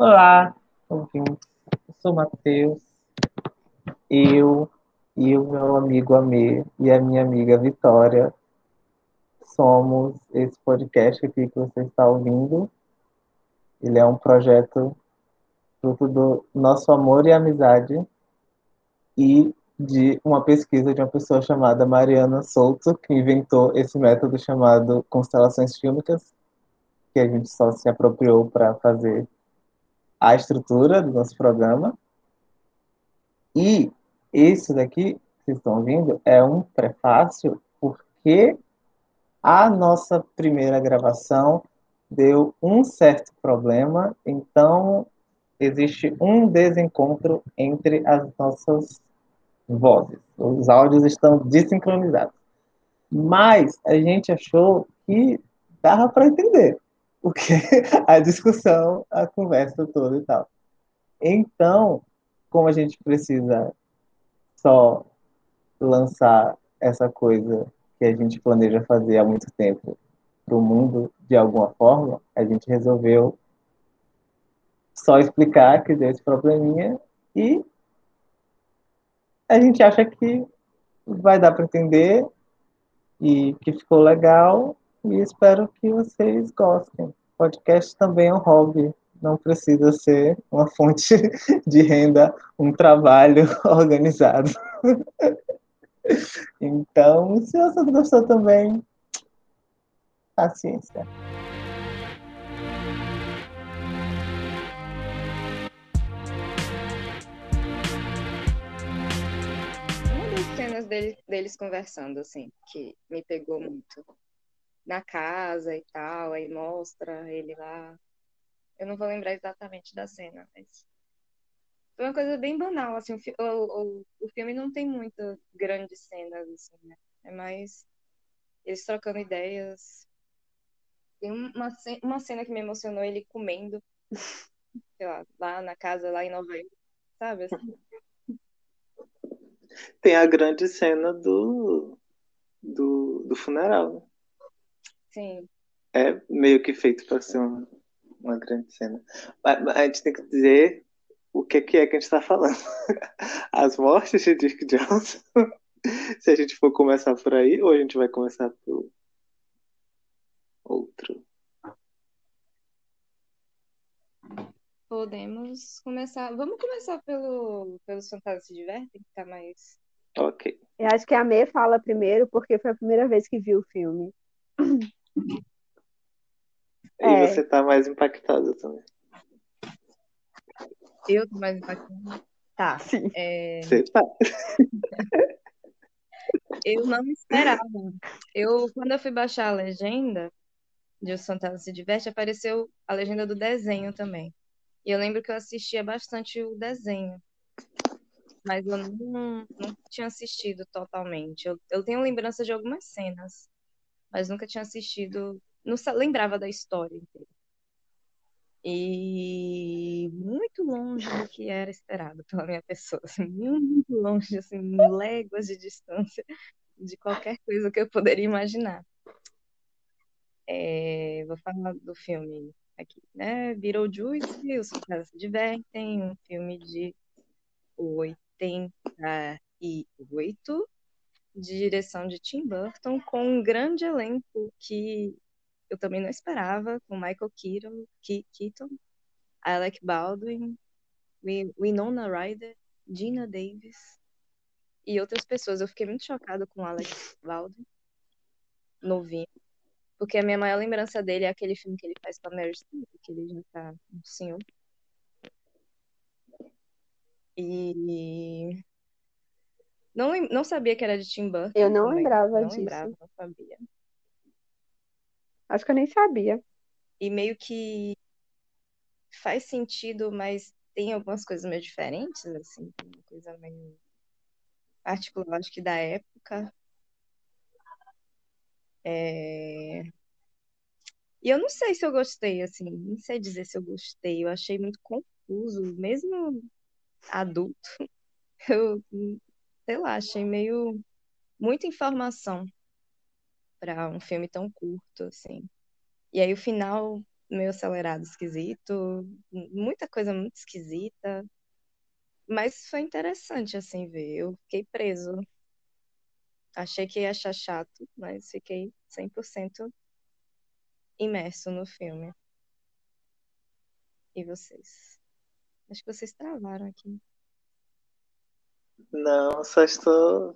Olá, ouvintes. Eu sou Matheus. Eu e o meu amigo Amê e a minha amiga Vitória somos esse podcast aqui que você está ouvindo. Ele é um projeto fruto do nosso amor e amizade e de uma pesquisa de uma pessoa chamada Mariana Souto, que inventou esse método chamado constelações fílmicas, que a gente só se apropriou para fazer a estrutura do nosso programa. E isso daqui que vocês estão ouvindo é um prefácio, porque a nossa primeira gravação deu um certo problema, então existe um desencontro entre as nossas vozes. Os áudios estão desincronizados. Mas a gente achou que dava para entender o que a discussão, a conversa toda e tal. Então, como a gente precisa só lançar essa coisa que a gente planeja fazer há muito tempo para o mundo de alguma forma, a gente resolveu só explicar que deu esse probleminha e a gente acha que vai dar para entender e que ficou legal e espero que vocês gostem. Podcast também é um hobby, não precisa ser uma fonte de renda, um trabalho organizado. Então, se você gostou também, paciência. Uma das cenas deles, deles conversando, assim, que me pegou muito. Na casa e tal, aí mostra ele lá. Eu não vou lembrar exatamente da cena, mas foi uma coisa bem banal, assim, o, fi- o, o, o filme não tem muitas grandes cenas, assim, né? É mais eles trocando ideias. Tem uma, uma cena que me emocionou, ele comendo, sei lá, lá na casa, lá em Nova York, sabe? Assim, Tem a grande cena do, do, do funeral. né? Sim, É meio que feito para ser uma, uma grande cena. Mas, mas a gente tem que dizer o que, que é que a gente está falando. As mortes de Dirk Johnson. Se a gente for começar por aí, ou a gente vai começar por outro. podemos começar. Vamos começar pelo, pelos Fantasmas se Divertem, que tá mais. Ok. Eu acho que a Mê fala primeiro, porque foi a primeira vez que viu o filme. E É. você tá mais impactada também. Eu tô mais impactada. Tá. Sim. é, Você tá. Eu não esperava. Eu, quando eu fui baixar a legenda de Os Fantasmas se Diverte, apareceu a legenda do desenho também. E eu lembro que eu assistia bastante o desenho. Mas eu não, não tinha assistido totalmente. Eu, eu tenho lembrança de algumas cenas, mas nunca tinha assistido. Não lembrava da história inteira. E muito longe do que era esperado pela minha pessoa. Assim, muito longe, assim, léguas de distância de qualquer coisa que eu poderia imaginar. É, vou falar do filme aqui, né? Beetlejuice, Os Fantasmas se Divertem, um filme de 88, de direção de Tim Burton, com um grande elenco que eu também não esperava, com Michael Keaton, Ke- Keaton Alec Baldwin, Wi- Winona Ryder, Gina Davis e outras pessoas. Eu fiquei muito chocada com Alec Baldwin, novinho, porque a minha maior lembrança dele é aquele filme que ele faz com a Mary Streep, que ele já tá um senhor. E não, não sabia que era de Tim Burton. Eu não também. lembrava Não disso. lembrava, não sabia. Acho que eu nem sabia. E meio que faz sentido, mas tem algumas coisas meio diferentes, assim, uma coisa meio particular, acho que da época. É, E eu não sei se eu gostei, assim, não sei dizer se eu gostei, eu achei muito confuso, mesmo adulto. Eu, sei lá, achei meio muita informação para um filme tão curto, assim. E aí o final meio acelerado, esquisito, muita coisa muito esquisita. Mas foi interessante, assim, ver. Eu fiquei preso. Achei que ia achar chato, mas fiquei 100% imerso no filme. E vocês? Acho que vocês travaram aqui. Não, só estou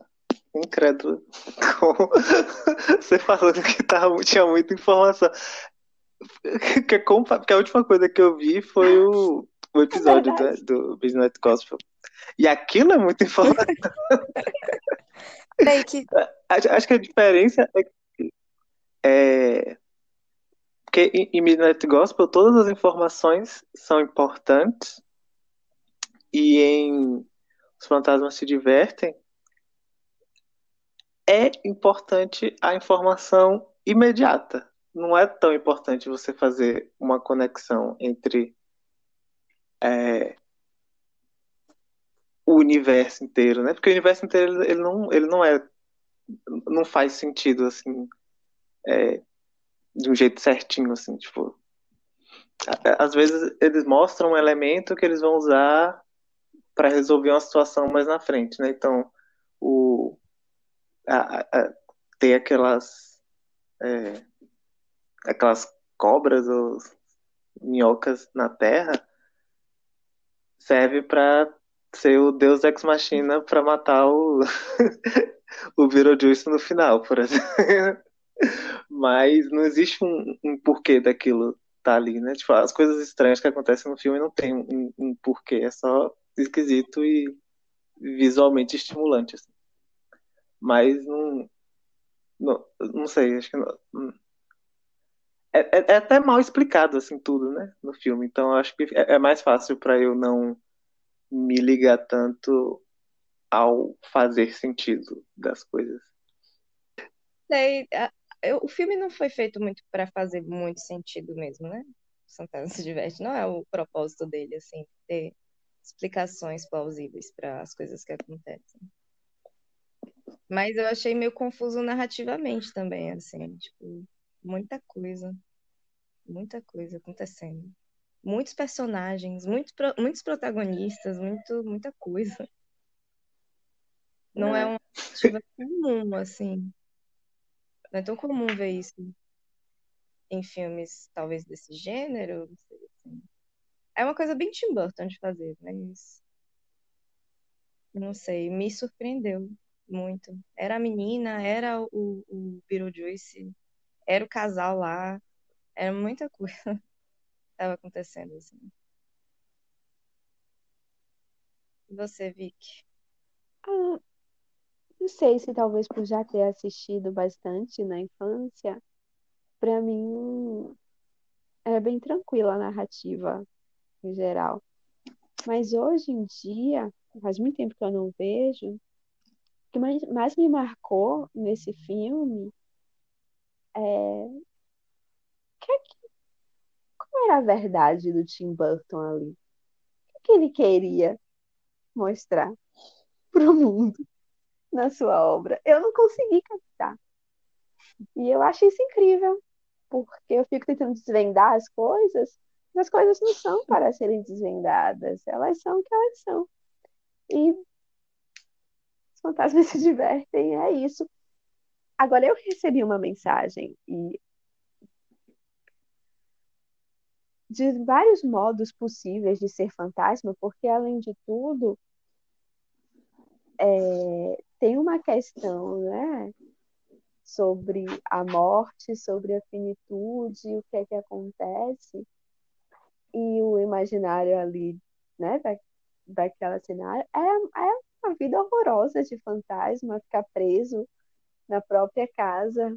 incrédulo com você falando que tava, tinha muita informação. Que, que a última coisa que eu vi foi o, o episódio É do, do Business Gospel. E aquilo é muita informação. Que Acho, acho que a diferença é que é, porque em, em Midnight Gospel todas as informações são importantes e em Os Fantasmas Se Divertem é importante a informação imediata. Não é tão importante você fazer uma conexão entre é, o universo inteiro, né? Porque o universo inteiro ele não, ele não é, não faz sentido assim, é, de um jeito certinho, assim, tipo, às vezes eles mostram um elemento que eles vão usar para resolver uma situação mais na frente, né? Então, o a, a- ter aquelas é, aquelas cobras ou minhocas na Terra serve para ser o Deus Ex Machina para matar o o Beetlejuice no final, por exemplo. Mas não existe um, um porquê daquilo tá ali, né? Tipo, as coisas estranhas que acontecem no filme não tem um, um porquê, é só esquisito e visualmente estimulante, assim. Mas não, não, não sei, acho que não, é, é- é até mal explicado assim tudo, né, no filme. Então acho que é, é mais fácil para eu não me ligar tanto ao fazer sentido das coisas. eu- o filme não foi feito muito para fazer muito sentido mesmo, né? Santana se diverte, não é o propósito dele, assim, ter explicações plausíveis para as coisas que acontecem. Mas eu achei meio confuso narrativamente também, assim, tipo, muita coisa, muita coisa acontecendo. Muitos personagens, muitos, muitos protagonistas, muito, muita coisa. Não é É. uma narrativa comum, assim. Não é tão comum ver isso em filmes, talvez, desse gênero. não sei, assim. É uma coisa bem Tim Burton de fazer, mas não sei, me surpreendeu muito. Era a menina, era o, o Beetlejuice, era o casal lá, era muita coisa que estava acontecendo, assim. E você, Vicky? Ah, não sei se talvez por já ter assistido bastante na infância, pra mim é bem tranquila a narrativa em geral. Mas hoje em dia, faz muito tempo que eu não vejo, o que mais, mais me marcou nesse filme é que, qual era a verdade do Tim Burton ali? O que ele queria mostrar pro mundo na sua obra? Eu não consegui captar. E eu acho isso incrível, porque eu fico tentando desvendar as coisas, as coisas não são para serem desvendadas, elas são o que elas são. E os fantasmas se divertem, é isso. Agora, eu recebi uma mensagem e de vários modos possíveis de ser fantasma, porque além de tudo, é, tem uma questão, né, sobre a morte, sobre a finitude, o que é que acontece, e o imaginário ali, né, da, daquela cenário, é, é uma vida horrorosa de fantasma, ficar preso na própria casa.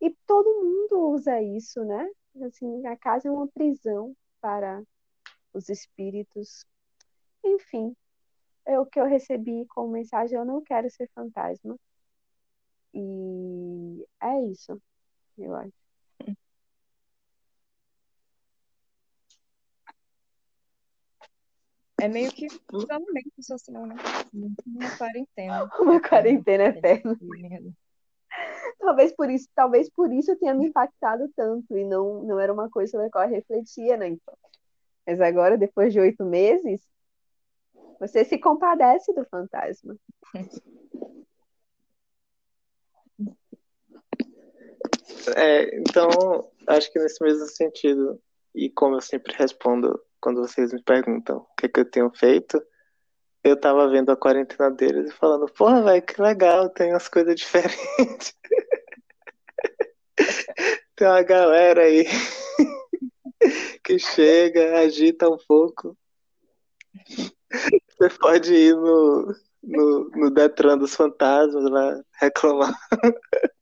E todo mundo usa isso, né? Assim, a casa é uma prisão para os espíritos. Enfim, é o que eu recebi como mensagem, eu não quero ser fantasma. E é isso, eu acho. É meio que isolamento social, né? Uma quarentena. Uma quarentena eterna. Talvez por isso, talvez por isso tenha me impactado tanto e não, não era uma coisa sobre a qual eu refletia na infância. Mas agora, depois de oito meses, você se compadece do fantasma. É, então, acho que nesse mesmo sentido, e como eu sempre respondo quando vocês me perguntam o que, que eu tenho feito, eu tava vendo a quarentena deles e falando, porra, velho, que legal, tem umas coisas diferentes. tem uma galera aí que chega, agita um pouco. Você pode ir no, no, no Detran dos Fantasmas lá reclamar.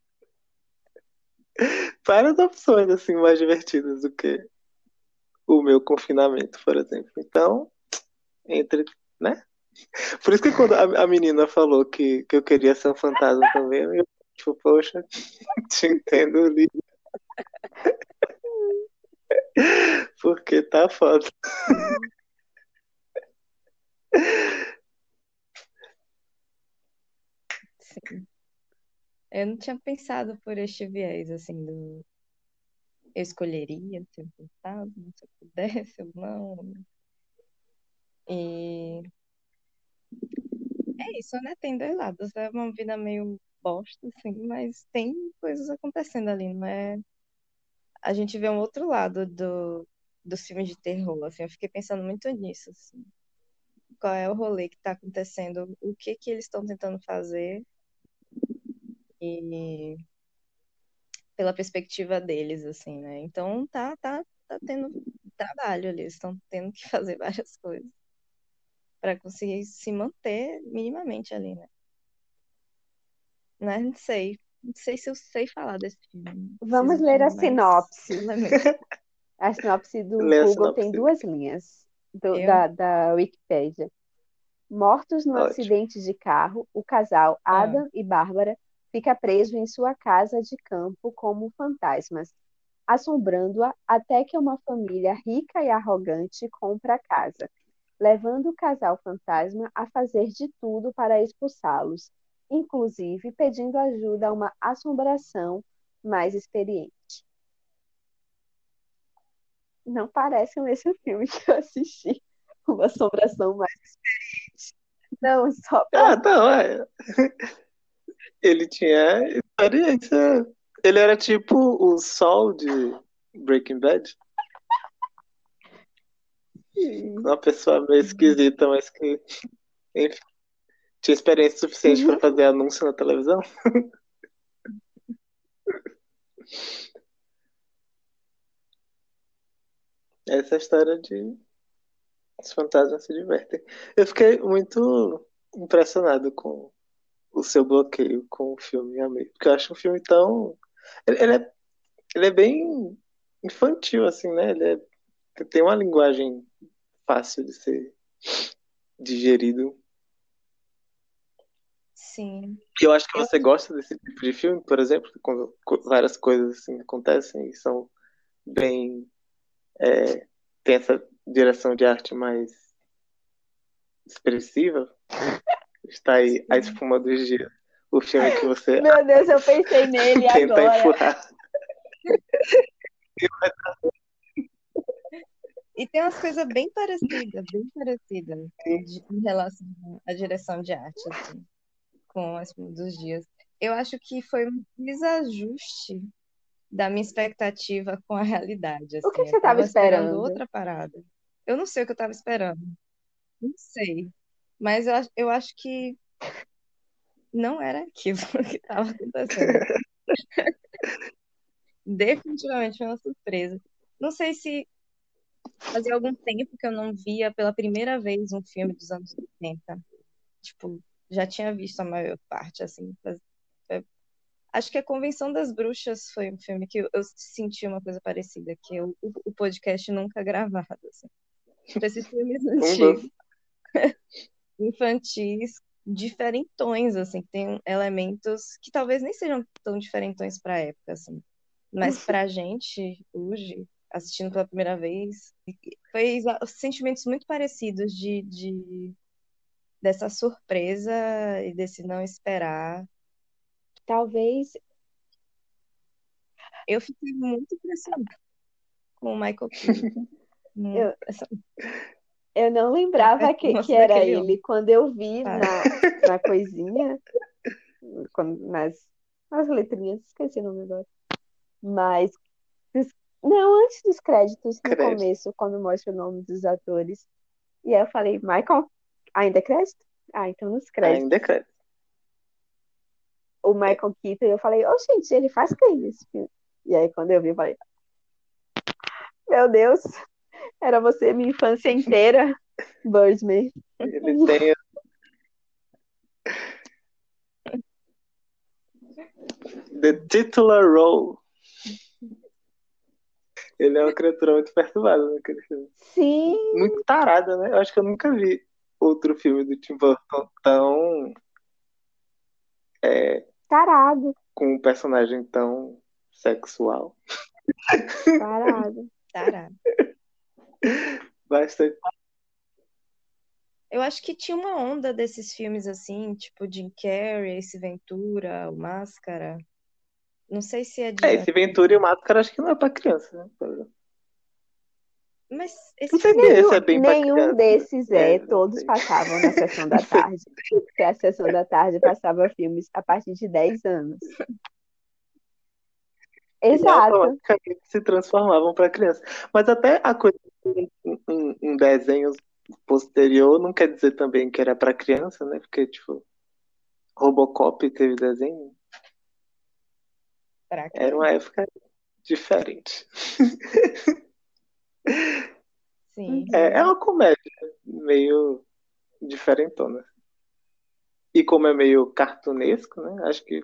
Várias opções assim mais divertidas do que o meu confinamento, por exemplo. Então, entre, né? Por isso que quando a, a menina falou que, que eu queria ser um fantasma também, eu tipo, poxa, te entendo, Lívia. Porque tá foda. Sim. Eu não tinha pensado por este viés, assim, do. Eu escolheria ser um fantasma, se eu pudesse ou não. E. É isso, né? Tem dois lados. É uma vida meio bosta, assim, mas tem coisas acontecendo ali, não é? A gente vê um outro lado do, dos filmes de terror, assim. Eu fiquei pensando muito nisso, assim. Qual é o rolê que tá acontecendo? O que que eles estão tentando fazer? E pela perspectiva deles, assim, né? Então tá, tá, tá tendo trabalho ali, eles estão tendo que fazer várias coisas para conseguir se manter minimamente ali, né? Não sei. Não sei se eu sei falar desse filme. Vamos ler a sinopse. A sinopse do Lê Google sinopse. tem duas linhas do- da, da Wikipédia. Mortos no Ótimo. acidente de carro, o casal Ah. Adam e Bárbara fica preso em sua casa de campo como fantasmas, assombrando-a até que uma família rica e arrogante compra a casa, levando o casal fantasma a fazer de tudo para expulsá-los, inclusive pedindo ajuda a uma assombração mais experiente. Não parece mesmo filme que eu assisti, uma assombração mais experiente. Não, só pela Ah, não, é. Ele tinha experiência. Ele era tipo o Sol de Breaking Bad. Uma pessoa meio esquisita, mas que, enfim, tinha experiência suficiente para fazer anúncio na televisão. Essa é a história de os fantasmas se divertem. Eu fiquei muito impressionado com o seu bloqueio com o filme Amei, porque eu acho um filme tão. Ele, ele é, ele é bem infantil, assim, né? Ele é- tem uma linguagem fácil de ser digerido. Sim. E eu acho que você gosta desse tipo de filme, por exemplo, quando várias coisas assim acontecem e são bem. é, tem essa direção de arte mais expressiva. Está aí A Espuma dos Dias, o filme que você Meu Deus, eu pensei nele tenta agora. empurrar. E tem umas coisas bem parecidas, bem parecidas de- em relação à direção de arte, assim, com as dos dias. Eu acho que foi um desajuste da minha expectativa com a realidade, O que assim. você Eu estava tava esperando esperando? outra parada. Eu não sei o que eu tava esperando. Não sei. Mas eu, eu acho que não era aquilo que estava acontecendo. Definitivamente foi uma surpresa. Não sei se fazia algum tempo que eu não via pela primeira vez um filme dos anos 80. Tipo, já tinha visto a maior parte, assim. mas, é, Acho que a Convenção das Bruxas foi um filme que eu, eu senti uma coisa parecida, que eu, o, o podcast nunca gravado, assim. Tipo, esses filmes antigos. infantis, diferentões, assim, que tem elementos que talvez nem sejam tão diferentões pra época, assim. Mas pra gente, hoje, assistindo pela primeira vez, foi sentimentos muito parecidos de, de dessa surpresa e desse não esperar. Talvez eu fiquei muito impressionada com o Michael Keaton. Eu- Eu não lembrava que, Nossa, que era ele. Quando eu vi Ah. na, na coisinha, quando- nas, nas letrinhas, esqueci o nome agora. Mas, não, antes dos créditos, no Crédito. começo, quando mostra o nome dos atores. E aí eu falei, Michael, ainda é crédito? Ah, então nos créditos. Ainda é crédito. O Michael Keaton, eu falei, oh, gente, ele faz quem nesse filme? E aí quando eu vi, eu falei, meu Deus, era você minha infância inteira, Birdman. Ele tem. The titular role. Ele é uma criatura muito perturbada naquele filme. Sim, Muito tarada, né? Eu acho que eu nunca vi outro filme do Tim Burton tão. é, tarado, com um personagem tão sexual. tarado. Tará. Bastante. Eu acho que tinha uma onda desses filmes assim, tipo Jim Carrey, Ace Ventura, o Máscara. Não sei se é de. É, esse Ventura e o Máscara acho que não é pra criança, né? Mas esse filme- se esse é bem Nenhum desses é, É, todos passavam na sessão da tarde. Porque a sessão da tarde passava filmes a partir de 10 anos. E Exato. automaticamente se transformavam para criança. Mas até a coisa um, um- desenho posterior não quer dizer também que era para criança, né? Porque, tipo, Robocop teve desenho. Era uma época diferente. Sim. É, é uma comédia meio diferentona. E como é meio cartunesco, né? Acho que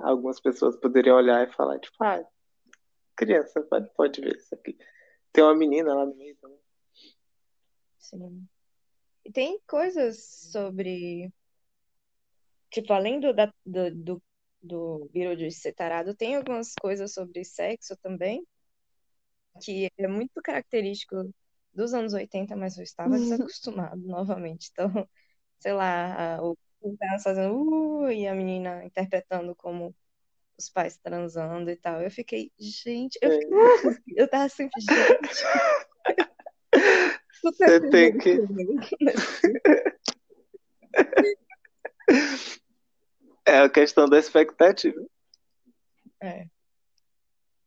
algumas pessoas poderiam olhar e falar, tipo, ah, criança pode, pode ver isso aqui. Tem uma menina lá no meio também. Sim. E tem coisas sobre. Tipo, além do, da, do, do, do Beetlejuice ser tarado, tem algumas coisas sobre sexo também, que é muito característico dos anos 80, mas eu estava desacostumado novamente. Então, sei lá, o cara fazendo uh, e a menina interpretando como os pais transando e tal. Eu fiquei, gente, eu, É. fiquei- eu tava sempre, gente. Super Você tem que- É a questão da expectativa. É.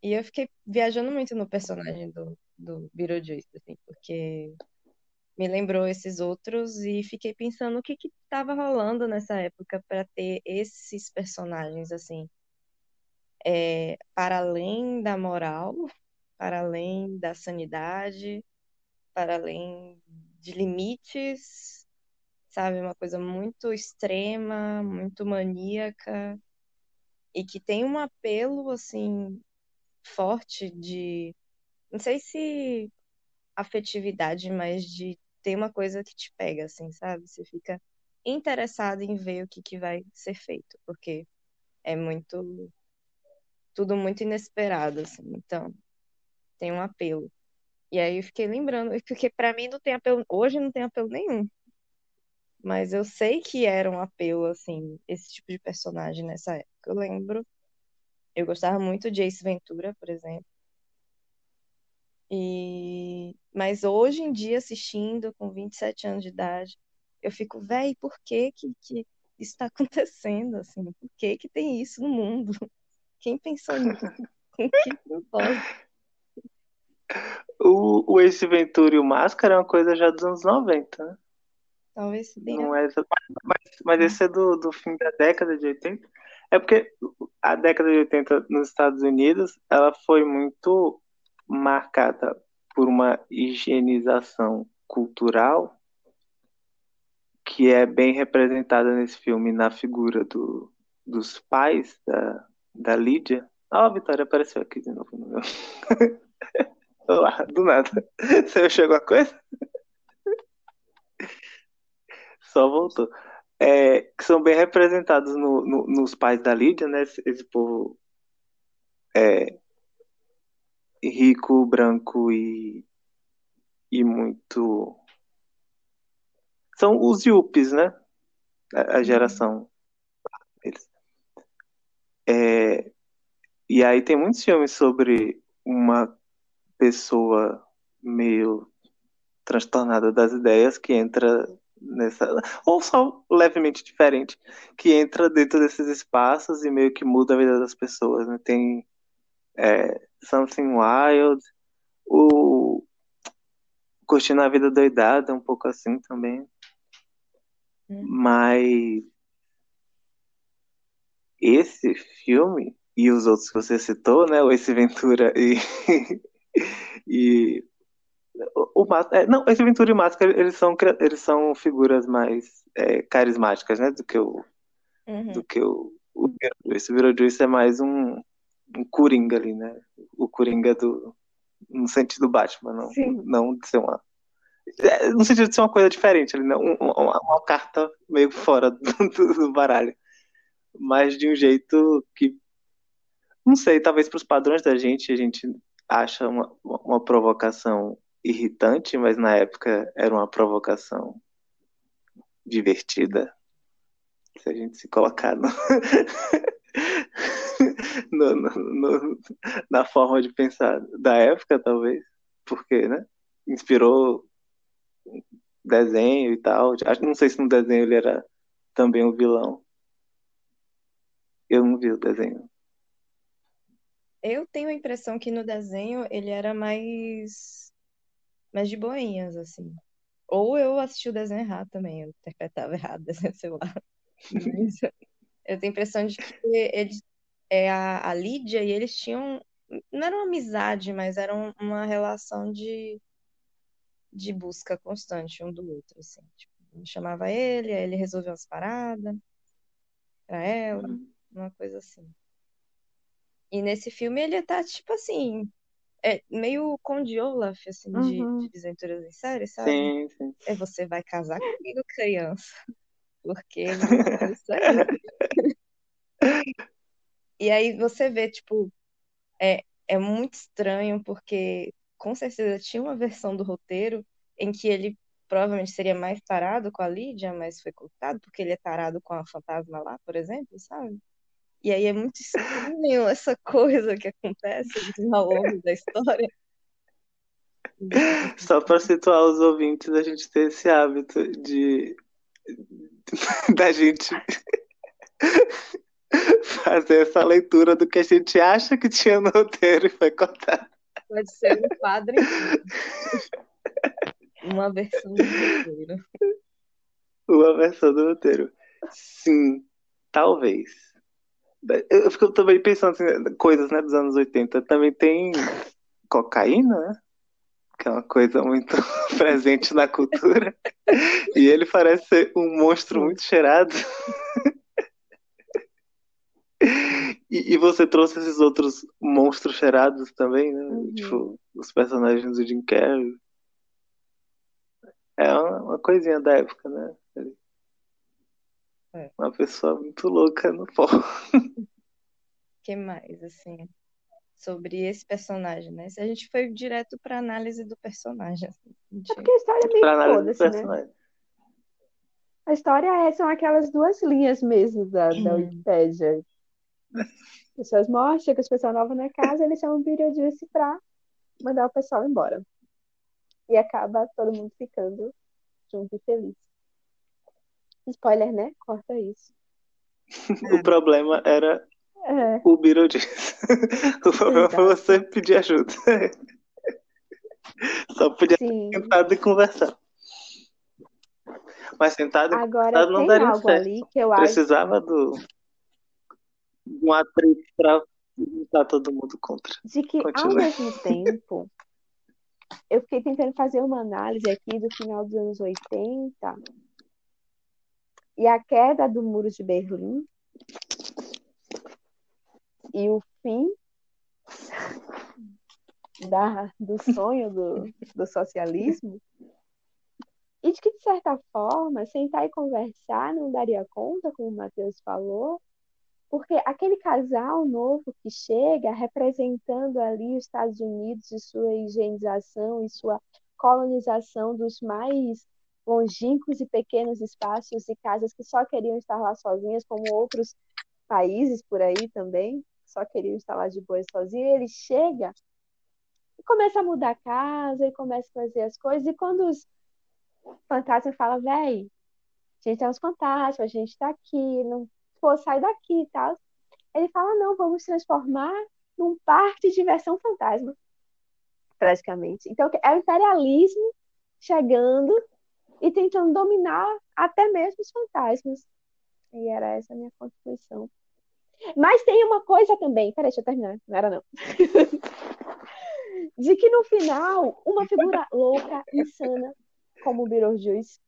E eu fiquei viajando muito no personagem do, do Beetlejuice, assim, porque me lembrou esses outros e fiquei pensando o que que tava rolando nessa época para ter esses personagens, assim, é, para além da moral, para além da sanidade, para além de limites, sabe? Uma coisa muito extrema, muito maníaca e que tem um apelo, assim, forte de, não sei se afetividade, mas de ter uma coisa que te pega, assim, sabe? Você fica interessado em ver o que que vai ser feito, porque é muito, tudo muito inesperado, assim, então tem um apelo. E aí eu fiquei lembrando, porque pra mim não tem apelo, hoje não tem apelo nenhum. Mas eu sei que era um apelo, assim, esse tipo de personagem nessa época. Eu lembro. Eu gostava muito de Ace Ventura, por exemplo. E... Mas hoje em dia, assistindo com 27 anos de idade, eu fico, véi, por que que, que isso tá acontecendo, assim? Por que que tem isso no mundo? Quem pensou nisso? Com que propósito? O, o Ace Ventura e o Máscara é uma coisa já dos anos 90, né? Talvez tenha Não é, mas, mas esse é do, do fim da década de 80. É porque a década de 80 nos Estados Unidos, ela foi muito marcada por uma higienização cultural que é bem representada nesse filme na figura do, dos pais da, da Lídia. Ah, a Vitória apareceu aqui de novo no meu. Olá, do nada. Você chegou a coisa? Só voltou. É, que são bem representados no- no- nos pais da Lídia, né? Esse, esse povo é, rico, branco e, e muito. São os Yuppies, né? A, a geração. É, E aí tem muitos filmes sobre uma pessoa meio transtornada das ideias que entra nessa. Ou só levemente diferente, que entra dentro desses espaços e meio que muda a vida das pessoas. Né? Tem é, Something Wild, o Curtindo a Vida Doidada, um pouco assim também. Hum. Mas esse filme e os outros que você citou, né? O Ace Ventura e, e o, o é, não, Ace Ventura e Máscara, eles são eles são figuras mais é, carismáticas, né? Do que o Uhum. do que o, o Beetlejuice. O Beetlejuice é mais um, um coringa ali, né? O coringa do no sentido Batman, não, Sim. não de ser uma é, no sentido de ser uma coisa diferente, ali, né? Um- uma, uma carta meio fora do, do baralho, mas de um jeito que não sei, talvez para os padrões da gente a gente acha uma, uma provocação irritante, mas na época era uma provocação divertida. Se a gente se colocar no, no- no- na forma de pensar da época, talvez, porque, né? Inspirou desenho e tal. Não sei se no desenho ele era também um vilão. Eu não vi o desenho. Eu tenho a impressão que no desenho ele era mais, mais de boinhas, assim. Ou eu assisti o desenho errado também, eu interpretava errado o desenho, sei lá. Eu tenho a impressão de que eles, é, a, a Lídia e eles tinham. Não era uma amizade, mas era um- uma relação de, de busca constante um do outro, assim. Tipo, chamava ele, aí ele resolveu umas paradas pra ela, uma coisa assim. E nesse filme ele tá, tipo assim, é meio Conde Olaf, assim, de, Uhum. de Desventuras em Série, sabe? Sim, sim. É você vai casar comigo, criança. Porque é isso aí. E aí você vê, tipo, é, é muito estranho, porque com certeza tinha uma versão do roteiro em que ele provavelmente seria mais tarado com a Lídia, mas foi cortado porque ele é tarado com a fantasma lá, por exemplo, sabe? E aí é muito estranho essa coisa que acontece ao longo da história. Só para situar os ouvintes, a gente ter esse hábito de da gente fazer essa leitura do que a gente acha que tinha no roteiro e foi cortado. Pode ser um quadro. Uma versão do roteiro. Uma versão do roteiro. Sim, talvez. Eu fico também pensando assim, coisas né, dos anos 80. Também tem cocaína, né? Que é uma coisa muito presente na cultura. E ele parece ser um monstro muito cheirado. E, e você trouxe esses outros monstros cheirados também, né? Uhum. Tipo, os personagens do Jim Carrey. É uma, uma coisinha da época, né? É. Uma pessoa muito louca no pó. O que mais, assim, sobre esse personagem, né? Se a gente foi direto pra análise do personagem. assim, a gente- É porque a história é meio do foda-se, né? personagem. A história é, são aquelas duas linhas mesmo da, da Hum. Wikipédia. Pessoas mortas, chega as pessoas novas na casa, eles chamam o Beetlejuice pra mandar o pessoal embora. E acaba todo mundo ficando junto e feliz. Spoiler, né? Corta isso. O problema era É, o Beetlejuice. O problema foi Exato. você pedir ajuda. Só podia sim. sentado e conversar. Mas sentado e Agora conversado não daria algo certo. ali que eu acho. Precisava do de uma atriz pra juntar todo mundo contra. de que, ao mesmo tempo, eu fiquei tentando fazer uma análise aqui do final dos anos 80 e a queda do Muro de Berlim e o fim da, do sonho do, do socialismo. E de que, de certa forma, sentar e conversar não daria conta, como o Matheus falou, porque aquele casal novo que chega representando ali os Estados Unidos e sua higienização e sua colonização dos mais longínquos e pequenos espaços e casas que só queriam estar lá sozinhas, como outros países por aí também, só queriam estar lá de boa sozinho, ele chega e começa a mudar a casa e começa a fazer as coisas. E quando os fantasmas falam, véi, a gente é uns fantasmas, a gente tá aqui, não pô, sai daqui e tal. Ele fala, não, vamos transformar num parque de diversão fantasma. Praticamente. Então, é o imperialismo chegando e tentando dominar até mesmo os fantasmas. E era essa a minha contribuição. Mas tem uma coisa também, peraí, deixa eu terminar, não era não. De que no final, uma figura louca, insana, como o Beetlejuice,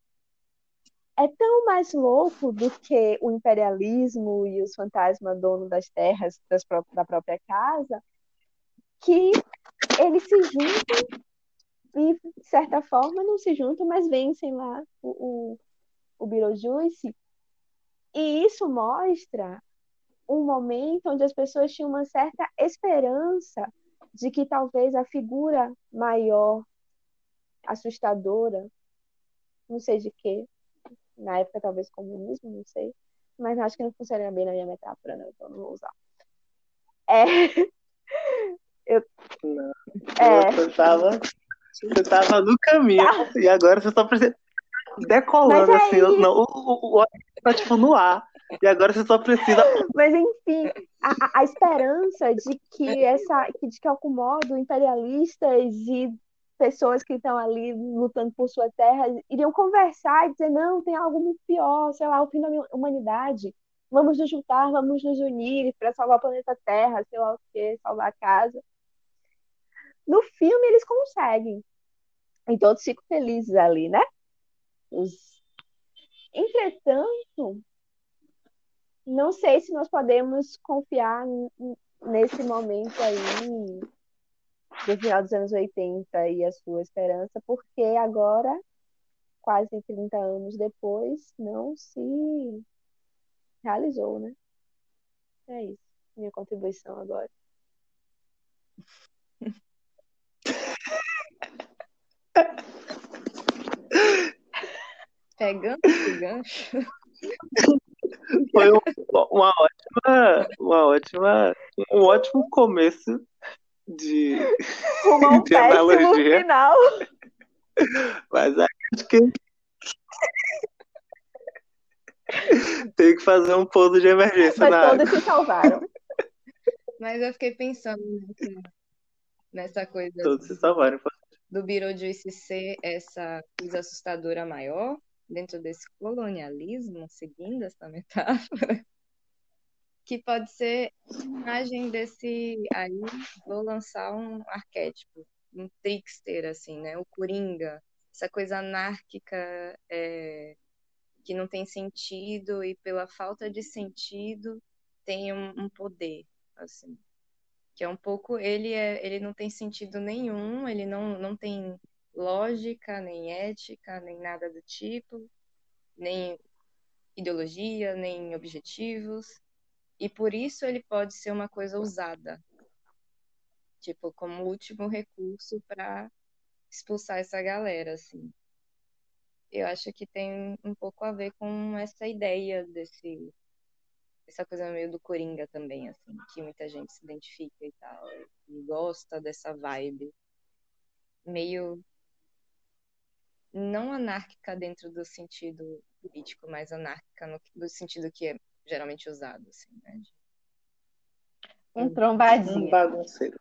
é tão mais louco do que o imperialismo e os fantasmas dono das terras das pró da própria casa, que eles se juntam e, de certa forma, não se juntam, mas vencem lá o, o, o Beetlejuice. E isso mostra um momento onde as pessoas tinham uma certa esperança de que talvez a figura maior, assustadora, não sei de quê, na época talvez comunismo, não sei, mas acho que não funciona bem na minha metáfora, não, então não vou usar. É. Eu... Não. É... Você tava, você tava no caminho tá. e agora você só precisa decolando assim, não, o, o, o, tá tipo no ar. E agora você só precisa. Mas enfim, a, a esperança de que essa, de que algum modo imperialistas e pessoas que estão ali lutando por sua terra iriam conversar e dizer não, tem algo muito pior, sei lá, o fim da humanidade. Vamos nos juntar, vamos nos unir para salvar o planeta Terra, sei lá o quê, salvar a casa. No filme eles conseguem. E todos ficam felizes ali, né? Os... Entretanto, não sei se nós podemos confiar nesse momento aí do final dos anos 80 e a sua esperança, porque agora, quase 30 anos depois, não se realizou, né? É isso, minha contribuição agora. Pegando esse gancho. Foi uma ótima, uma ótima, um ótimo começo de, um de analogia. final. Mas acho que tem que fazer um pouso de emergência Mas na todos água. se salvaram. Mas eu fiquei pensando nessa coisa todos se salvaram. do Beetlejuice ser essa coisa assustadora maior dentro desse colonialismo, seguindo essa metáfora, que pode ser imagem desse. Aí vou lançar um arquétipo, um trickster, assim, né? O Coringa, essa coisa anárquica é, que não tem sentido e pela falta de sentido tem um, um poder, assim. Que é um pouco. Ele, é, ele não tem sentido nenhum, ele não, não tem lógica, nem ética, nem nada do tipo, nem ideologia, nem objetivos. E por isso ele pode ser uma coisa usada, tipo, como último recurso para expulsar essa galera, assim. Eu acho que tem um pouco a ver com essa ideia desse essa coisa meio do Coringa também, assim, que muita gente se identifica e tal, e gosta dessa vibe meio não anárquica dentro do sentido político, mas anárquica no, no sentido que é geralmente usado, assim, né? Um trombadinho. Um bagunceiro.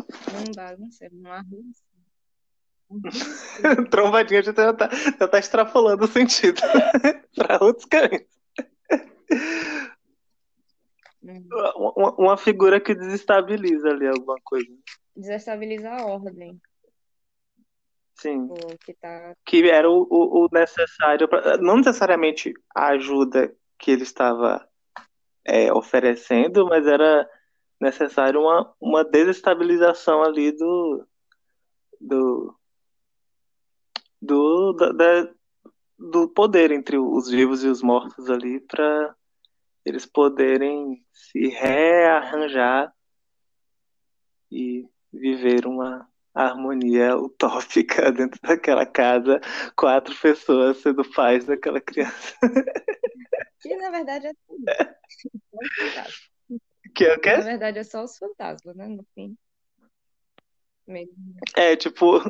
Um bagunceiro, um arruço. Trombadinha já tá, já tá extrapolando o sentido para outros caminhos. Hum. Uma, uma, figura que desestabiliza ali alguma coisa. Desestabiliza a ordem. Sim. que, tá... que era o, o, o necessário, pra, não necessariamente a ajuda que ele estava é, oferecendo, mas era necessário uma, uma desestabilização ali do do do, da, da, do poder entre os vivos e os mortos ali para eles poderem se rearranjar e viver uma harmonia utópica dentro daquela casa, quatro pessoas sendo pais daquela criança. Que na verdade é tudo. Que é o quê? Na verdade, é só os fantasmas, né? No fim. Mesmo. É, tipo,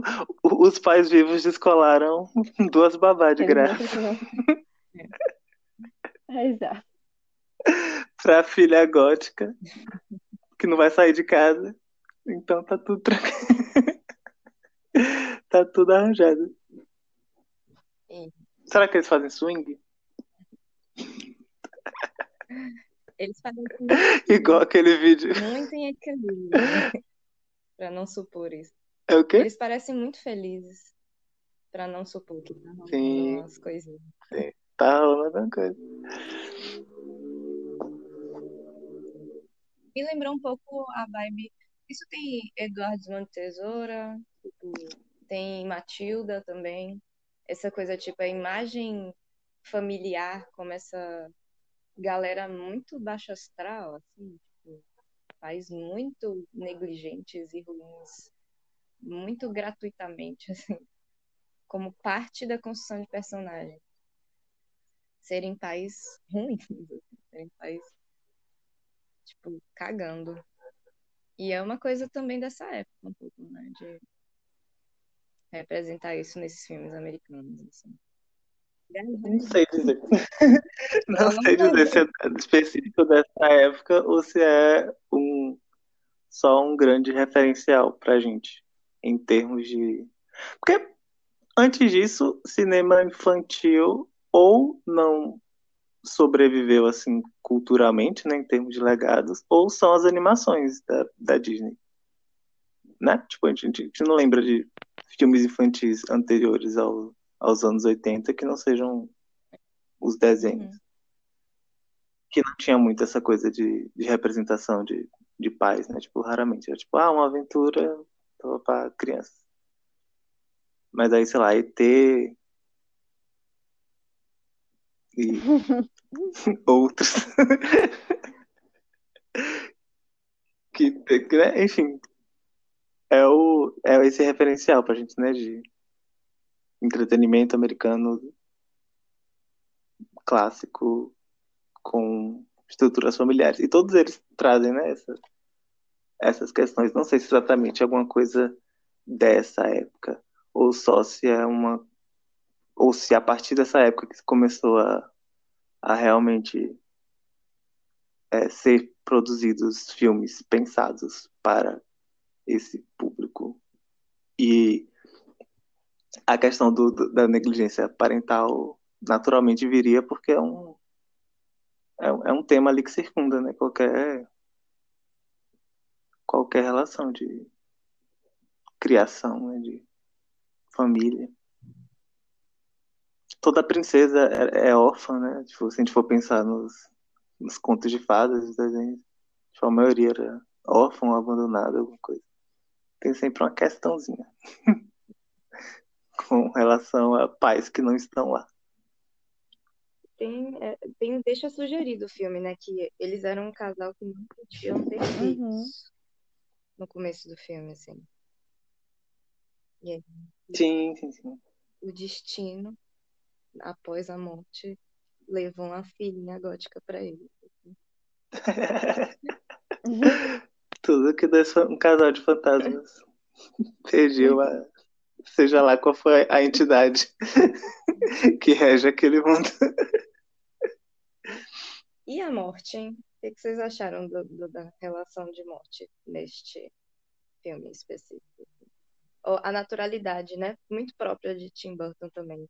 os pais vivos descolaram duas babá de graça É, exato. pra filha gótica, que não vai sair de casa. Então tá tudo tranquilo. Tá tudo arranjado. Sim. Será que eles fazem swing? Eles fazem Igual aquele vídeo. muito em equilíbrio. pra não supor isso. É o quê? Eles parecem muito felizes. Pra não supor que tá rolando Sim. umas coisinhas. Tá rolando uma coisa. Me lembrou um pouco a vibe. Isso tem Eduardo de Tesoura, tipo, tem Matilda também. Essa coisa, tipo, a imagem familiar, como essa galera muito baixa astral, assim, tipo, faz muito negligentes e ruins, muito gratuitamente, assim, como parte da construção de personagem. Serem pais ruins, serem pais tipo, cagando. E é uma coisa também dessa época, um pouco, né? De representar isso nesses filmes americanos, assim. Não sei dizer. Não sei dizer se é específico dessa época ou se é um só um grande referencial pra gente em termos de. Porque antes disso, cinema infantil ou não sobreviveu assim culturalmente, né, em termos de legados, ou são as animações da, da Disney. Né? Tipo, a gente, a gente não lembra de filmes infantis anteriores ao, aos anos 80 que não sejam os desenhos. Uhum. Que não tinha muito essa coisa de, de representação de, de pais, né? Tipo, raramente. Era tipo, ah, uma aventura para crianças. Mas aí, sei lá, ET e outros. que, né, enfim, é, o, é esse referencial pra gente, né? De entretenimento americano clássico com estruturas familiares. E todos eles trazem, né? Essas, essas questões. Não sei se exatamente é alguma coisa dessa época, ou só se é uma. Ou se a partir dessa época que começou a, a realmente é, ser produzidos filmes pensados para esse público. E a questão do, da negligência parental naturalmente viria porque é um, é, é um tema ali que circunda, né? Qualquer, qualquer relação de criação, né? De família. Toda princesa é, é órfã, né? Tipo, se a gente for pensar nos, nos contos de fadas, os desenhos, tipo, a maioria era órfã ou abandonada, alguma coisa. Tem sempre uma questãozinha com relação a pais que não estão lá. Tem, é, tem, deixa sugerido o filme, né? Que eles eram um casal que não podiam ter filhos Uhum. no começo do filme, assim. E aí, Sim, sim, sim. o destino, após a morte, levou uma filhinha gótica pra ele. Tudo que dois um casal de fantasmas pediu a, seja lá qual foi a entidade que rege aquele mundo. E a morte, hein? O que vocês acharam do- do- da relação de morte neste filme específico? Ou A naturalidade, né? Muito própria de Tim Burton também.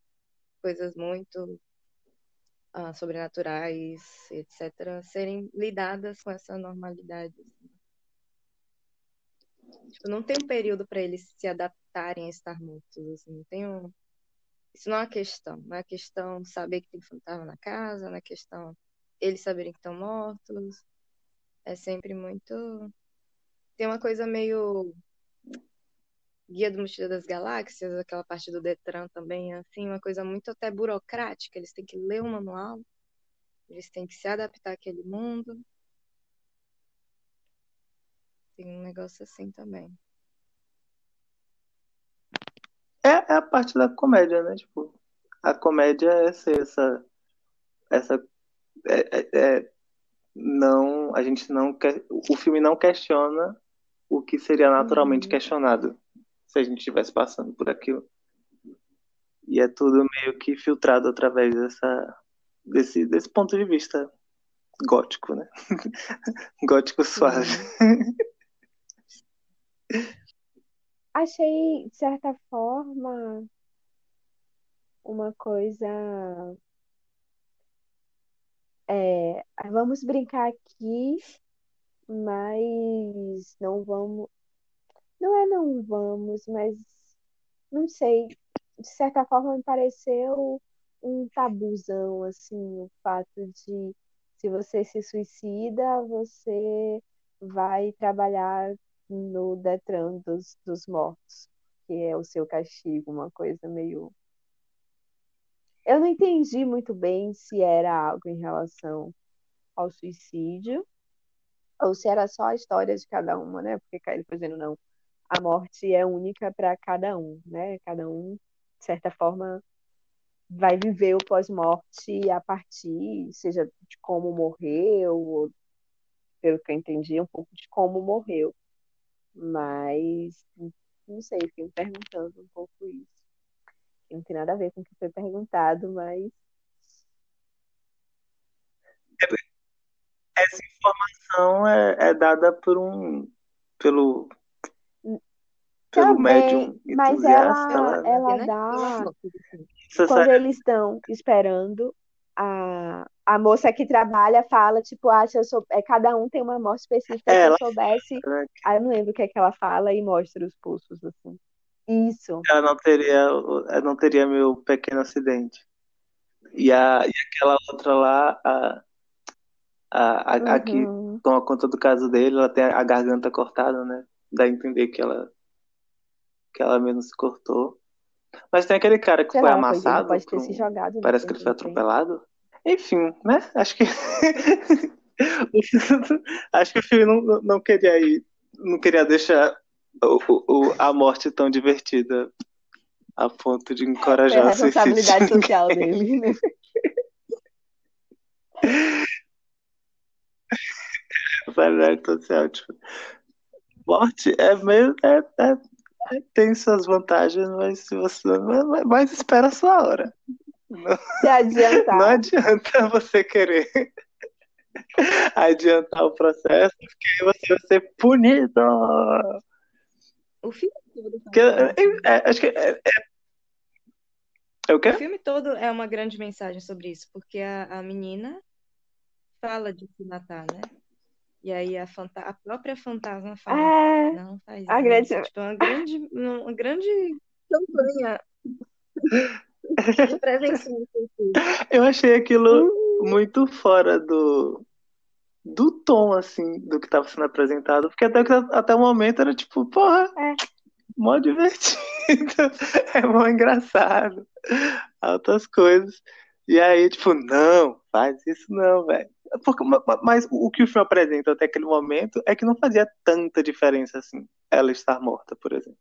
Coisas muito ah, sobrenaturais, etc., serem lidadas com essa normalidade. assim. Tipo, não tem um período para eles se adaptarem a estar mortos. Assim. Não tem um... Isso não é uma questão. Não é questão saber que tem fantasma na casa, não é questão eles saberem que estão mortos. É sempre muito. Tem uma coisa meio. Guia do Mochila das Galáxias, aquela parte do Detran também, assim, uma coisa muito até burocrática. Eles têm que ler o manual, eles têm que se adaptar àquele mundo. Tem um negócio assim também. É, é a parte da comédia, né? Tipo, a comédia é ser essa, essa é, é- é não, a gente não quer, o filme não questiona o que seria naturalmente Uhum. questionado se a gente estivesse passando por aquilo. E é tudo meio que filtrado através dessa, desse, desse ponto de vista gótico, né? gótico suave. Achei, de certa forma, uma coisa. É, vamos brincar aqui, mas não vamos. Não é não vamos, mas não sei. De certa forma, me pareceu um tabuzão, assim, o fato de se você se suicida, você vai trabalhar no Detran dos, dos mortos, que é o seu castigo, uma coisa meio. Eu não entendi muito bem se era algo em relação ao suicídio ou se era só a história de cada uma, né? Porque ele foi dizendo, não, a morte é única para cada um, né? Cada um, de certa forma, vai viver o pós-morte a partir, seja de como morreu, ou, pelo que eu entendi, um pouco de como morreu. Mas, não sei, fiquei me perguntando um pouco isso. Não tem nada a ver com o que foi perguntado, mas. Essa informação é, é dada por um pelo pelo Também, médium mas entusiasta ela, lá, né? ela né? dá. Você Quando sabe- eles estão esperando, a, a moça que trabalha fala, tipo, ah, se eu sou, é, cada um tem uma morte específica, É, se eu ela- soubesse. Aí eu não lembro o que é que ela fala e mostra os pulsos, assim. Isso. ela não teria, ela não teria meu pequeno acidente. E, a, e aquela outra lá, a, a, a, a que Uhum. toma conta do caso dele, ela tem a garganta cortada, né? Dá a entender que ela, que ela mesmo se cortou. Mas tem aquele cara que Sei foi lá, amassado, pode ter por se um- jogado. no parece que ele foi atropelado. Enfim, né? Acho que acho que o filme não, não queria ir, não queria deixar o, o- a morte tão divertida a ponto de a encorajar suicídio. de responsabilidade social dele, né? Responsabilidade social, tipo, morte é meio. É, é- é- tem suas vantagens, mas se você. Mas, espera a sua hora. Não, Se adiantar. não adianta você querer adiantar o processo, porque você vai ser punido. O filme todo Porque, é, é, acho que. É, é, é o quê? O filme todo é uma grande mensagem sobre isso, porque a, a menina fala de se matar, né? E aí a, fanta a própria fantasma fala, É, não faz a isso. grande- Tipo, uma grande, uma grande campanha de prevenção. Eu achei aquilo muito fora do, do tom, assim, do que estava sendo apresentado. Porque até, até o momento era tipo, porra, É. mó divertido, é mó engraçado, altas coisas. E aí, tipo, não, faz isso não, velho. Porque- ma- ma- Mas o que o filme apresenta até aquele momento é que não fazia tanta diferença assim, ela estar morta, por exemplo.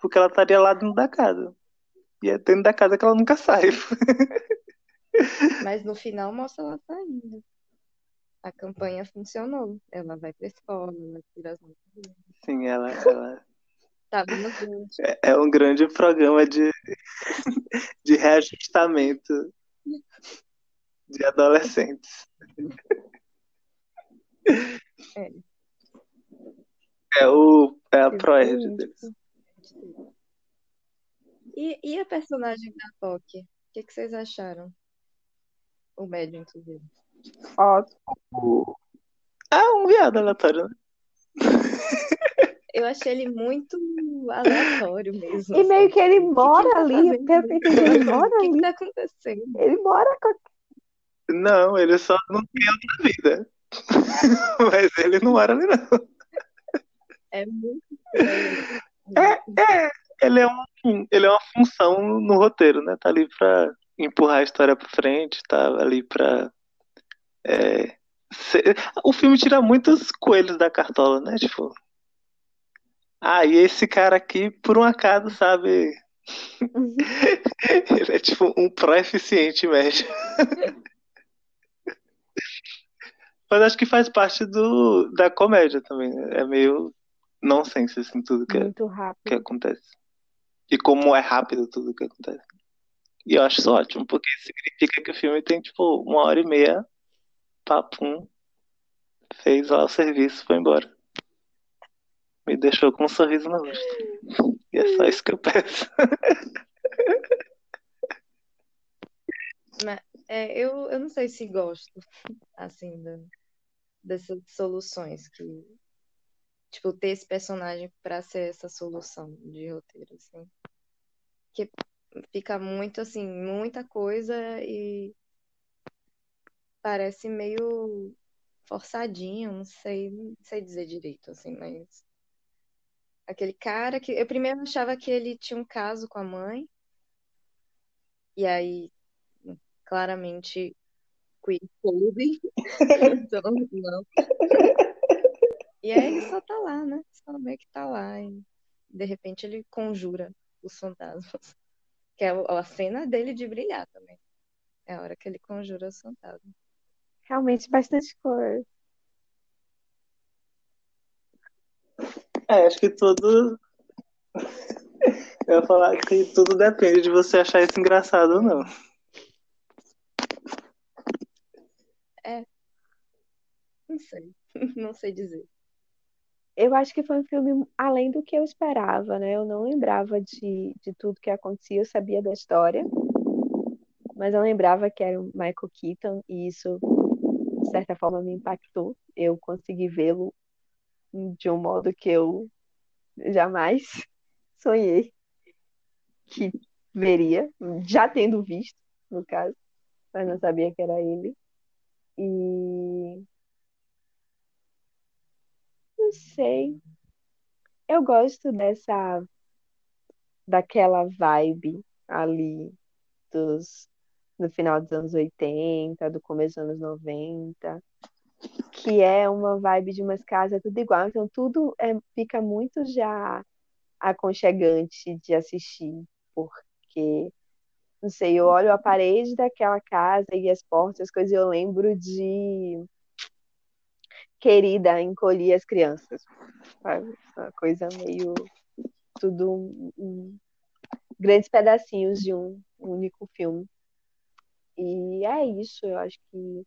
Porque ela estaria lá dentro da casa. E é dentro da casa que ela nunca sai. Mas no final mostra ela saindo. A campanha funcionou. Ela vai pra escola, ela tira as notas. Sim, ela, ela Tá é- é um grande programa de, de reajustamento de adolescentes. É. É, o, é a proerd deles. E, e a personagem da Toque? O que, que vocês acharam? O médium, inclusive. ó, O- Ah, um viado aleatório, né? Eu achei ele muito aleatório mesmo. E meio assim. que ele que mora que ele tá ali, pelo que eu entendi, ele mora O que, que ali. tá acontecendo? Ele mora com Não, ele só não tem outra vida. Mas ele não mora ali, não. É muito estranho. É, ele é, um, ele é uma função no roteiro, né? Tá ali pra empurrar a história pra frente, tá ali pra. é, ser- O filme tira muitos coelhos da cartola, né? Tipo. Ah, e esse cara aqui, por um acaso, sabe? Ele é tipo um pró-eficiente médio. Mas acho que faz parte do, da comédia também. né? É meio nonsense, assim, tudo que, Muito que rápido. acontece. E como é rápido tudo que acontece. E eu acho isso ótimo, porque significa que o filme tem, tipo, uma hora e meia, papum, fez lá o serviço, foi embora. Me deixou com um sorriso no rosto. E é só isso que eu peço. Mas, é, eu, eu não sei se gosto, assim, dessas soluções que, tipo, ter esse personagem pra ser essa solução de roteiro, assim. Que fica muito, assim, muita coisa e parece meio forçadinho, não sei, não sei dizer direito, assim, mas aquele cara que eu primeiro achava que ele tinha um caso com a mãe e aí claramente queer coding, então não. E aí ele só tá lá, né? Só meio que tá lá e de repente ele conjura os fantasmas, que é a cena dele de brilhar também. É a hora que ele conjura os fantasmas. Realmente bastante cor. É, acho que tudo. Eu ia falar que tudo depende de você achar isso engraçado ou não. Não sei, não sei dizer. Eu acho que foi um filme além do que eu esperava, né? Eu não lembrava de, de tudo que acontecia, eu sabia da história, mas eu lembrava que era o Michael Keaton e isso, de certa forma, me impactou. Eu consegui vê-lo de um modo que eu jamais sonhei que veria, já tendo visto, no caso, mas não sabia que era ele. E não sei. Eu gosto dessa daquela vibe ali dos no final dos anos 80, do começo dos anos 90, que é uma vibe de umas casas tudo igual, então tudo é, fica muito já aconchegante de assistir, porque não sei, eu olho a parede daquela casa e as portas, as coisas, e eu lembro de querida encolher as crianças? Uma coisa meio tudo um, um- grandes pedacinhos de um único filme. E é isso, eu acho que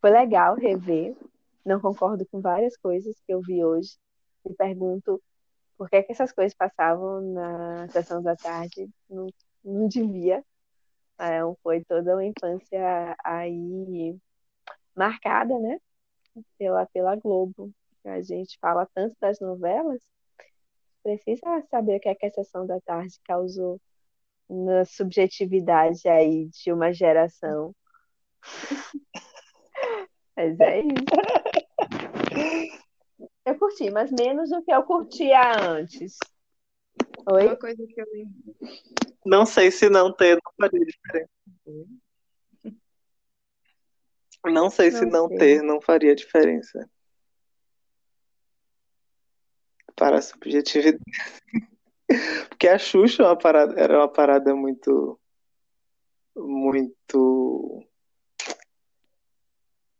foi legal rever. Não concordo com várias coisas que eu vi hoje. Me pergunto por que que essas coisas passavam na sessão da tarde. Não, não devia. Então, foi toda uma infância aí marcada, né? Pela, pela Globo. A gente fala tanto das novelas, precisa saber o que é que a sessão da tarde causou na subjetividade aí de uma geração. Mas é isso. Eu curti, mas menos do que eu curtia antes. Oi? Uma coisa que eu lembro. Não sei se não ter não faria diferença. Não sei se Não não sei. ter não faria diferença. Para a subjetividade. Porque a Xuxa é uma parada- era uma parada muito. Muito.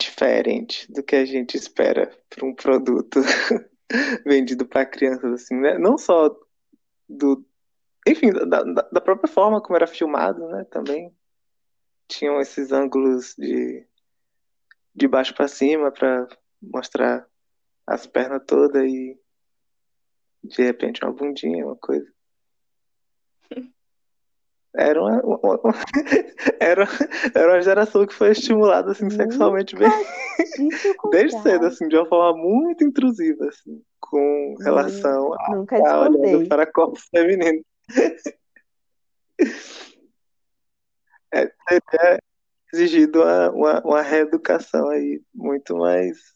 Diferente do que a gente espera para um produto vendido para crianças, assim, né? Não só do. Enfim, da, da- da própria forma como era filmado, né? Também tinham esses ângulos de, de baixo para cima para mostrar as pernas todas e de repente uma bundinha, uma coisa. Era uma, uma- uma- era, era uma geração que foi estimulada assim, sexualmente bem desde cedo, assim, de uma forma muito intrusiva, assim, com relação a, Nunca a olhando para corpos femininos. É, teria exigido uma, uma, uma reeducação aí muito mais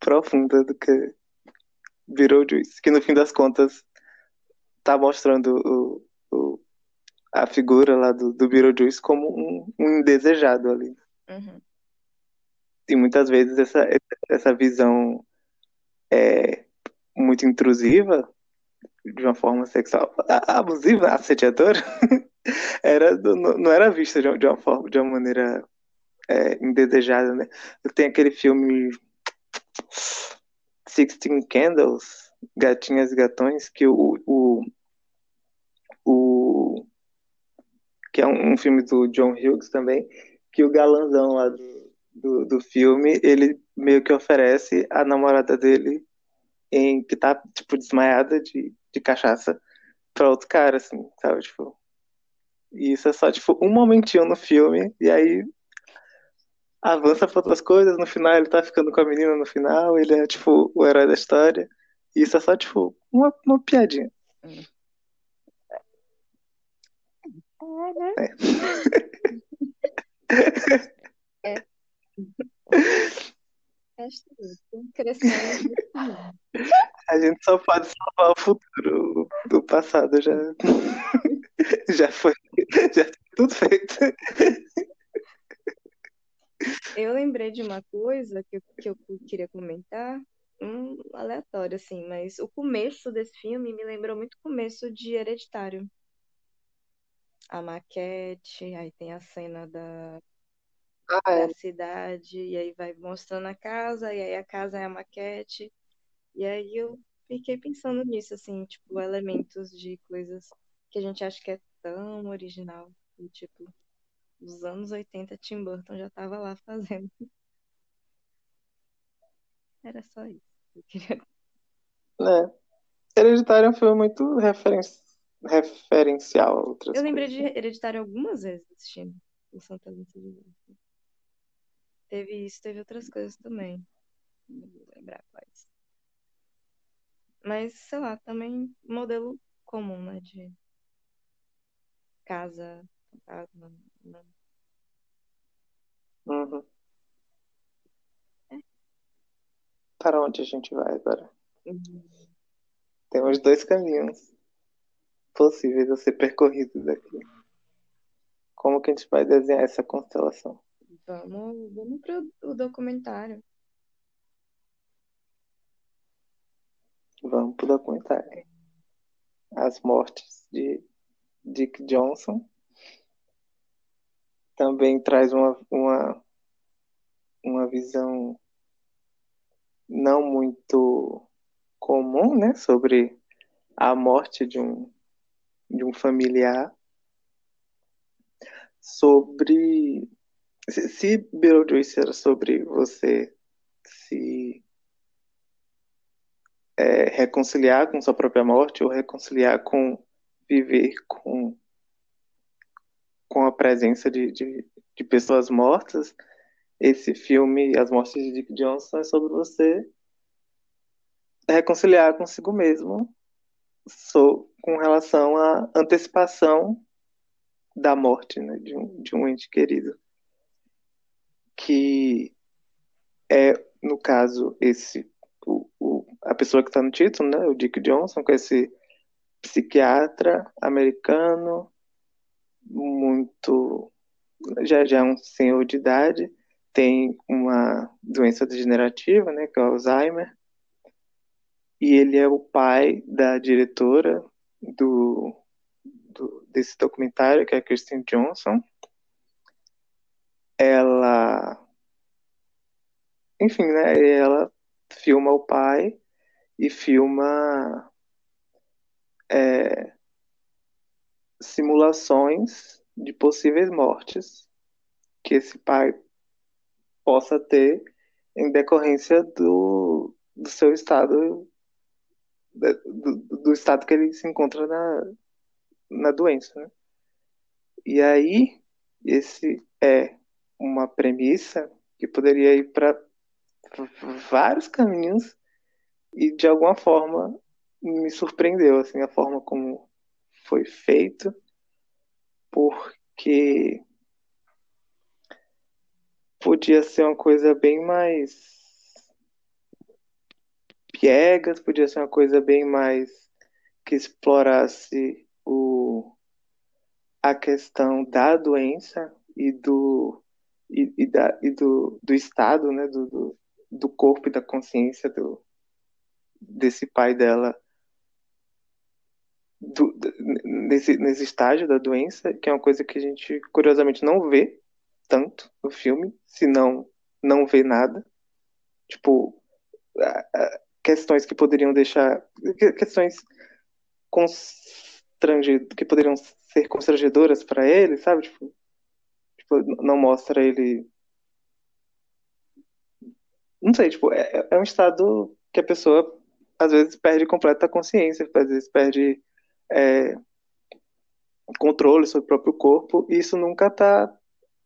profunda do que Beetlejuice, que no fim das contas tá mostrando o, o- a figura lá do, do Beetlejuice como um, um indesejado ali. Uhum. E muitas vezes essa, essa visão é muito intrusiva, de uma forma sexual abusiva, assediadora, era, não era vista de uma, forma, de uma maneira é, indesejada, né? Tem aquele filme Sixteen Candles, Gatinhas e Gatões, que o, o, o que é um, um, filme do John Hughes também, que o galanzão lá do, do, do filme, ele meio que oferece a namorada dele em que tá, tipo, desmaiada de, de cachaça pra outro cara, assim, sabe? Tipo. E isso é só, tipo, um momentinho no filme, e aí avança pra outras coisas, no final ele tá ficando com a menina no final, ele é, tipo, o herói da história. E isso é só, tipo, uma, uma piadinha. É. é. Crescendo. A gente só pode salvar o futuro. Do passado já. já foi. Já tá tudo feito. Eu lembrei de uma coisa que eu, que eu queria comentar, um aleatório, assim, mas o começo desse filme me lembrou muito o começo de Hereditário. A maquete, aí tem a cena da, ah, é. da cidade, e aí vai mostrando a casa, e aí a casa é a maquete. E aí eu fiquei pensando nisso, assim, tipo, elementos de coisas que a gente acha que é tão original. E, tipo, nos anos 80, Tim Burton já estava lá fazendo. Era só isso. Eu queria... É. Hereditário é um filme muito referen... referencial a outras Eu lembrei coisas. de Hereditário algumas vezes assistindo o Santa Lúcia de. Teve isso, teve outras coisas também. Não vou lembrar quais. Mas, sei lá, também modelo comum, né? De casa, fantasma, né? Uhum. Para onde a gente vai agora? Uhum. Temos dois caminhos possíveis a ser percorridos aqui. Como que a gente vai desenhar essa constelação? Vamos, vamos para o documentário. Vamos pro documentário. As mortes de Dick Johnson. Também traz uma, uma, uma visão não muito comum, né, sobre a morte de um, de um familiar, sobre se, se Beetlejuice era sobre você se é, reconciliar com sua própria morte ou reconciliar com viver com com a presença de, de, de pessoas mortas, esse filme, As Mortes de Dick Johnson, é sobre você reconciliar consigo mesmo so, com relação à antecipação da morte né, de, um, de um ente querido. Que é, no caso, esse o, o, a pessoa que está no título, né, o Dick Johnson, com esse psiquiatra americano, muito. já, já é um senhor de idade, tem uma doença degenerativa, né, que é o Alzheimer, e ele é o pai da diretora do, do desse documentário, que é a Kristen Johnson. Ela, enfim, né, ela filma o pai e filma é, simulações de possíveis mortes que esse pai possa ter em decorrência do, do seu estado do, do estado que ele se encontra na, na doença né? e aí esse é uma premissa que poderia ir para vários caminhos e de alguma forma me surpreendeu assim a forma como foi feito porque podia ser uma coisa bem mais piegas, podia ser uma coisa bem mais que explorasse o, a questão da doença e do e, e, da, e do, do estado, né, do, do, do corpo e da consciência do, desse pai dela do, nesse, nesse estágio da doença, que é uma coisa que a gente curiosamente não vê tanto no filme, se não, não vê nada. Tipo, questões que poderiam deixar. questões constrangedoras, que poderiam ser constrangedoras para ele, sabe? Tipo, tipo, não mostra ele. Não sei, tipo, é, é um estado que a pessoa às vezes perde completa consciência, às vezes perde é, controle sobre o próprio corpo, e isso nunca tá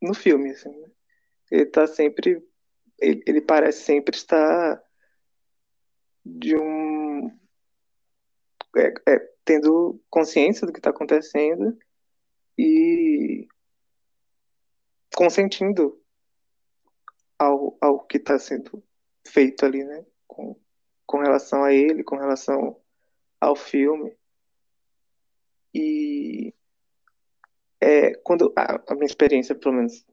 no filme, assim, né? Ele tá sempre, ele, ele, parece sempre estar de um é, é, tendo consciência do que está acontecendo e consentindo ao, ao que está sendo feito ali, né? Com, com relação a ele, com relação ao filme. E é, quando a, a, minha experiência, pelo menos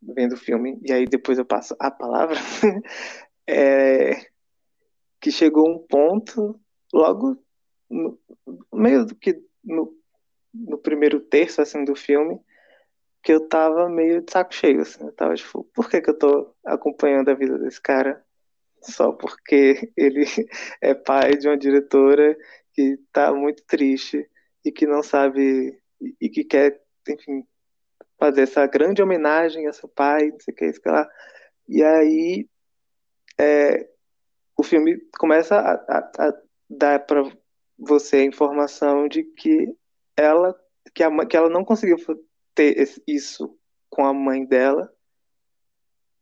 vendo o filme, e aí depois eu passo a palavra, é que chegou um ponto, logo no meio do que no, no primeiro terço assim, do filme, que eu tava meio de saco cheio, assim. Eu tava tipo, por que que eu tô acompanhando a vida desse cara? Só porque ele é pai de uma diretora que tá muito triste e que não sabe e que quer enfim, fazer essa grande homenagem a seu pai, não sei o que, isso que lá. E aí é, o filme começa a, a, a dar para você a informação de que ela que, a, que ela não conseguiu ter isso com a mãe dela,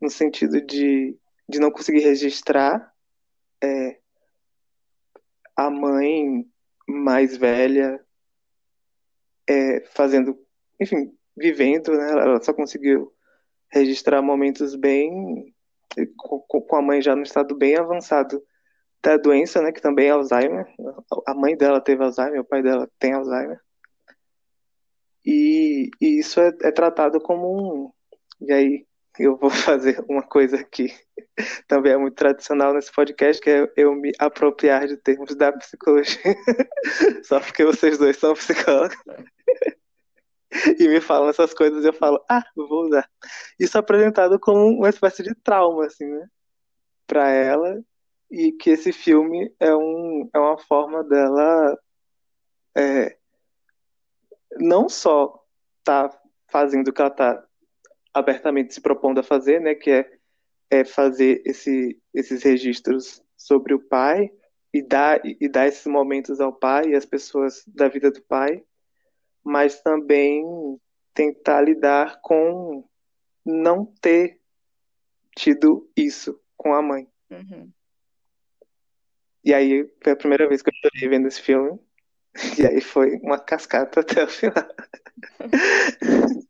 no sentido de, de não conseguir registrar é, a mãe mais velha é, fazendo enfim, vivendo, né? Ela só conseguiu registrar momentos bem com a mãe já no estado bem avançado da doença, né, que também é Alzheimer. A mãe dela teve Alzheimer, o pai dela tem Alzheimer. E, e isso é, é, tratado como um. E aí eu vou fazer uma coisa que também é muito tradicional nesse podcast, que é eu me apropriar de termos da psicologia. Só porque vocês dois são psicólogos. e me falam essas coisas e eu falo, ah, vou usar. Isso é apresentado como uma espécie de trauma, assim, né? Pra ela, e que esse filme é, um, é uma forma dela é, não só tá fazendo o que ela tá abertamente se propondo a fazer, né? Que é, é fazer esse, esses registros sobre o pai e dar, e dar esses momentos ao pai e às pessoas da vida do pai, mas também tentar lidar com não ter tido isso com a mãe. Uhum. E aí foi a primeira vez que eu chorei vendo esse filme. E aí foi uma cascata até o final.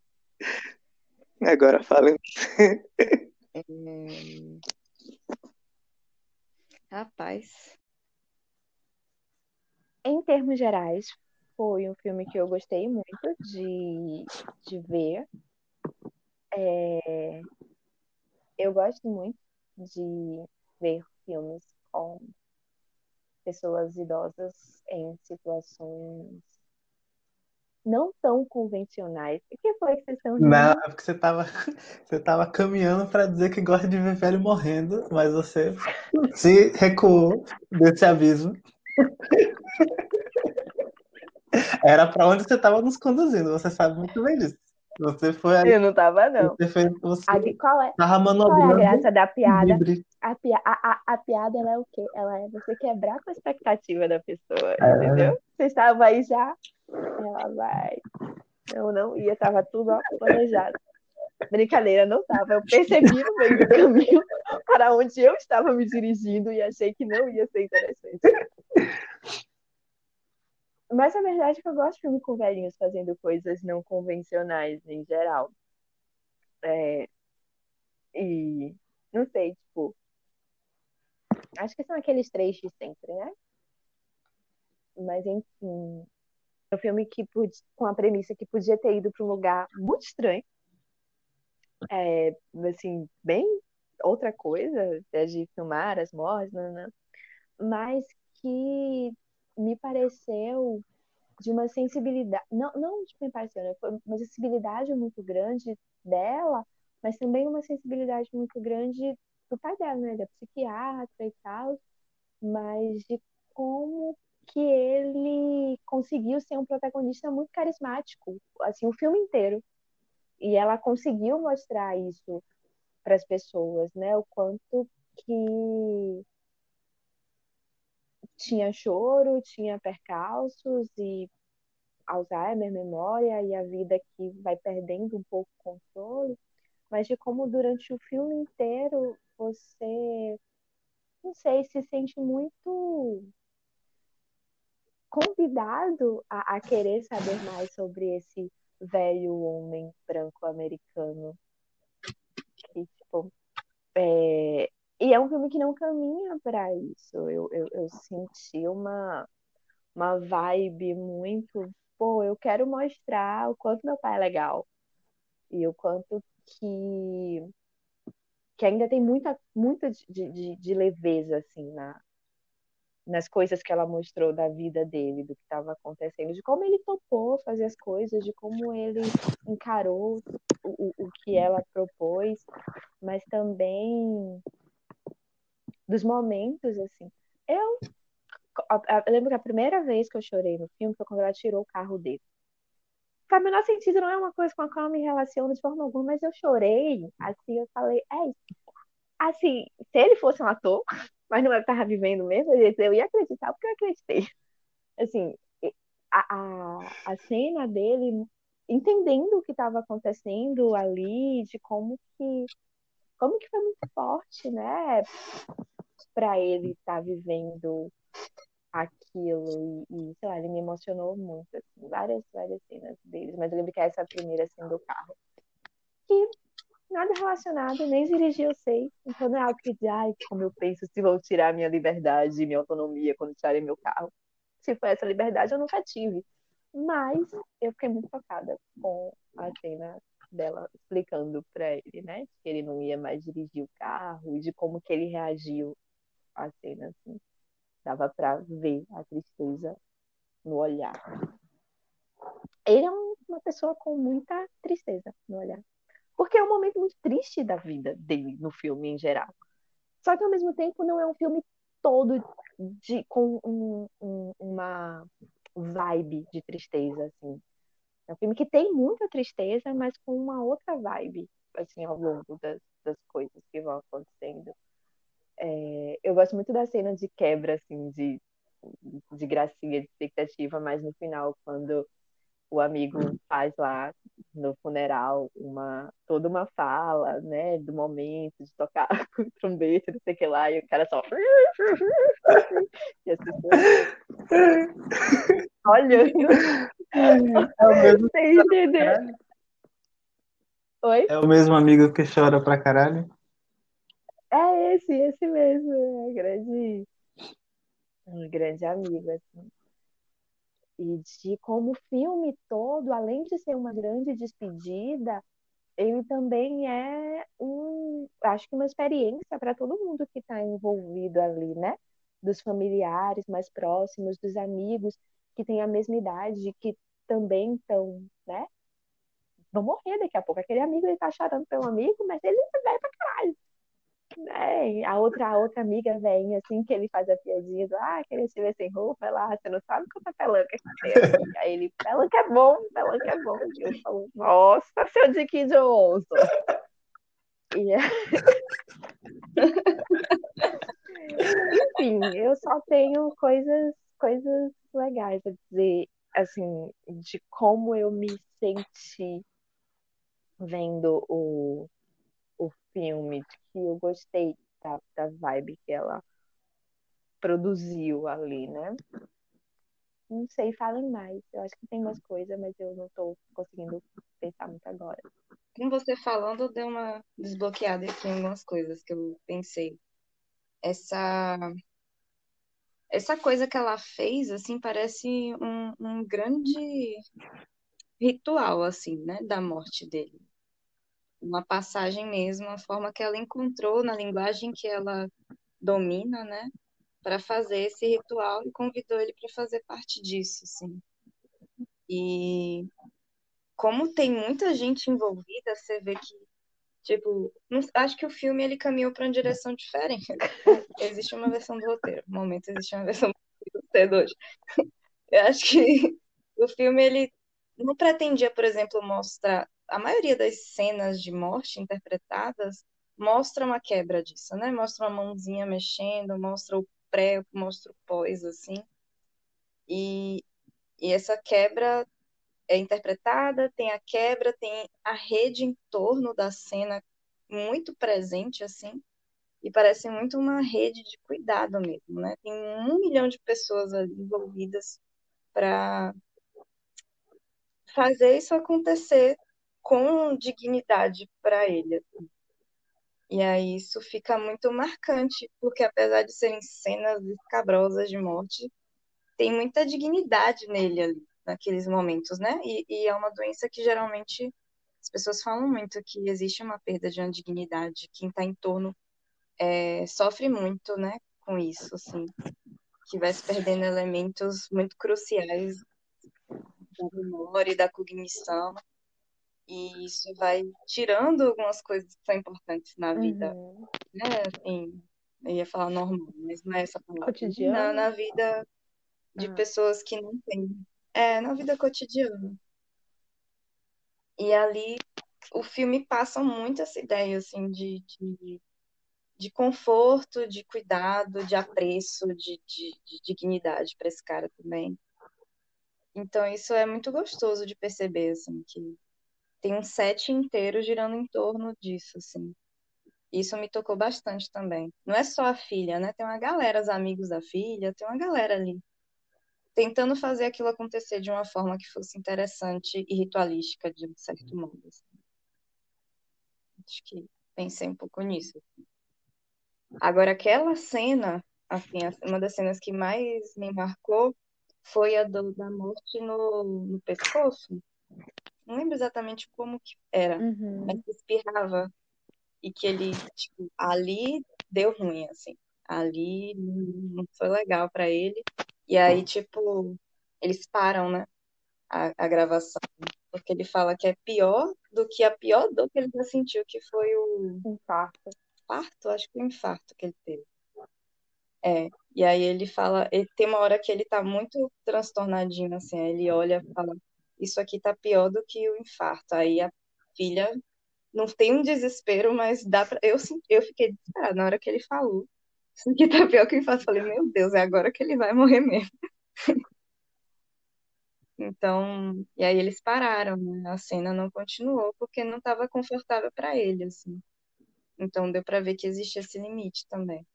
Agora falem. Hum... Rapaz. Em termos gerais, foi um filme que eu gostei muito de, de ver. É, eu gosto muito de ver filmes com pessoas idosas em situações não tão convencionais. O que foi que vocês estão rindo? Não, é porque você estava você tava caminhando para dizer que gosta de ver velho morrendo, mas você se recuou desse aviso. Era para onde você estava nos conduzindo, você sabe muito bem disso. Você foi aí. Eu não tava, não. Você foi, você a, qual é, tava qual é a graça da piada? A, pia, a, a, a, piada ela é o quê? Ela é você quebrar com a expectativa da pessoa, é. entendeu? Você estava aí já, ela vai. Eu não ia, tava tudo ó, planejado. Brincadeira, não tava. Eu percebi no meio do caminho para onde eu estava me dirigindo e achei que não ia ser interessante. Mas a verdade é que eu gosto de filme com velhinhos fazendo coisas não convencionais em geral. É... E não sei, tipo. Acho que são aqueles três de sempre, né? Mas enfim. É um filme que com a premissa que podia ter ido para um lugar muito estranho. É, assim, bem outra coisa, de filmar as mortes, não. mas que me pareceu de uma sensibilidade, não, não me pareceu, né? Foi uma sensibilidade muito grande dela, mas também uma sensibilidade muito grande do pai dela, né? É psiquiatra e tal, mas de como que ele conseguiu ser um protagonista muito carismático, assim, o filme inteiro. E ela conseguiu mostrar isso para as pessoas, né? O quanto que tinha choro, tinha percalços e Alzheimer, memória e a vida que vai perdendo um pouco o controle, mas de como durante o filme inteiro você, não sei, se sente muito convidado a, a querer saber mais sobre esse velho homem branco americano. Que, tipo, é... E é um filme que não caminha para isso. Eu, eu, eu senti uma, uma vibe muito. Pô, eu quero mostrar o quanto meu pai é legal. E o quanto que que ainda tem muita, muita de, de, de leveza, assim, na, nas coisas que ela mostrou da vida dele, do que estava acontecendo, de como ele topou fazer as coisas, de como ele encarou o, o que ela propôs, mas também dos momentos, assim. Eu, eu lembro que a primeira vez que eu chorei no filme foi quando ela tirou o carro dele. Faz o menor sentido, não é uma coisa com a qual eu me relaciono de forma alguma, mas eu chorei, assim, eu falei, é isso. Assim, se ele fosse um ator, mas não é estava vivendo mesmo, eu ia acreditar porque eu acreditei. Assim, a, a, a cena dele entendendo o que estava acontecendo ali, de como que como que foi muito forte, né, para ele estar tá vivendo aquilo e, e, sei lá, ele me emocionou muito, assim, várias, várias cenas deles, mas eu lembro que essa primeira assim do carro. Que nada relacionado, nem dirigir eu sei. Então não é algo que diz, ai, como eu penso se vou tirar minha liberdade, minha autonomia quando tirarem meu carro. Se foi essa liberdade, eu nunca tive. Mas eu fiquei muito tocada com a cena dela explicando para ele, né, que ele não ia mais dirigir o carro e de como que ele reagiu à cena, assim. Dava para ver a tristeza no olhar. Ele é uma pessoa com muita tristeza no olhar. Porque é um momento muito triste da vida dele no filme em geral. Só que ao mesmo tempo não é um filme todo de, com um, um, uma vibe de tristeza, assim. É um filme que tem muita tristeza, mas com uma outra vibe, assim, ao longo das, das coisas que vão acontecendo. É, eu gosto muito da cena de quebra, assim, de, de gracinha, de expectativa, mas no final, quando o amigo faz lá no funeral uma toda uma fala, né, do momento de tocar trombeta, não sei o que lá, e o cara só e as pessoas olhando. É o mesmo Sem entender. Oi? É o mesmo amigo que chora pra caralho? É esse, esse mesmo, é grande um grande amigo assim e de como o filme todo, além de ser uma grande despedida, ele também é um, acho que uma experiência para todo mundo que está envolvido ali, né? Dos familiares mais próximos, dos amigos que têm a mesma idade, que também estão, né? Vão morrer daqui a pouco. Aquele amigo ele tá chorando pelo amigo, mas ele vai pra caralho né? A outra, a outra amiga vem, assim, que ele faz a piadinha do, ah, queria te ver sem roupa, lá, você não sabe quanta pelanca que tem. Aí ele, pelanca é bom, pelanca é bom. E eu falo, nossa, seu Dick Johnson. E é... Enfim, eu só tenho coisas, coisas legais a dizer, assim, de como eu me senti vendo o filme, que eu gostei da, da vibe que ela produziu ali, né? Não sei, falem mais. Eu acho que tem umas coisas, mas eu não estou conseguindo pensar muito agora. Com você falando, deu uma desbloqueada aqui em algumas coisas que eu pensei. Essa essa coisa que ela fez, assim, parece um, um grande ritual, assim, né, da morte dele uma passagem mesmo, a forma que ela encontrou na linguagem que ela domina, né, para fazer esse ritual e convidou ele para fazer parte disso, assim. E como tem muita gente envolvida, você vê que Tipo, não- acho que o filme ele caminhou para uma direção diferente. Existe uma versão do roteiro. No momento existe uma versão do roteiro hoje. Eu acho que o filme ele não pretendia, por exemplo, mostrar a maioria das cenas de morte interpretadas mostra uma quebra disso, né? Mostra uma mãozinha mexendo, mostra o pré, mostra o pós, assim. E, e essa quebra é interpretada, tem a quebra, tem a rede em torno da cena muito presente, assim, e parece muito uma rede de cuidado mesmo, né? Tem um milhão de pessoas envolvidas para fazer isso acontecer com dignidade para ele. assim. E aí isso fica muito marcante, porque apesar de serem cenas escabrosas de morte, tem muita dignidade nele ali, naqueles momentos, né? E, e é uma doença que geralmente as pessoas falam muito que existe uma perda de uma dignidade. Quem está em torno é, sofre muito, né, com isso, assim, que vai se perdendo elementos muito cruciais da memória e da cognição. E isso vai tirando algumas coisas que são importantes na vida, Uhum. né? Assim, eu ia falar normal, mas não é essa palavra. Cotidiano? Na, na vida de Ah. pessoas que não têm. É, na vida cotidiana. E ali o filme passa muito essa ideia, assim, de, de, de conforto, de cuidado, de apreço, de, de, de dignidade para esse cara também. Então isso é muito gostoso de perceber, assim, que tem um set inteiro girando em torno disso, assim. Isso me tocou bastante também. Não é só a filha, né? Tem uma galera, os amigos da filha, tem uma galera ali tentando fazer aquilo acontecer de uma forma que fosse interessante e ritualística, de um certo modo. assim. Acho que pensei um pouco nisso. Agora, aquela cena, assim, uma das cenas que mais me marcou foi a do, da morte no, no pescoço. Não lembro exatamente como que era, Uhum. mas que espirrava e que ele, tipo, ali deu ruim, assim. Ali não foi legal pra ele. E aí, tipo, eles param, né, a, a gravação. Porque ele fala que é pior do que a pior dor que ele já sentiu, que foi o Infarto. infarto, acho que o infarto que ele teve. É, e aí ele fala, ele tem uma hora que ele tá muito transtornadinho, assim, aí ele olha e fala, isso aqui tá pior do que o infarto. Aí a filha não tem um desespero, mas dá pra... eu, eu fiquei desesperada na hora que ele falou. Isso aqui tá pior que o infarto. Eu falei, meu Deus, é agora que ele vai morrer mesmo. Então, e aí eles pararam, né? A cena não continuou porque não estava confortável para ele, assim. Então deu para ver que existe esse limite também.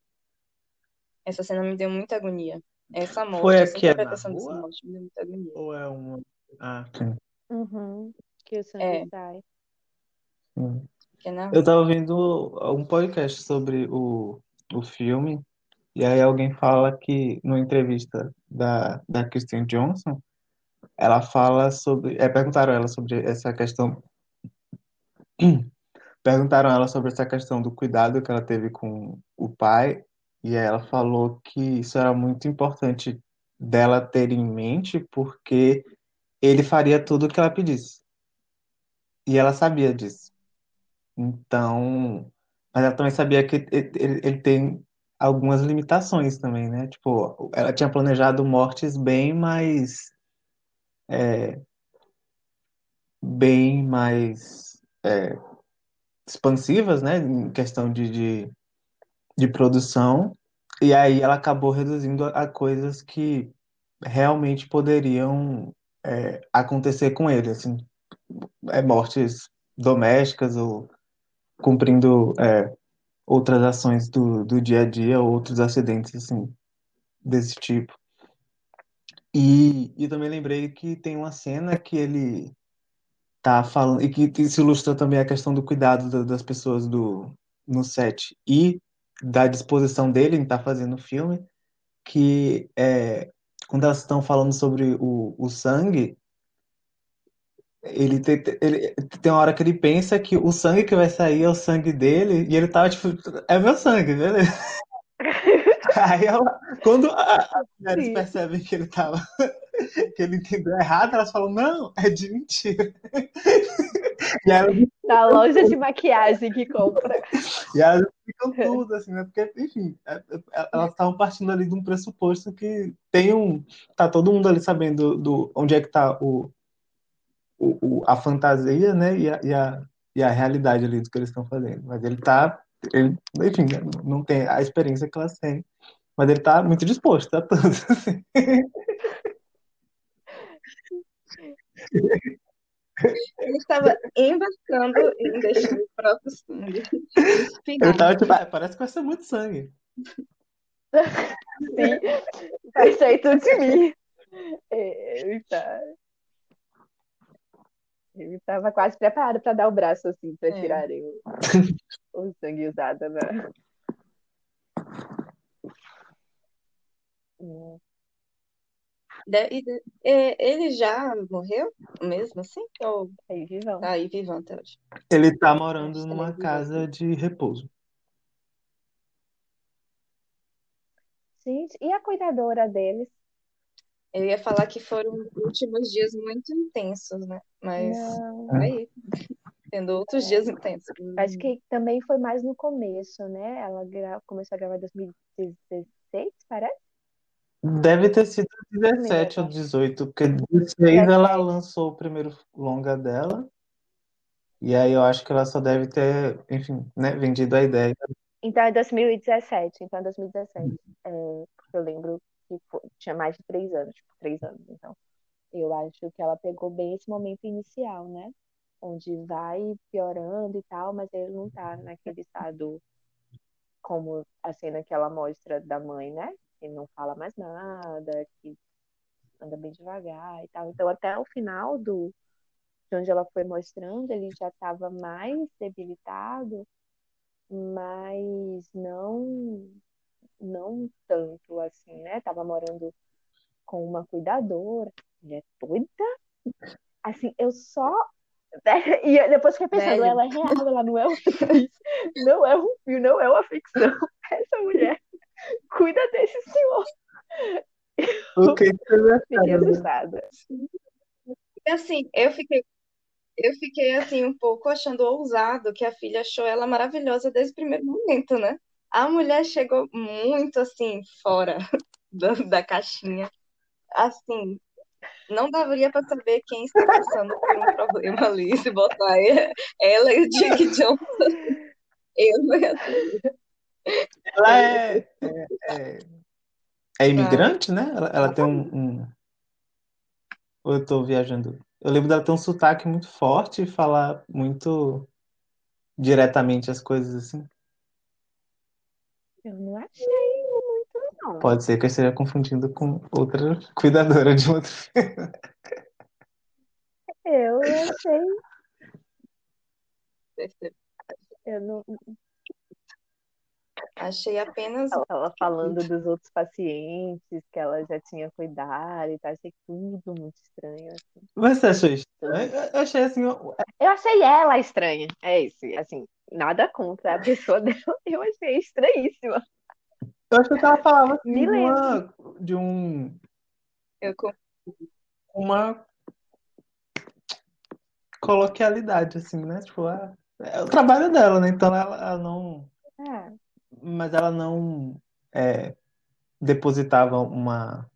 Essa cena me deu muita agonia. Essa morte, Foi essa aqui é interpretação dessa morte me deu muita agonia. Ou é uma. Ah, sim. Uhum. Que o sangue É. sai. sim. Eu tava vendo um podcast sobre o, o filme, e aí alguém fala que, numa entrevista da, da Kristen Johnson, ela fala sobre. É, perguntaram ela sobre essa questão. Perguntaram ela sobre essa questão do cuidado que ela teve com o pai, e ela falou que isso era muito importante dela ter em mente, porque ele faria tudo o que ela pedisse. E ela sabia disso. Então, mas ela também sabia que ele, ele- tem algumas limitações também, né? Tipo, ela tinha planejado mortes bem mais, bem mais é, expansivas, né? Em questão de, de, de produção. E aí ela acabou reduzindo a coisas que realmente poderiam é, acontecer com ele, assim, é, mortes domésticas ou cumprindo é, outras ações do, do dia a dia, outros acidentes assim desse tipo. E, e também lembrei que tem uma cena que ele tá falando, e que isso ilustra também a questão do cuidado da- das pessoas do, no set e da disposição dele em estar fazendo o filme, que é quando elas estão falando sobre o, o sangue, ele tem, ele tem uma hora que ele pensa que o sangue que vai sair é o sangue dele, e ele tava tipo, é meu sangue, beleza? Aí ela, quando as mulheres Sim. percebem que ele tava, que ele entendeu errado, elas falam, não, é de mentira. E elas, Na loja de maquiagem que compra. e elas explicam tudo, assim, né? Porque, enfim, é- é- elas estavam partindo ali de um pressuposto que tem um. Tá todo mundo ali sabendo do, onde é que tá o, o, o- a fantasia, né? E a, e, a, e a realidade ali do que eles estão fazendo. Mas ele tá. Ele, enfim, não tem a experiência que elas têm. Mas ele tá muito disposto a tudo, assim. Ele estava embarcando em deixar o próprio sangue. Ele tava tipo, ah, parece que vai ser muito sangue. Sim, vai sair tudo de mim. É, Ele tá. Estava quase preparado para dar o braço assim, para É. tirarem o, o sangue usado na. De- é, ele já morreu mesmo assim? Ou Aí, vivão. tá aí vivão até hoje? Ele tá morando que numa é casa de repouso. Gente, e a cuidadora deles? Eu ia falar que foram últimos dias muito intensos, né? Mas Não. aí, tendo outros dias intensos. Acho que também foi mais no começo, né? Ela gra- começou a gravar em 2016, parece? Deve ter sido 17 ou 18, porque 16 ela lançou o primeiro longa dela. E aí eu acho que ela só deve ter, enfim, né, vendido a ideia. Então é 2017. Então é 2017. É, porque eu lembro que foi- tinha mais de três anos, tipo, três anos. Então eu acho que ela pegou bem esse momento inicial, né? Onde vai piorando e tal, mas ele não tá naquele estado como a cena que ela mostra da mãe, né? Que não fala mais nada, que anda bem devagar e tal. Então até o final do de onde ela foi mostrando, ele já estava mais debilitado, mas não não tanto assim, né? Tava morando com uma cuidadora. Mulher doida? Assim, eu só. E depois fiquei pensando, Velho. ela é real, ela não é atriz, não é um filme, não é uma ficção. Essa mulher cuida desse senhor. O que que você Fiquei assustada. E assim, eu fiquei, eu fiquei assim um pouco achando ousado que a filha achou ela maravilhosa desde o primeiro momento, né? A mulher chegou muito assim fora da, da caixinha. Assim, não daria para saber quem está passando por um problema ali, se botar ela e o Jake Johnson. Eu não ia saber. Ela é, é, é, é imigrante, né? Ela, ela tem um, um- Ou eu tô viajando? Eu lembro dela ter um sotaque muito forte e falar muito diretamente as coisas assim. Eu não achei muito, não. Pode ser que eu esteja confundindo com outra cuidadora de outro filme. Eu achei. Eu não, Achei apenas Ela tava falando dos outros pacientes que ela já tinha cuidado e tal. Achei tudo muito estranho. assim. Mas você achou estranho? Eu achei assim. eu- Eu achei ela estranha. É isso. Assim, nada contra a pessoa dela. Eu achei estranhíssima. Eu achei que ela falava assim, Me de, uma, de um, eu com- uma coloquialidade, assim, né? Tipo, ah, é o trabalho dela, né? Então ela, ela não. É. Mas ela não é, depositava uma.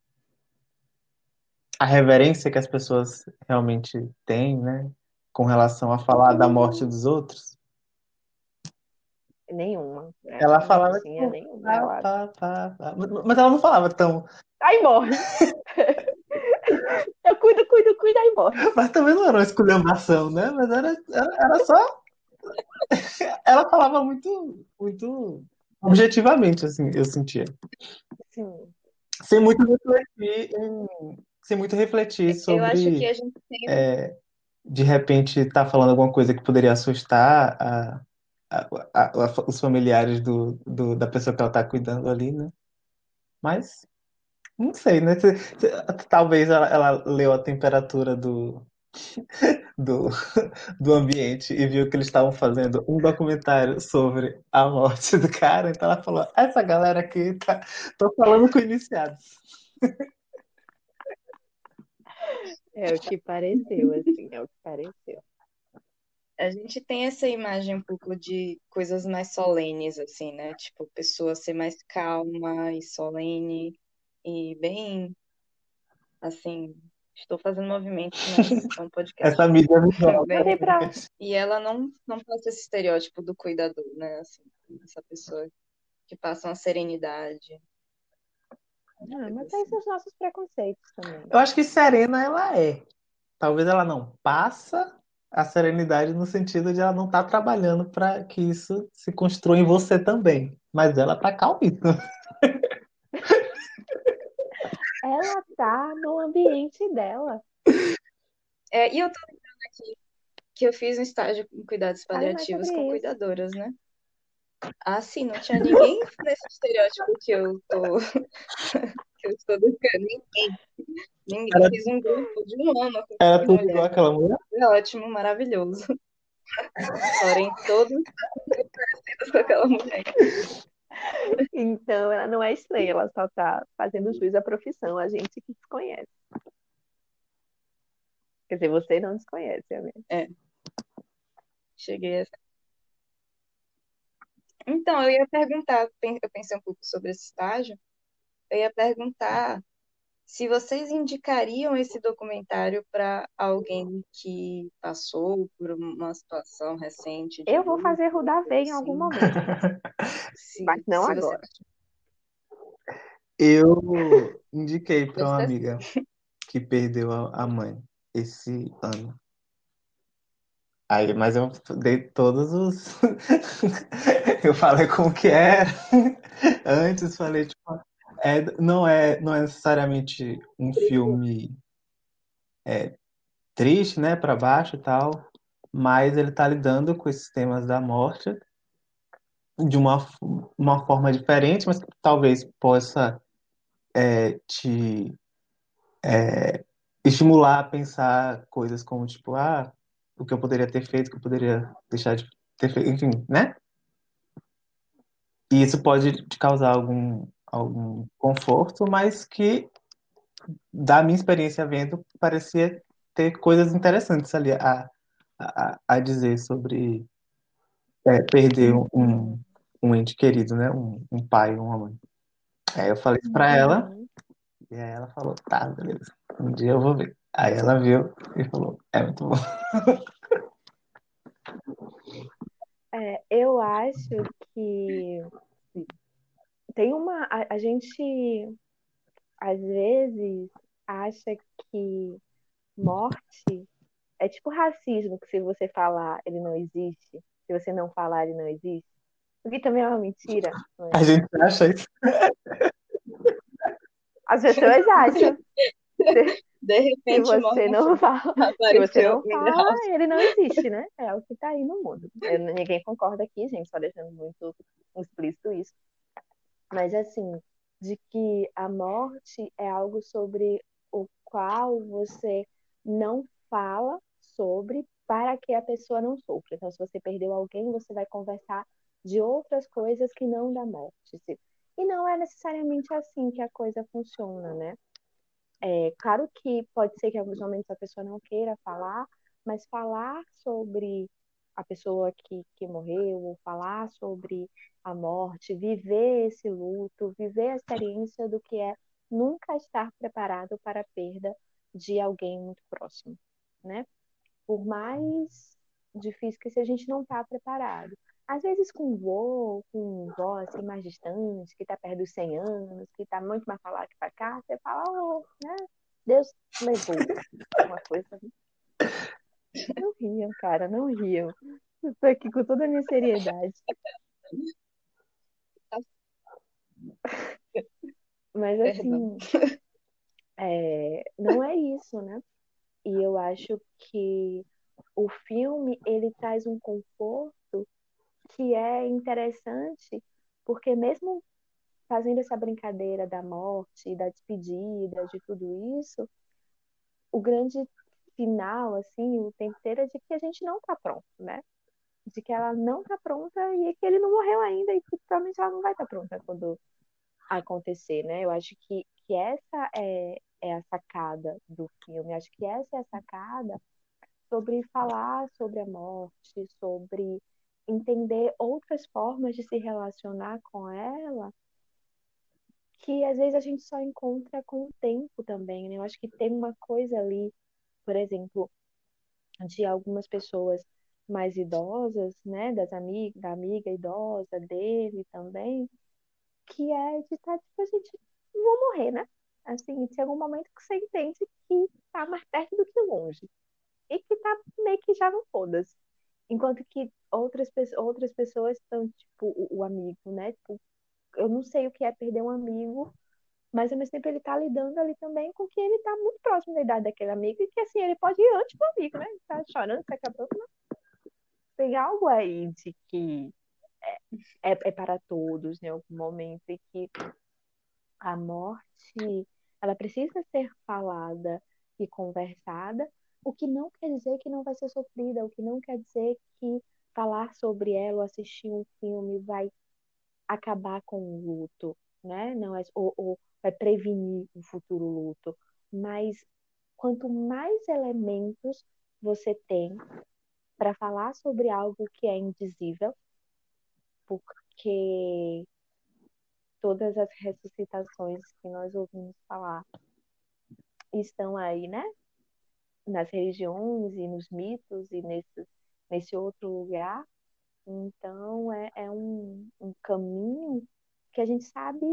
A reverência que as pessoas realmente têm, né? Com relação a falar da morte dos outros. Nenhuma. né? Ela falava tinha tipo, nenhuma. pá, Ela... pá, pá, pá. Mas ela não falava tão. Aí morre. Eu cuido, cuido, cuido, aí morre. Mas também não era uma esculhambação, né? Mas era, era, era só. Ela falava muito, muito objetivamente, assim, eu sentia. Sim. Sem muito refletir, em- sem muito refletir eu acho que sobre, a gente tem é, de repente, estar falando alguma coisa que poderia assustar a, a- a- os familiares do, do- da pessoa que ela está cuidando ali, né? Mas, não sei, né? Talvez ela, ela leu a temperatura do, do, do ambiente e viu que eles estavam fazendo um documentário sobre a morte do cara, então ela falou: essa galera aqui tá, tô falando com iniciados. É o que pareceu, assim, é o que pareceu. A gente tem essa imagem um pouco de coisas mais solenes, assim, né? Tipo, pessoa ser mais calma e solene e bem, assim, estou fazendo movimentos, mas é um podcast. Essa mídia visual. Bem- Mandei pra- E ela não, não passa esse estereótipo do cuidador, né? Assim, essa pessoa que passa uma serenidade. Ah, mas tem os nossos preconceitos também. Eu acho que serena ela é. Talvez ela não passa a serenidade no sentido de ela não estar trabalhando para que isso se construa em você também. Mas ela tá calmíssima. Ela tá no ambiente dela. É, e eu tô lembrando aqui que eu fiz um estágio em cuidados paliativos com isso. cuidadoras, né? Ah, sim, não tinha ninguém nesse estereótipo que eu tô que eu estou buscando. Ninguém. Ninguém. Era- Fiz um grupo de um ano com Era tudo mulher. igual aquela mulher. Foi ótimo, maravilhoso. Porém, todos parecidos com aquela mulher. Então, ela não é estranha, ela só tá fazendo jus à profissão, a gente que desconhece. Quer dizer, você não desconhece, amiga. Cheguei a... Então, eu ia perguntar, eu pensei um pouco sobre esse estágio, eu ia perguntar se vocês indicariam esse documentário para alguém que passou por uma situação recente Eu vou fazer Rudá ver em algum assim, momento, se, mas não se você- agora. Eu indiquei para uma amiga que perdeu a a mãe esse ano. Aí, mas eu dei todos os. Eu falei como que era. Antes falei, tipo, é, não é, não é necessariamente um filme é, triste, né, para baixo e tal, mas ele tá lidando com esses temas da morte de uma, uma forma diferente, mas que talvez possa é, te é, estimular a pensar coisas como, tipo, ah, o que eu poderia ter feito, o que eu poderia deixar de ter feito, enfim, né? E isso pode te causar algum, algum conforto, mas que, da minha experiência vendo, parecia ter coisas interessantes ali a, a, a dizer sobre é, perder um, um ente querido, né? Um, um pai, uma mãe. Aí eu falei isso pra ela, Uhum. e aí ela falou, tá, beleza, um dia eu vou ver. Aí ela viu e falou, é muito bom. É, eu acho que tem uma. A, a gente às vezes acha que morte é tipo racismo, que se você falar, ele não existe. Se você não falar, ele não existe. O que também é uma mentira. não é? A gente acha isso. As pessoas acham. De Se repente, você Morgan não fala, se você não fala, ele não existe, né? É o que tá aí no mundo. Eu- ninguém concorda aqui, gente, só deixando muito explícito isso. Mas assim, de que a morte é algo sobre o qual você não fala sobre para que a pessoa não sofra. Então, se você perdeu alguém, você vai conversar de outras coisas que não da morte. E não é necessariamente assim que a coisa funciona, né? É, claro que pode ser que em alguns momentos a pessoa não queira falar, mas falar sobre a pessoa que, que morreu, ou falar sobre a morte, viver esse luto, viver a experiência do que é nunca estar preparado para a perda de alguém muito próximo, né? Por mais difícil que seja, a gente não está preparado. Às vezes com um vô, com um vó assim, mais distante, que está perto dos 100 anos, que está muito mais para lá que para cá, você fala, oh, né? Deus levou uma coisa. Não riam, cara, não riam. Eu tô aqui com toda a minha seriedade. Mas assim, é, não é isso, né? E eu acho que o filme ele traz um conforto que é interessante, porque mesmo fazendo essa brincadeira da morte, da despedida, de tudo isso, o grande final, assim, o tempo inteiro é de que a gente não tá pronto, né? De que ela não tá pronta e que ele não morreu ainda e que provavelmente ela não vai estar pronta quando acontecer, né? Eu acho que, que essa é, é a sacada do filme. Eu acho que essa é a sacada sobre falar sobre a morte, sobre entender outras formas de se relacionar com ela, que às vezes a gente só encontra com o tempo também, né? Eu acho que tem uma coisa ali, por exemplo, de algumas pessoas mais idosas, né, das amigas, da amiga idosa dele também, que é de estar, tá, tipo, a gente vou morrer, né? Assim, tem algum momento que você entende que tá mais perto do que longe. E que tá meio que já não foda-se. Enquanto que outras, outras pessoas estão, tipo, o, o, amigo, né? Tipo, eu não sei o que é perder um amigo, mas ao mesmo tempo ele tá lidando ali também com que ele tá muito próximo da idade daquele amigo e que, assim, ele pode ir antes do amigo, né? Tá chorando, tá acabando, mas tem algo aí de que é, é, é para todos em algum momento e que a morte ela precisa ser falada e conversada, o que não quer dizer que não vai ser sofrida, o que não quer dizer que falar sobre ela ou assistir um filme vai acabar com o luto, né? Não é, ou, ou vai prevenir o futuro luto. Mas quanto mais elementos você tem para falar sobre algo que é indizível, porque todas as ressuscitações que nós ouvimos falar estão aí, né? Nas religiões e nos mitos e nesse, nesse outro lugar. Então, é, é um, um caminho que a gente sabe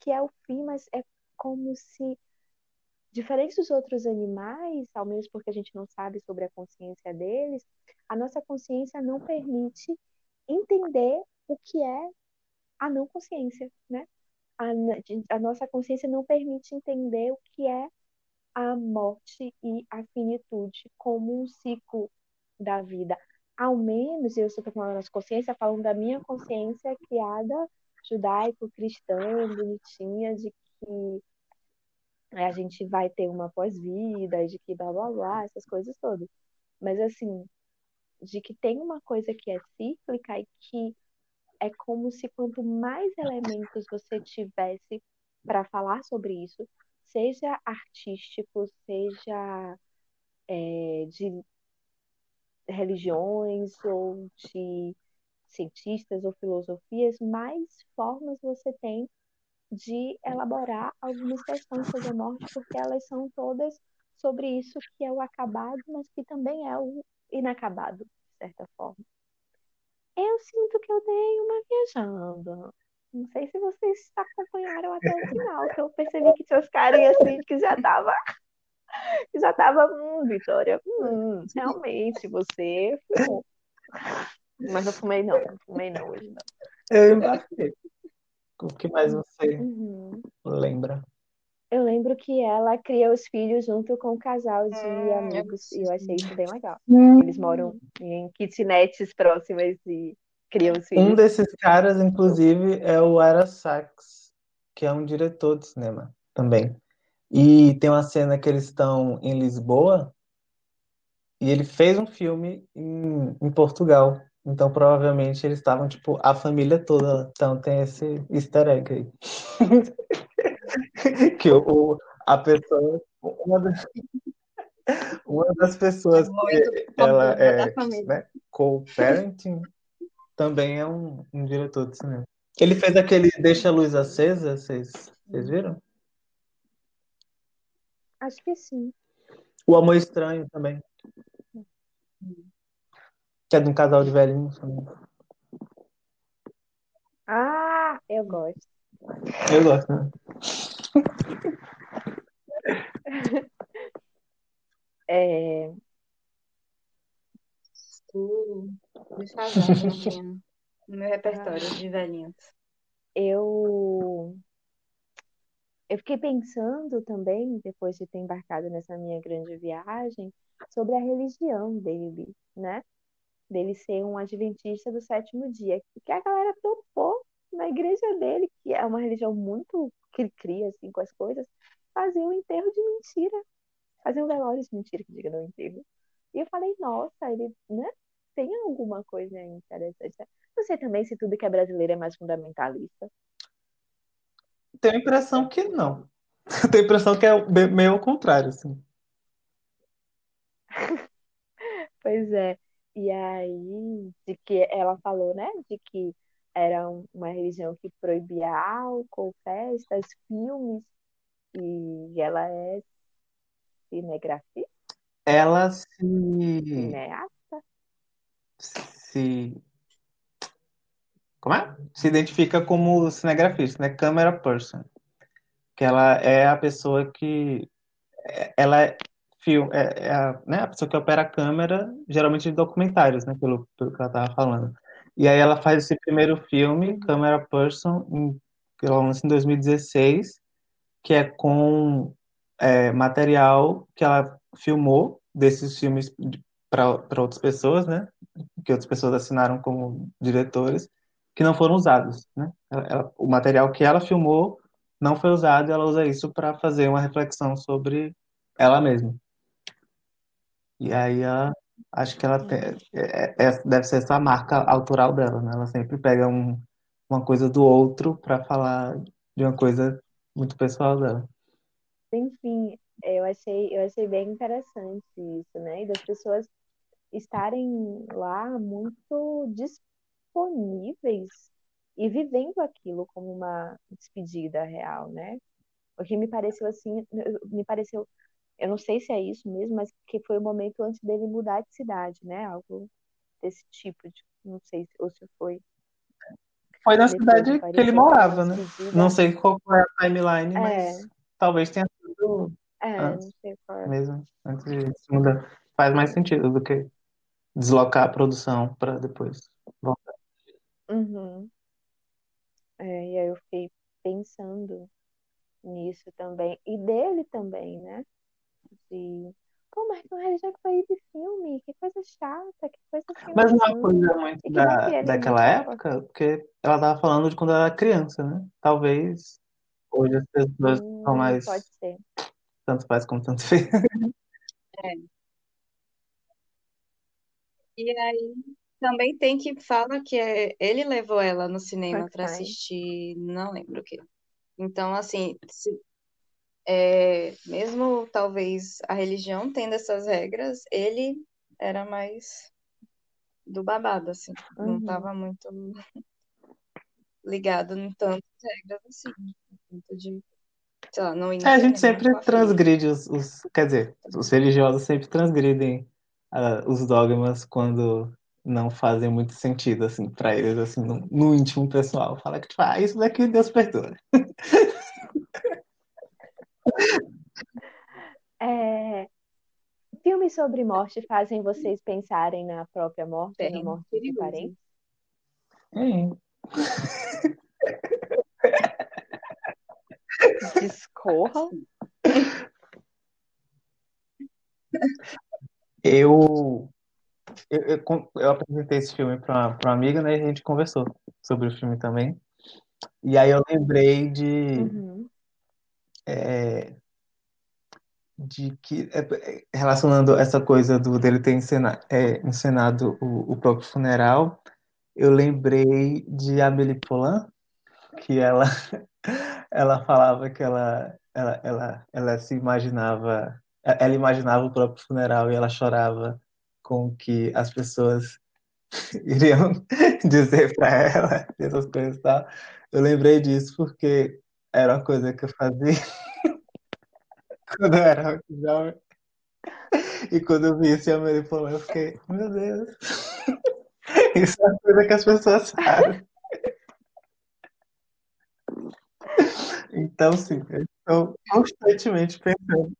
que é o fim, mas é como se, diferente dos outros animais, ao menos porque a gente não sabe sobre a consciência deles, a nossa consciência não permite entender o que é a não consciência, né? A, a nossa consciência não permite entender o que é a morte e a finitude como um ciclo da vida. Ao menos, eu estou falando da nossa consciência, falando da minha consciência criada judaico-cristã, bonitinha, de que a gente vai ter uma pós-vida, de que blá blá blá, essas coisas todas. Mas assim, de que tem uma coisa que é cíclica e que é como se quanto mais elementos você tivesse para falar sobre isso, seja artístico, seja é, de religiões ou de cientistas ou filosofias, mais formas você tem de elaborar algumas questões sobre a morte, porque elas são todas sobre isso que é o acabado, mas que também é o inacabado, de certa forma. Eu sinto que eu dei uma viajando. Não sei se vocês acompanharam até o final, que eu percebi que tinha os carinhas assim que já tava. Que já tava, hum, Vitória, hum, realmente, você. Mas não fumei não, não fumei não hoje não. Eu embarquei. O que mais você uhum. lembra? Eu lembro que ela cria os filhos junto com um casal de hum, amigos e eu achei isso bem legal. Hum. Eles moram em kitnets próximas e criam os filhos. Um desses caras, inclusive, é o Ara Sachs, que é um diretor de cinema também. E tem uma cena que eles estão em Lisboa e ele fez um filme em, em Portugal. Então, provavelmente, eles estavam, tipo, a família toda. Então, tem esse easter egg aí. que o, a pessoa, uma das, uma das pessoas que ela é né, co-parenting também é um, um, diretor de cinema. Ele fez aquele Deixa a Luz Acesa, vocês, vocês viram? Acho que sim. O Amor Estranho também. Que é de um casal de velhinhos também. Ah, eu gosto. Eu gosto, né? É... Uh, deixa no meu repertório de velhinhos. Eu eu fiquei pensando também, depois de ter embarcado nessa minha grande viagem, sobre a religião dele, né? Dele ser um adventista do sétimo dia, que a galera topou na igreja dele, que é uma religião muito que cria assim com as coisas, fazia um enterro de mentira. Fazia um velório de mentira, que diga no enterro. E eu falei, nossa, ele, né? Tem alguma coisa interessante. Não sei também se tudo que é brasileiro é mais fundamentalista. Tenho a impressão que não. Tenho a impressão que é meio ao contrário, assim. Pois é. E aí, de que ela falou, né? De que era um- uma religião que proibia álcool, festas, filmes, e ela é cinegrafista, Ela se, cineasta. se, como é? Se identifica como cinegrafista, né? Camera person. Que ela é a pessoa que ela é, fil- é, é a, né, a pessoa que opera a câmera, geralmente de documentários, né, pelo, pelo que ela estava falando. E aí ela faz esse primeiro filme, Camera Person, em, que ela lança em 2016, que é com é, material que ela filmou desses filmes para outras pessoas, né, que outras pessoas assinaram como diretores, que não foram usados, né. Ela- ela- o material que ela filmou não foi usado e ela usa isso para fazer uma reflexão sobre ela mesma. E aí acho que ela tem, é- é- deve ser essa marca autoral dela, né? Ela sempre pega um, uma coisa do outro para falar de uma coisa muito pessoal dela. Enfim, eu achei, eu achei bem interessante isso, né? E das pessoas estarem lá muito disponíveis e vivendo aquilo como uma despedida real, né? O que me pareceu assim, me pareceu, eu não sei se é isso mesmo, mas que foi o momento antes dele mudar de cidade, né? Algo desse tipo, de, não sei se, ou se foi Foi na depois, cidade que ele morava, né? despedida. Não sei qual foi a timeline, É. mas talvez tenha sido É, antes. não sei qual é. mesmo, antes de se mudar. Faz mais sentido do que deslocar a produção para depois voltar. Uhum. É, e aí eu fiquei pensando nisso também. E dele também, né? De, pô, mas não é já que foi de filme, que coisa chata, que coisa sem Mas não é uma coisa muito E da, daquela época, porque ela tava falando de quando ela era criança, né? Talvez hoje as pessoas são Hum, mais pode ser. tanto faz como tanto fez. E aí também tem que fala que é, ele levou ela no cinema para assistir, não lembro o quê. Então, assim, se- é, mesmo talvez a religião tendo essas regras, ele era mais do babado, assim, não Uhum. estava muito ligado em tantas regras assim, tanto de, lá, não É, a gente sempre transgride os, os- quer dizer, os religiosos sempre transgridem ah, os dogmas quando não fazem muito sentido, assim, para eles, assim, no, no íntimo pessoal. Fala que, tipo, ah, isso daqui Deus perdoa. É, filmes sobre morte fazem vocês pensarem na própria morte ou na Bem morte de parentes? Discorra. Eu, eu, eu, eu apresentei esse filme para uma amiga, né? E a gente conversou sobre o filme também. E aí eu lembrei de, Uhum. É, de que, é, é, relacionando essa coisa do, dele ter encena, é, encenado o, o próprio funeral, eu lembrei de Amélie Poulain, que ela, ela falava que ela, ela, ela, ela se imaginava, ela imaginava o próprio funeral e ela chorava com que as pessoas iriam dizer para ela, essas coisas tal. Eu lembrei disso porque era uma coisa que eu fazia quando eu era jovem. E quando eu vi esse Amélie Poulain, eu fiquei, meu Deus, isso é uma coisa que as pessoas fazem. Então, sim, eu estou constantemente pensando.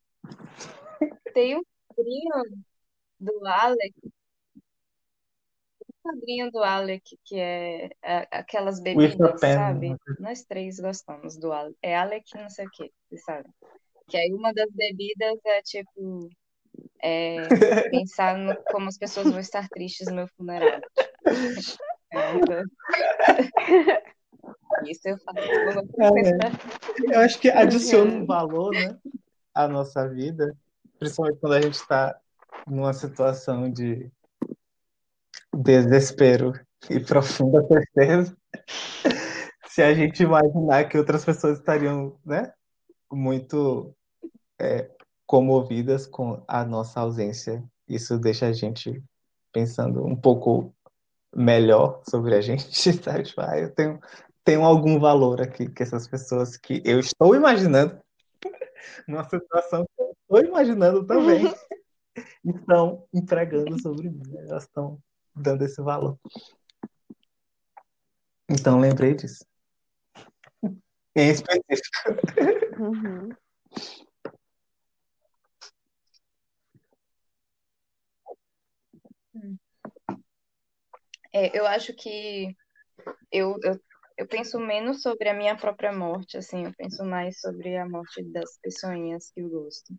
Tem um quadrinho do Alec, quadrinho do Alec que é, é aquelas bebidas, sabe? Nós três gostamos do Alec. É Alec não sei o quê, sabe? Que aí uma das bebidas é tipo é, pensar no, como as pessoas vão estar tristes no meu funeral. É, então, isso eu faço. É, eu acho que adiciona um valor, né, à nossa vida, principalmente quando a gente está numa situação de desespero e profunda tristeza. Se a gente imaginar que outras pessoas estariam, né, muito é, comovidas com a nossa ausência, isso deixa a gente pensando um pouco melhor sobre a gente, sabe? Tipo, ah, eu tenho, tenho algum valor aqui que essas pessoas que eu estou imaginando, numa situação que eu estou imaginando também, estão entregando sobre mim. né? Elas estão dando esse valor. Então, lembrei disso. Em específico. Uhum. É, eu acho que eu, eu, eu penso menos sobre a minha própria morte, assim, eu penso mais sobre a morte das pessoinhas que eu gosto.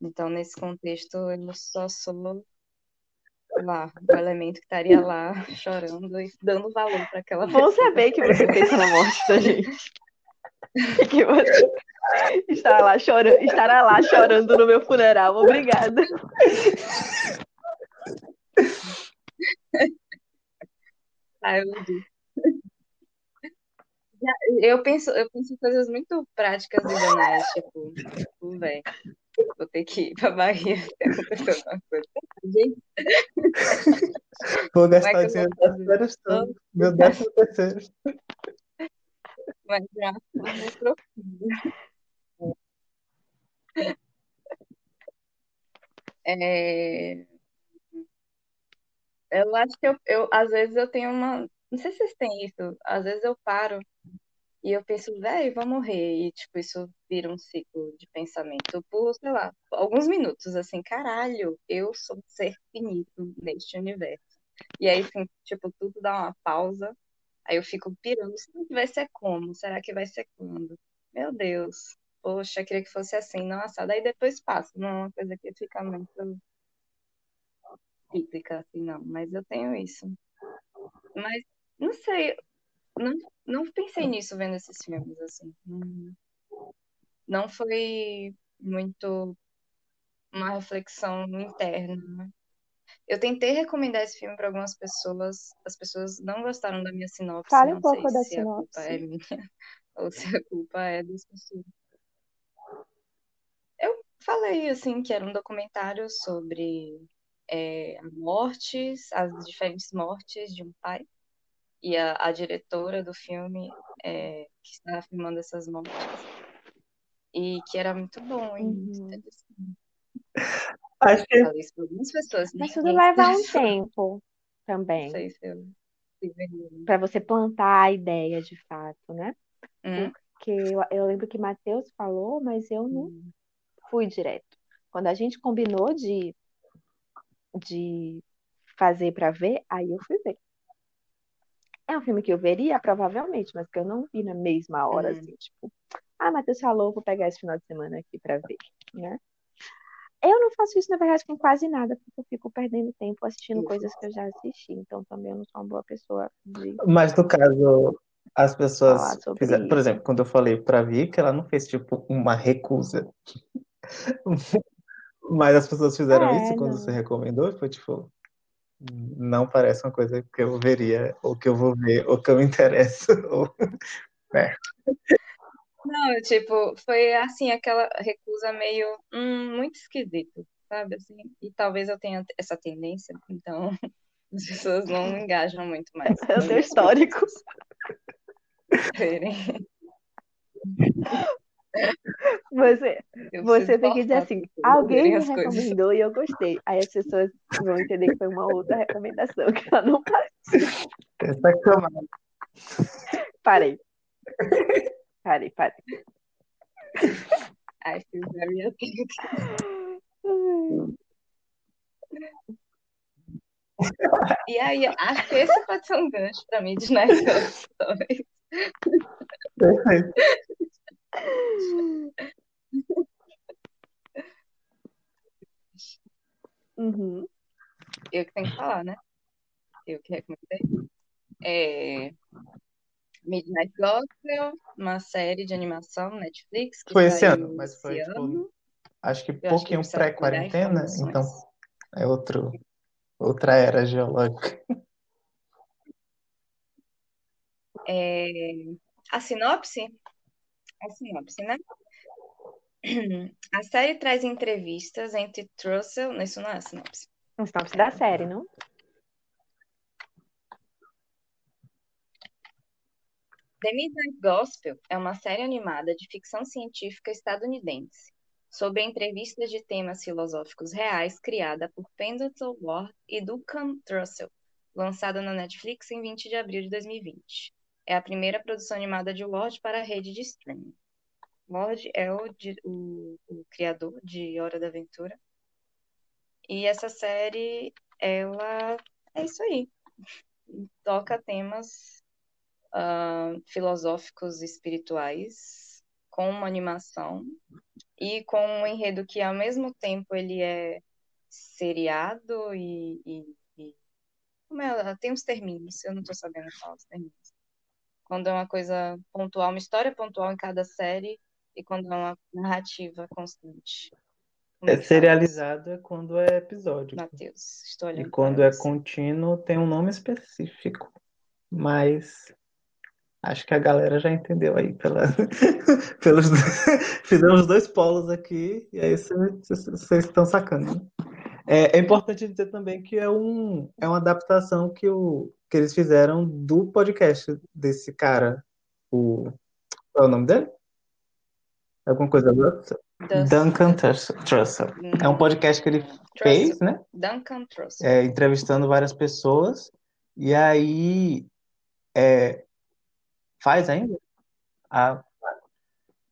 Então, nesse contexto, eu só sou lá, o elemento que estaria lá chorando e dando valor para aquela Bom pessoa. saber que você pensa na morte da gente. Que você estará lá chorando, estará lá chorando no meu funeral. Obrigada. Ah, eu digo. Eu penso, eu penso em coisas muito práticas e banais, tipo, tipo, velho, vou ter que ir pra Bahia se acontecer alguma coisa. Vou é gastar dinheiro das férias todo. Meu décimo terceiro. Mas forma profunda. É, eu acho que eu, eu, às vezes eu tenho uma. Não sei se vocês têm isso. Às vezes eu paro e eu penso, velho, vou morrer. E, tipo, isso vira um ciclo de pensamento por, sei lá, alguns minutos, assim, caralho, eu sou um ser finito neste universo. E aí, assim, tipo, tudo dá uma pausa. Aí eu fico pirando, será que vai ser como? Será que vai ser quando? Meu Deus, poxa, queria que fosse assim, não assado. Aí depois passa, não é uma coisa que fica muito cíclica, assim, não. Mas eu tenho isso. Mas, não sei, não, não pensei nisso vendo esses filmes, assim. Não, foi muito uma reflexão interna, né? Eu tentei recomendar esse filme para algumas pessoas, as pessoas não gostaram da minha sinopse, Fale um pouco da se a culpa é sinopse. minha ou se a culpa é das pessoas. Eu falei, assim, que era um documentário sobre é, mortes, as diferentes mortes de um pai, e a, a diretora do filme é, que estava filmando essas mortes, e que era muito bom muito Uhum. Acho que Falei isso para algumas pessoas, Mas tudo leva um tempo Não também sei se eu veio. para você plantar a ideia de fato, né? Hum, Porque eu, eu lembro que Matheus falou, mas eu não hum, fui direto. Quando a gente combinou de, de fazer para ver, aí eu fui ver. É um filme que eu veria, provavelmente, mas que eu não vi na mesma hora, hum. assim, tipo, ah, Matheus falou, vou pegar esse final de semana aqui para ver, né? Eu não faço isso, na verdade, com quase nada, porque eu fico perdendo tempo assistindo Isso. coisas que eu já assisti. Então, também eu não sou uma boa pessoa de Mas no caso, as pessoas fizeram, por isso. exemplo, quando eu falei pra Vicky, ela não fez tipo uma recusa. Mas as pessoas fizeram isso É, quando você não. recomendou, foi tipo, não parece uma coisa que eu veria, ou que eu vou ver, ou que eu me interesso. Ou... É. Não, tipo, foi assim, aquela recusa meio hum, muito esquisito, sabe? Assim, e talvez eu tenha essa tendência, então as pessoas não engajam muito mais É o teu histórico. Você, Eu você tem que dizer assim, alguém me as coisas. recomendou e eu gostei. Aí as pessoas vão entender que foi uma outra recomendação que ela não partiu. Essa camada. Parei, parei, parei. I feel very authentic. E aí, acho que esse pode ser um gancho pra mim de talvez. Perfeito. Uhum. Eu que tenho que falar, né? Eu que recomendei. É Midnight Gospel, uma série de animação Netflix que Foi esse ano, mas esse foi tipo, ano. acho que que pouquinho pré-quarentena, então é outro, outra era geológica. É, a sinopse? A sinopse, né? A série traz entrevistas entre Trussell. É isso não é a sinopse. Não sinopse da série, não? The Midnight Gospel é uma série animada de ficção científica estadunidense sobre entrevistas de temas filosóficos reais criada por Pendleton Ward e Duncan Trussell, lançada na Netflix em 20 de abril de 2020. É a primeira produção animada de Ward para a rede de streaming. Ward é o, o, o criador de Hora da Aventura. E essa série, ela é isso aí. Toca temas uh, filosóficos e espirituais com uma animação e com um enredo que ao mesmo tempo ele é seriado e, e, e... como é? tem uns termos, eu não estou sabendo falar os termos. Quando é uma coisa pontual, uma história pontual em cada série e quando é uma narrativa constante. É serializado é quando é episódio. Matheus, estou olhando. E quando é contínuo tem um nome específico. Mas Acho que a galera já entendeu aí pela, pelos fizemos dois polos aqui e aí vocês estão sacando. Né? É, é, importante dizer também que é, um, é uma adaptação que, o, que eles fizeram do podcast desse cara. O, qual é o nome dele? Alguma coisa Russell? Duncan Trussell. É um podcast que ele Trussell. fez, né? Duncan Trussell. É, entrevistando várias pessoas. E aí é, Faz ainda? Ah,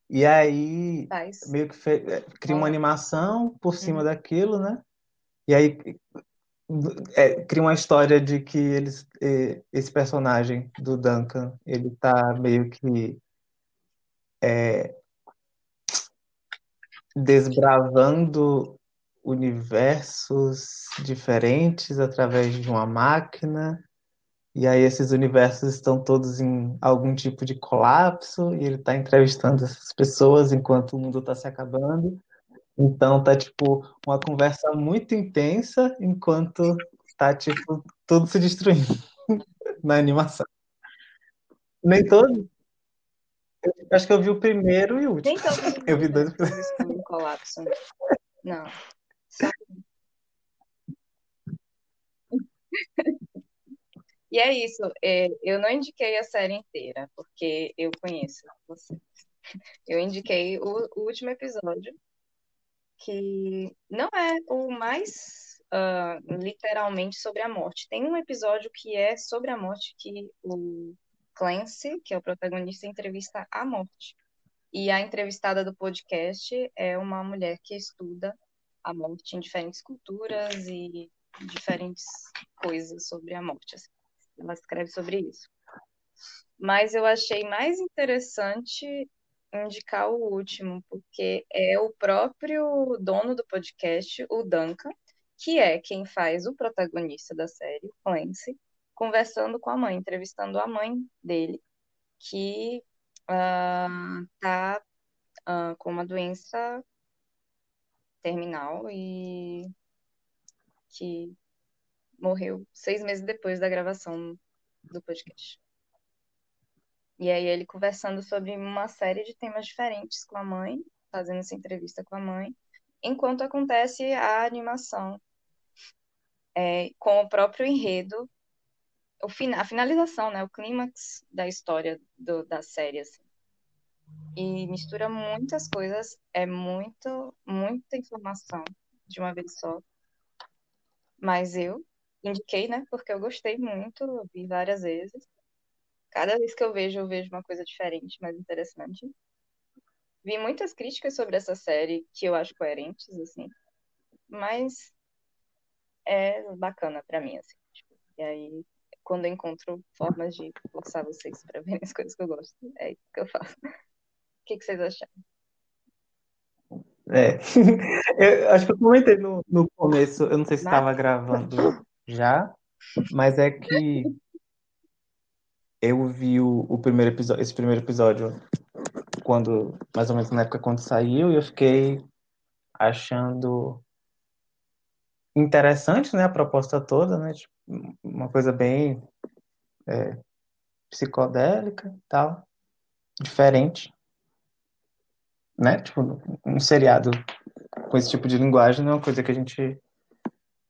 e aí, Faz. meio que fe... É, cria uma animação por cima uhum. daquilo, né? E aí é, cria uma história de que eles, esse personagem do Duncan, ele tá meio que é, desbravando universos diferentes através de uma máquina e aí esses universos estão todos em algum tipo de colapso e ele está entrevistando essas pessoas enquanto o mundo está se acabando. Então tá tipo uma conversa muito intensa enquanto tá tipo tudo se destruindo na animação. Nem todo. Eu acho que eu vi o primeiro e o último. Nem todo. Eu vi dois. Um colapso. Não. Só... E é isso. É, eu não indiquei a série inteira, porque eu conheço vocês. Eu indiquei o último episódio, que não é o mais uh, literalmente sobre a morte. Tem um episódio que é sobre a morte, que o Clancy, que é o protagonista, entrevista a morte. E a entrevistada do podcast é uma mulher que estuda a morte em diferentes culturas e diferentes coisas sobre a morte. Assim ela escreve sobre isso. Mas eu achei mais interessante indicar o último, porque é o próprio dono do podcast, o Duncan, que é quem faz o protagonista da série, o Clancy, conversando com a mãe, entrevistando a mãe dele, que uh, uh, com uma doença terminal e que morreu seis meses depois da gravação do podcast. E aí ele conversando sobre uma série de temas diferentes com a mãe, fazendo essa entrevista com a mãe, enquanto acontece a animação é, com o próprio enredo, o fin a finalização, né, o clímax da história do, da série, assim. E mistura muitas coisas, é muito, muita informação de uma vez só. Mas eu indiquei, né? Porque eu gostei muito, vi várias vezes. Cada vez que eu vejo, eu vejo uma coisa diferente, mais interessante. Vi muitas críticas sobre essa série que eu acho coerentes, assim. Mas é bacana para mim, assim. Tipo, e aí, quando eu encontro formas de forçar vocês para verem as coisas que eu gosto, é isso que eu faço. O que, que vocês acharam? É, eu acho que eu comentei no, no começo, eu não sei se estava gravando já, mas é que eu vi o, o primeiro episódio, esse primeiro episódio quando, mais ou menos na época quando saiu, e eu fiquei achando interessante, né, a proposta toda, né, tipo, uma coisa bem é, psicodélica tal, diferente, né, tipo, um seriado com esse tipo de linguagem não é uma coisa que a gente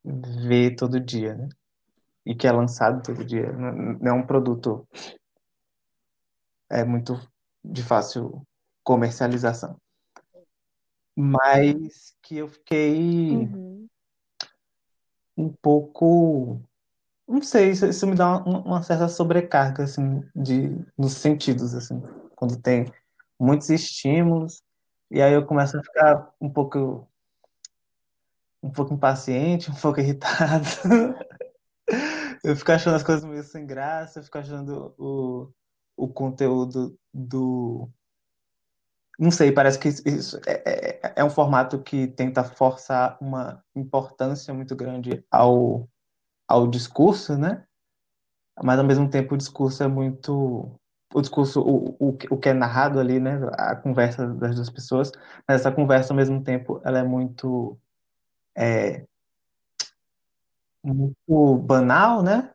vê todo dia, né? E que é lançado todo dia. Não é um produto é muito de fácil comercialização. Mas que eu fiquei Uhum. um pouco, não sei, isso, isso me dá uma, uma certa sobrecarga assim de nos sentidos assim, quando tem muitos estímulos e aí eu começo a ficar um pouco um pouco impaciente, um pouco irritado. Eu fico achando as coisas meio sem graça, eu fico achando o, o conteúdo do. Não sei, parece que isso, é, é, é um formato que tenta forçar uma importância muito grande ao, ao discurso, né? Mas ao mesmo tempo o discurso é muito. O discurso, o, o, o que é narrado ali, né? A conversa das duas pessoas, mas essa conversa ao mesmo tempo ela é muito. É, muito banal, né?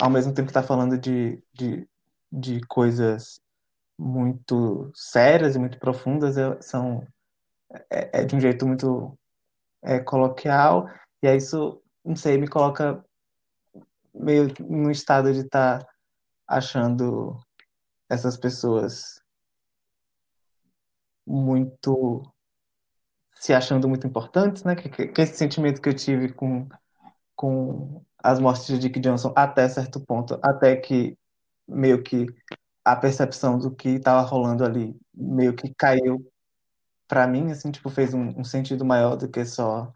Ao mesmo tempo que está falando de, de, de coisas muito sérias e muito profundas, é, são, é, é de um jeito muito é, coloquial, e aí isso, não sei, me coloca meio no estado de estar tá achando essas pessoas muito se achando muito importantes, né? Que, que, que esse sentimento que eu tive com com as mortes de Dick Johnson até certo ponto, até que meio que a percepção do que estava rolando ali meio que caiu para mim, assim, tipo, fez um, um, sentido maior do que só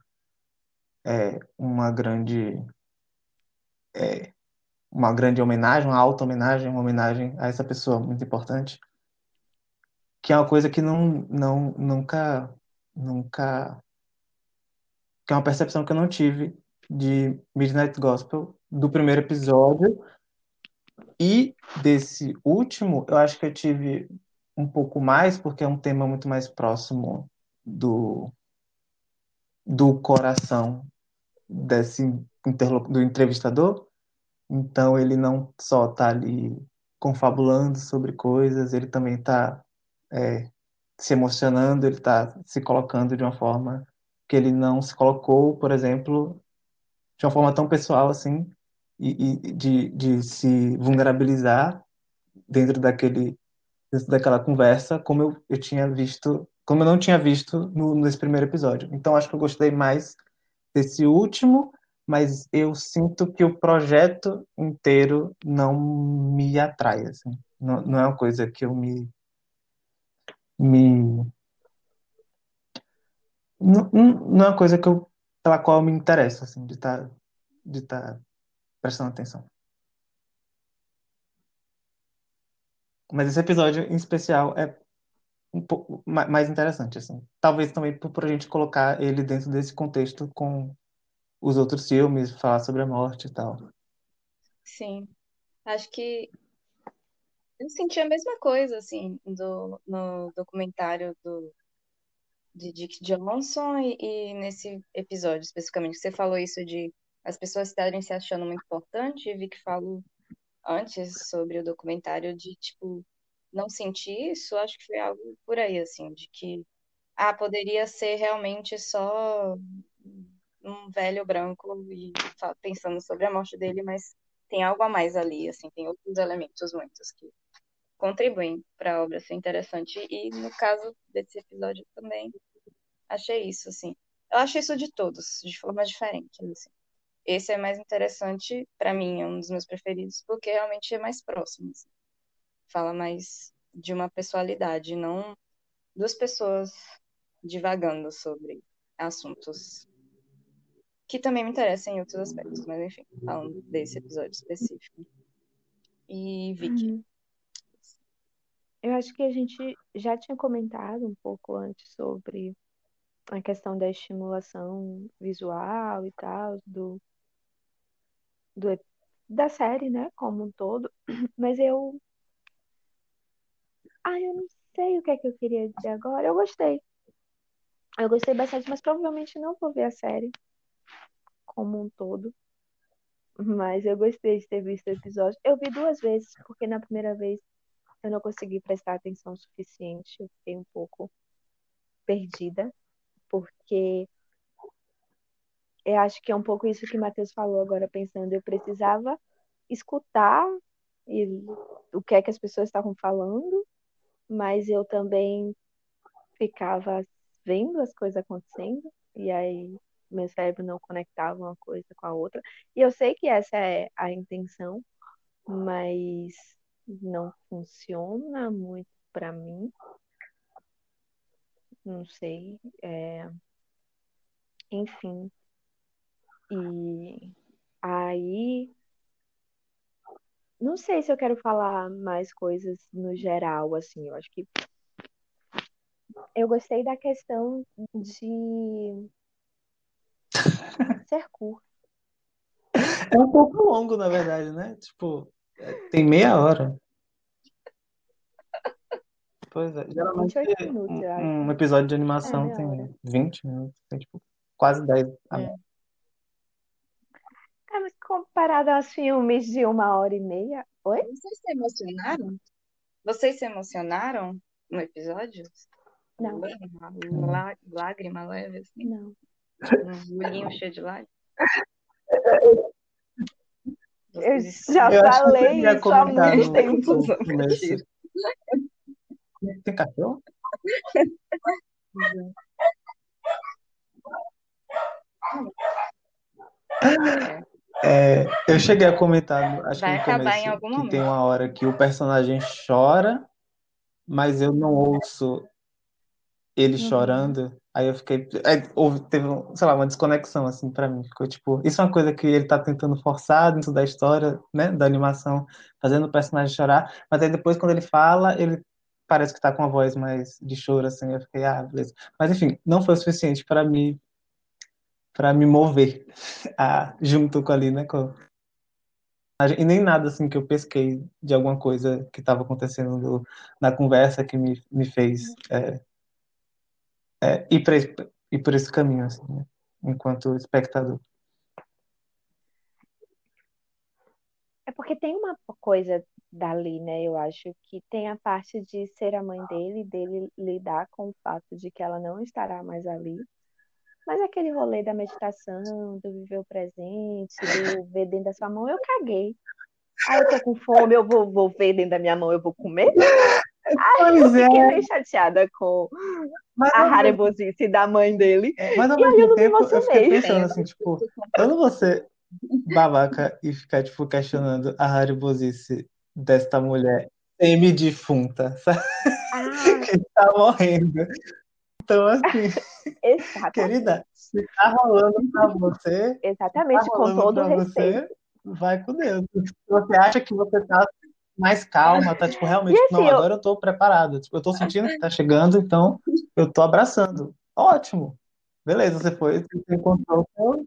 é, uma grande é, uma grande homenagem, uma auto-homenagem, uma homenagem a essa pessoa muito importante, que é uma coisa que não, não nunca nunca que é uma percepção que eu não tive de Midnight Gospel do primeiro episódio e desse último, eu acho que eu tive um pouco mais, porque é um tema muito mais próximo do, do coração desse do entrevistador. Então ele não só está ali confabulando sobre coisas, ele também está é, se emocionando, ele está se colocando de uma forma que ele não se colocou, por exemplo, de uma forma tão pessoal assim, e, e de, de se vulnerabilizar dentro daquele dentro daquela conversa, como eu, eu tinha visto, como eu não tinha visto no, nesse primeiro episódio. Então acho que eu gostei mais desse último, mas eu sinto que o projeto inteiro não me atrai, assim. Não, não é uma coisa que eu me me não, não é uma coisa que eu pela qual eu me interesso, assim, de estar tá, de tá prestando atenção. Mas esse episódio em especial é um pouco mais interessante, assim. Talvez também por, a gente colocar ele dentro desse contexto com os outros filmes, falar sobre a morte e tal. Sim. Acho que eu senti a mesma coisa, assim, do, no documentário do de Dick Johnson e, e, nesse episódio especificamente, você falou isso de as pessoas estarem se achando muito importante, e vi que falou antes sobre o documentário de, tipo, não sentir isso, acho que foi algo por aí, assim, de que, ah, poderia ser realmente só um velho branco e pensando sobre a morte dele, mas tem algo a mais ali, assim, tem outros elementos muitos que contribuem para a obra ser interessante. E no caso desse episódio também, achei isso, assim. Eu acho isso de todos, de forma diferente, assim. Esse é mais interessante, para mim, é um dos meus preferidos, porque realmente é mais próximo. Assim. Fala mais de uma pessoalidade, não duas pessoas divagando sobre assuntos que também me interessam em outros aspectos, mas enfim, falando desse episódio específico. E Vicky. Uhum. Eu acho que a gente já tinha comentado um pouco antes sobre a questão da estimulação visual e tal, do, do da série, né, como um todo, mas eu ah, eu não sei o que é que eu queria dizer agora. Eu gostei. Eu gostei bastante, mas provavelmente não vou ver a série como um todo. Mas eu gostei de ter visto o episódio. Eu vi duas vezes, porque na primeira vez eu não consegui prestar atenção suficiente. Eu fiquei um pouco perdida, porque eu acho que é um pouco isso que o Matheus falou agora, pensando. Eu precisava escutar o que é que as pessoas estavam falando, mas eu também ficava vendo as coisas acontecendo, e aí meu cérebro não conectava uma coisa com a outra. E eu sei que essa é a intenção, mas não funciona muito para mim. Não sei. É... Enfim. E aí. Não sei se eu quero falar mais coisas no geral, assim. Eu acho que. Eu gostei da questão de ser curto. É um pouco longo, na verdade, né? Tipo, tem meia hora. Pois é. Geralmente 28 minutos, eu acho. um, um episódio de É, animação meia tem hora. 20 minutos, tem tipo quase 10. a É. É, mas comparado aos filmes de uma hora e meia. Oi? Vocês se emocionaram? Vocês se emocionaram no episódio? Não, lá- lágrima leve, assim? não. Um olhinho cheio de lágrimas? Eu já Eu falei isso há muito tempo. começo. Tem cachorro? É, eu cheguei a comentar, acho que Vai no acabar em começo, algum que momento. tem uma hora que o personagem chora, mas eu não ouço ele Uhum. chorando. Aí eu fiquei, aí houve, teve, sei lá, uma desconexão assim pra mim. Ficou tipo, isso é uma coisa que ele tá tentando forçar dentro da história, né, da animação, fazendo o personagem chorar, mas aí depois quando ele fala, ele parece que tá com uma voz mais de choro assim. Eu fiquei, ah, beleza. Mas enfim, não foi o suficiente para me para me mover a, junto com ali, né, com e nem nada assim que eu pesquei de alguma coisa que estava acontecendo na conversa que me, me fez é, é, ir, pra, ir por esse caminho, assim, né? enquanto espectador. É porque tem uma coisa dali, né? Eu acho que tem a parte de ser a mãe dele, dele lidar com o fato de que ela não estará mais ali. Mas aquele rolê da meditação, do viver o presente, do ver dentro da sua mão, eu caguei. Aí eu tô com fome, eu vou, vou ver dentro da minha mão, eu vou comer. Aí eu é, fiquei bem chateada com mas a ao, harebosice da mãe dele. é, mas ao E aí mesmo eu tempo eu fiquei pensando assim, tipo, vou ser babaca e ficar, tipo, questionando a haribosice desta mulher semi-defunta, sabe? Ah, Que tá morrendo. Então, assim, querida, se tá rolando pra você, tá Exatamente, com rolando todo pra respeito. você, vai com Deus. Se você acha que você tá mais calma, tá tipo, realmente, assim, não, eu- agora eu tô preparada. Tipo, eu tô sentindo que tá chegando, então eu tô abraçando. Ótimo. Beleza, você foi, você encontrou o seu.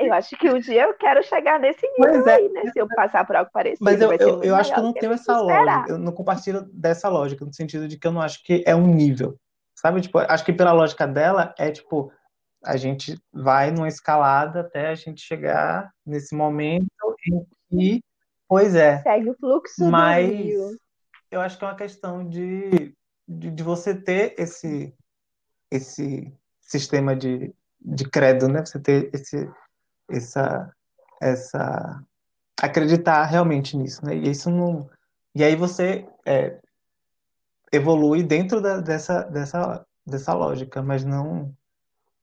Eu acho que um dia eu quero chegar nesse nível é. aí, né? Se eu passar por algo parecido, Mas eu, eu, eu acho que eu não do tenho essa lógica, eu não compartilho dessa lógica, no sentido de que eu não acho que é um nível. Sabe? Tipo, acho que pela lógica dela é tipo, a gente vai numa escalada até a gente chegar nesse momento em que, pois é, Segue o fluxo do mas rio. eu acho que é uma questão de, de, de você ter esse, esse sistema de, de credo, né? Você ter esse, essa, essa acreditar realmente nisso, né? E isso não, e aí você é, evolui dentro da- dessa, dessa, dessa lógica, mas não,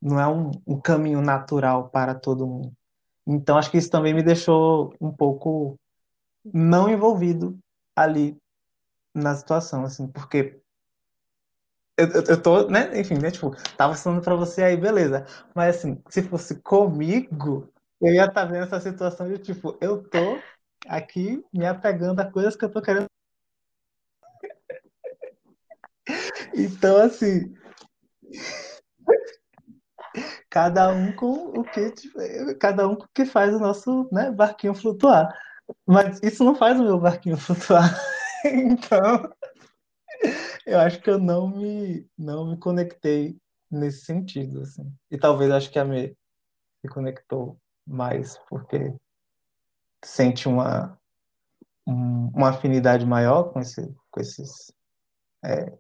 não é um, um caminho natural para todo mundo. Então acho que isso também me deixou um pouco não envolvido ali na situação, assim, porque eu, eu, eu tô, né, enfim, né, tipo, tava falando pra você aí, beleza, mas assim, se fosse comigo, eu ia estar vendo essa situação de, tipo, eu tô aqui me apegando a coisas que eu tô querendo. Então, assim, cada um com o que, tipo, cada um com o que faz o nosso, né, barquinho flutuar. Mas isso não faz o meu barquinho flutuar. Então, eu acho que eu não me, não me conectei nesse sentido, assim. E talvez acho que a Me se conectou mais porque sente uma, um- uma afinidade maior com esse, com esses, é,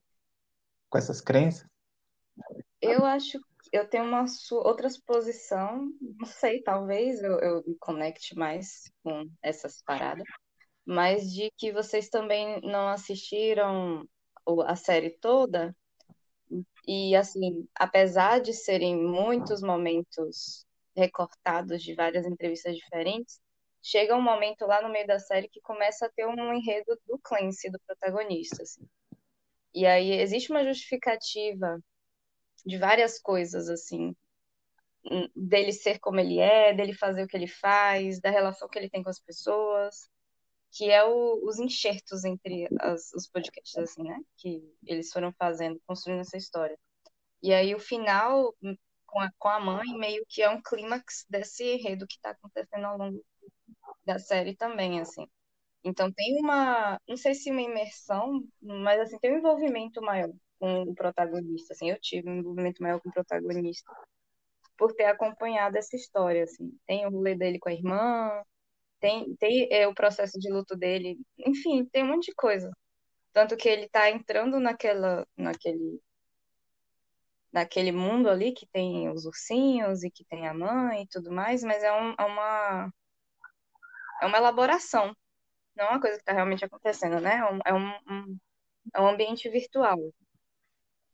com essas crenças. Eu acho eu tenho uma outra posição, não sei, talvez eu, eu me conecte mais com essas paradas, mas de que vocês também não assistiram a série toda. E, assim, apesar de serem muitos momentos recortados de várias entrevistas diferentes, chega um momento lá no meio da série que começa a ter um enredo do Clancy, do protagonista, assim. E aí existe uma justificativa de várias coisas, assim, hum, dele ser como ele é, dele fazer o que ele faz, da relação que ele tem com as pessoas, que é o- os enxertos entre as- os podcasts, assim, né? Que eles foram fazendo, construindo essa história. E aí o final, hum, com a, com a mãe, meio que é um clímax desse enredo que está acontecendo ao longo da série também, assim. Então tem uma, não sei se uma imersão, mas assim, tem um envolvimento maior com o protagonista, assim, eu tive um envolvimento maior com o protagonista por ter acompanhado essa história, assim. Tem o rolê dele com a irmã, tem, tem é, o processo de luto dele, enfim, tem um monte de coisa. Tanto que ele tá entrando naquela, naquele, naquele mundo ali que tem os ursinhos e que tem a mãe e tudo mais, mas é, um, é uma, é uma elaboração, não é uma coisa que está realmente acontecendo, né? É um, é um, é um ambiente virtual,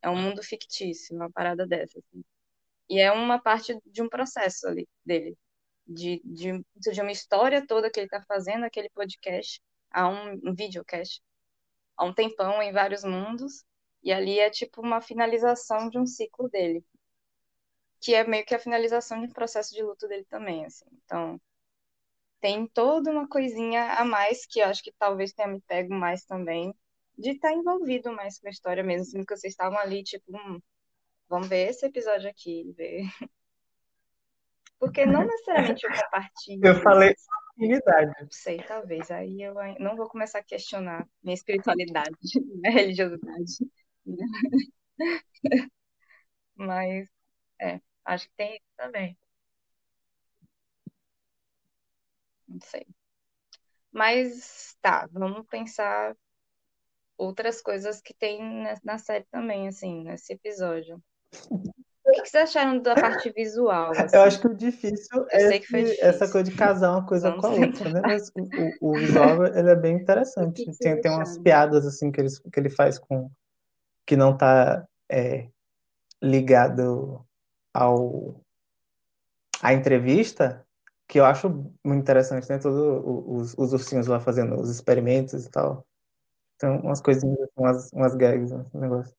é um mundo fictício, uma parada dessa, assim. E é uma parte de um processo ali dele, de, de, de uma história toda que ele está fazendo, aquele podcast, há um, um videocast, há um tempão em vários mundos, e ali é tipo uma finalização de um ciclo dele, que é meio que a finalização de um processo de luto dele também, assim. Então, tem toda uma coisinha a mais que eu acho que talvez tenha me pego mais também, de estar envolvido mais com a história mesmo, sendo que vocês estavam ali, tipo, hum, vamos ver esse episódio aqui, ver. Porque não necessariamente eu compartilho. Eu falei afinidade. Não sei, talvez. Aí eu não vou começar a questionar minha espiritualidade, minha religiosidade. Mas, é, acho que tem isso também. Não sei. Mas, tá, vamos pensar outras coisas que tem na, série também, assim, nesse episódio. O que que vocês acharam da parte visual, assim? Eu acho que o difícil é que difícil. essa coisa de casar uma coisa Vamos com a outra, né? Mas o, o, visual, ele é bem interessante. que Tem, tem umas acharam? piadas, assim, que ele, que ele faz com... Que não tá é, ligado ao... à entrevista, que eu acho muito interessante, né? Todos os, os ursinhos lá fazendo os experimentos e tal. Então, umas coisinhas, umas, umas gags, um negócio.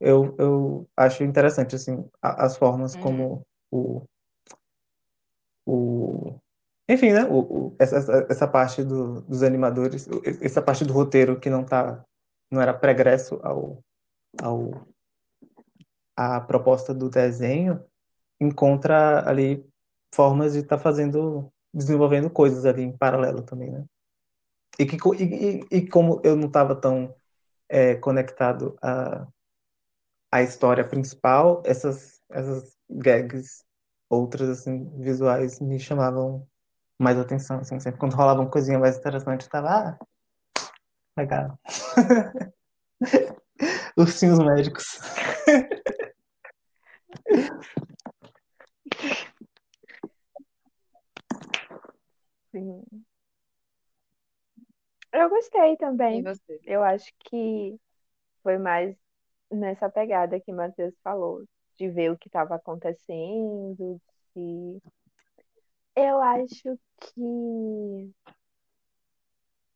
Eu, eu acho interessante, assim, as formas Uhum. como o, o... Enfim, né? O, o- essa, essa, parte do, dos animadores, essa parte do roteiro que não tá... Não era pregresso ao, ao, à proposta do desenho, encontra ali formas de estar fazendo, desenvolvendo coisas ali em paralelo também, né? E, que, e, e, como eu não estava tão é, conectado à, à história principal, essas, essas gags, outras assim, visuais, me chamavam mais atenção. Assim, sempre quando rolava uma coisinha mais interessante, eu tava, ah, legal. Ursinhos médicos. Sim. Eu gostei também. Eu acho que foi mais nessa pegada que o Matheus falou, de ver o que estava acontecendo, de... Eu acho que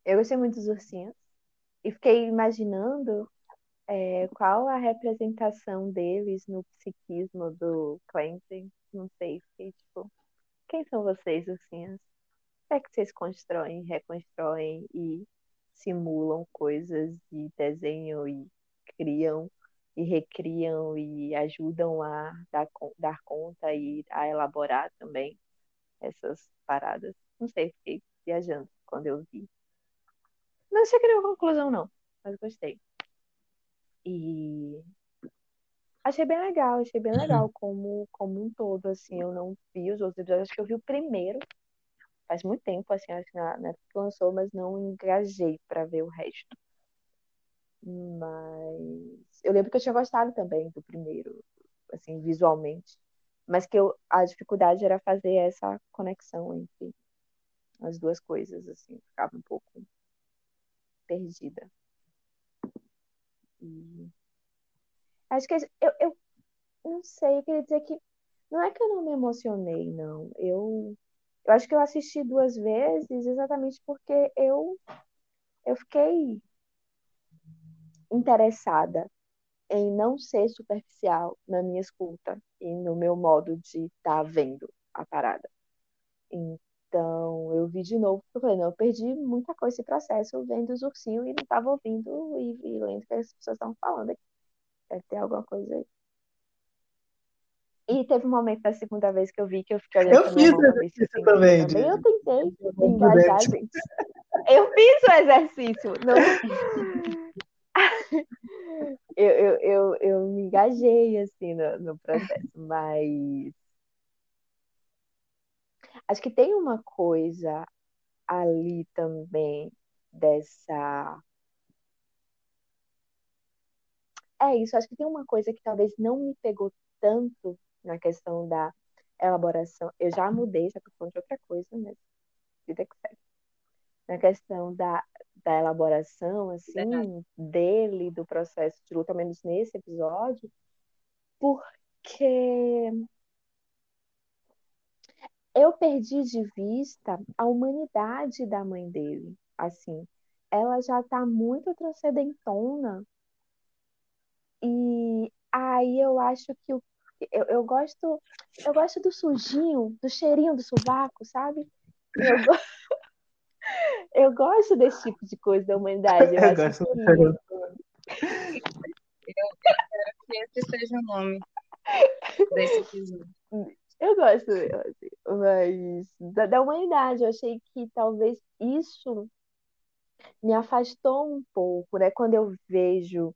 eu gostei muito dos ursinhos e fiquei imaginando é, qual a representação deles no psiquismo do Clancy. Não sei, fiquei tipo, quem são vocês, ursinhos? Como é que vocês constroem, reconstroem e simulam coisas e desenham e criam e recriam e ajudam a dar, dar conta e a elaborar também essas paradas? Não sei, fiquei viajando quando eu vi. Não cheguei a nenhuma conclusão, não, mas gostei. E achei bem legal, achei bem legal como, como um todo, assim, eu não vi os outros episódios, acho que eu vi o primeiro, faz muito tempo, assim, acho que na, na época que lançou, mas não engajei pra ver o resto. Mas eu lembro que eu tinha gostado também do primeiro, assim, visualmente, mas que eu, a dificuldade era fazer essa conexão entre as duas coisas, assim, ficava um pouco perdida. Acho que eu, eu não sei, eu queria dizer que não é que eu não me emocionei, não. Eu, eu acho que eu assisti duas vezes exatamente porque eu, eu fiquei interessada em não ser superficial na minha escuta e no meu modo de estar tá vendo a parada. Então, eu vi de novo, eu falei, não, eu perdi muita coisa esse processo vendo os ursinhos e não estava ouvindo e, e lendo o que as pessoas estavam falando aqui. Deve ter alguma coisa aí. E teve um momento da segunda vez que eu vi que eu fiquei olhando Eu fiz o exercício também. também. Eu tentei engajar, gente. Eu fiz o exercício. Não... eu, eu, eu, eu me engajei assim no, no processo, mas acho que tem uma coisa ali também dessa. É isso, acho que tem uma coisa que talvez não me pegou tanto na questão da elaboração. Eu já mudei, já tô falando de outra coisa, mas vida que segue. Na questão da, da elaboração, assim, Verdade. dele, do processo de luta, menos nesse episódio, porque eu perdi de vista a humanidade da mãe dele. Assim, ela já tá muito transcendentona. E aí eu acho que o eu, eu gosto eu gosto do sujinho, do cheirinho do sovaco, sabe? Eu, go... eu gosto desse tipo de coisa da humanidade. Eu, eu gosto do cheirinho. Eu quero que esse seja o nome desse episódio. Eu gosto, assim, mas da, da humanidade, eu achei que talvez isso me afastou um pouco, né? Quando eu vejo,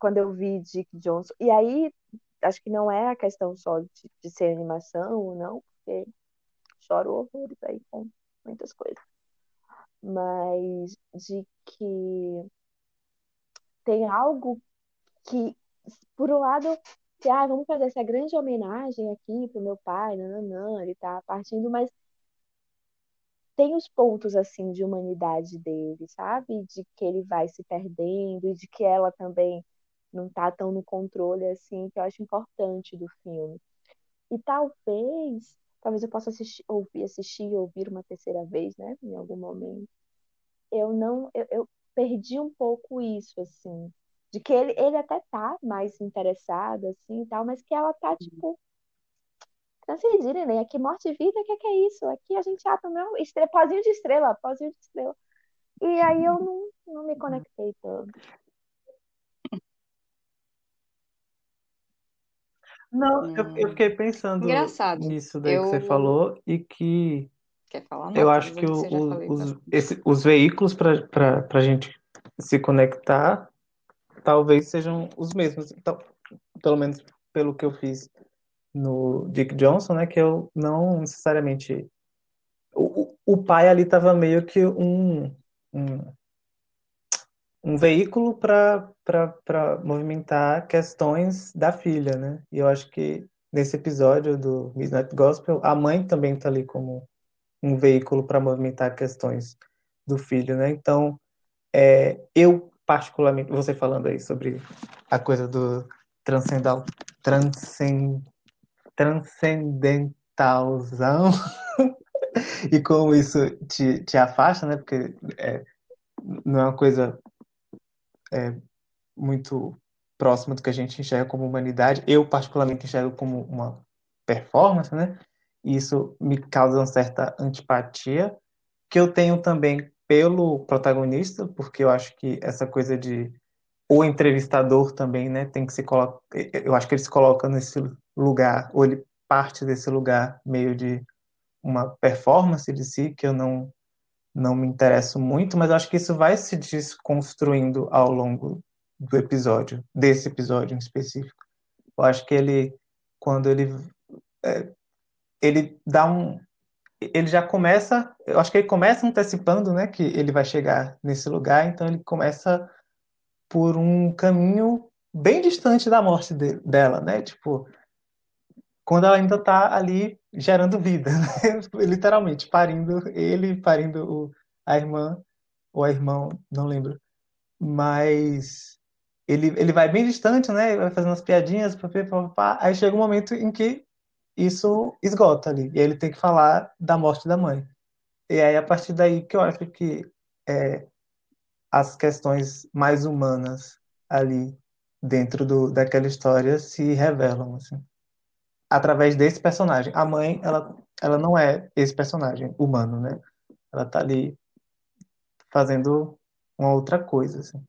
quando eu vi Dick Johnson, e aí acho que não é a questão só de, de ser animação ou não, porque choro horrores aí com muitas coisas. Mas de que tem algo que, por um lado, que, ah, vamos fazer essa grande homenagem aqui pro meu pai, nananã, ele tá partindo, mas tem os pontos, assim, de humanidade dele, sabe? De que ele vai se perdendo e de que ela também não tá tão no controle assim, que eu acho importante do filme. E talvez, talvez eu possa assistir, ouvir, assistir e ouvir uma terceira vez, né, em algum momento. Eu não, eu, eu perdi um pouco isso, assim, de que ele, ele até tá mais interessado, assim, e tal, mas que ela tá, tipo, transcendirem, né? Aqui morte e vida, o que, que é isso? Aqui a gente ata, não, estrela, pozinho de estrela, pozinho de estrela. E aí eu não, não me conectei tanto. Não, eu, eu hum. fiquei pensando Engraçado. nisso daí que você falou e que Quer falar? eu acho que o- o- os, esse- os veículos para a gente se conectar talvez sejam os mesmos. Então, pelo menos pelo que eu fiz no Dick Johnson, né? Que eu não necessariamente. O, o pai ali estava meio que um, um, um veículo para movimentar questões da filha, né? E eu acho que nesse episódio do Midnight Gospel, a mãe também está ali como um veículo para movimentar questões do filho, né? Então, é, eu particularmente, você falando aí sobre a coisa do transcendental, transcend, transcendentalzão e como isso te, te afasta, né? Porque é, não é uma coisa é, muito próxima do que a gente enxerga como humanidade. Eu, particularmente, enxergo como uma performance, né? E isso me causa uma certa antipatia, que eu tenho também pelo protagonista, porque eu acho que essa coisa de o entrevistador também, né, tem que se colocar, eu acho que ele se coloca nesse lugar, ou ele parte desse lugar meio de uma performance de si que eu não não me interesso muito, mas acho que isso vai se desconstruindo ao longo do episódio, desse episódio em específico. Eu acho que ele, quando ele é, ele dá um, ele já começa, eu acho que ele começa antecipando, né, que ele vai chegar nesse lugar, então ele começa por um caminho bem distante da morte de, dela, né, tipo, quando ela ainda está ali gerando vida, né? literalmente, parindo ele, parindo o, a irmã ou é irmão, não lembro. Mas ele, ele vai bem distante, né? Vai fazendo as piadinhas, papá, papá, aí chega um momento em que isso esgota ali. E aí ele tem que falar da morte da mãe. E aí, a partir daí que eu acho que é, as questões mais humanas ali dentro do, daquela história se revelam, assim. Através desse personagem. A mãe, ela, ela não é esse personagem humano, né? Ela tá ali fazendo uma outra coisa, assim.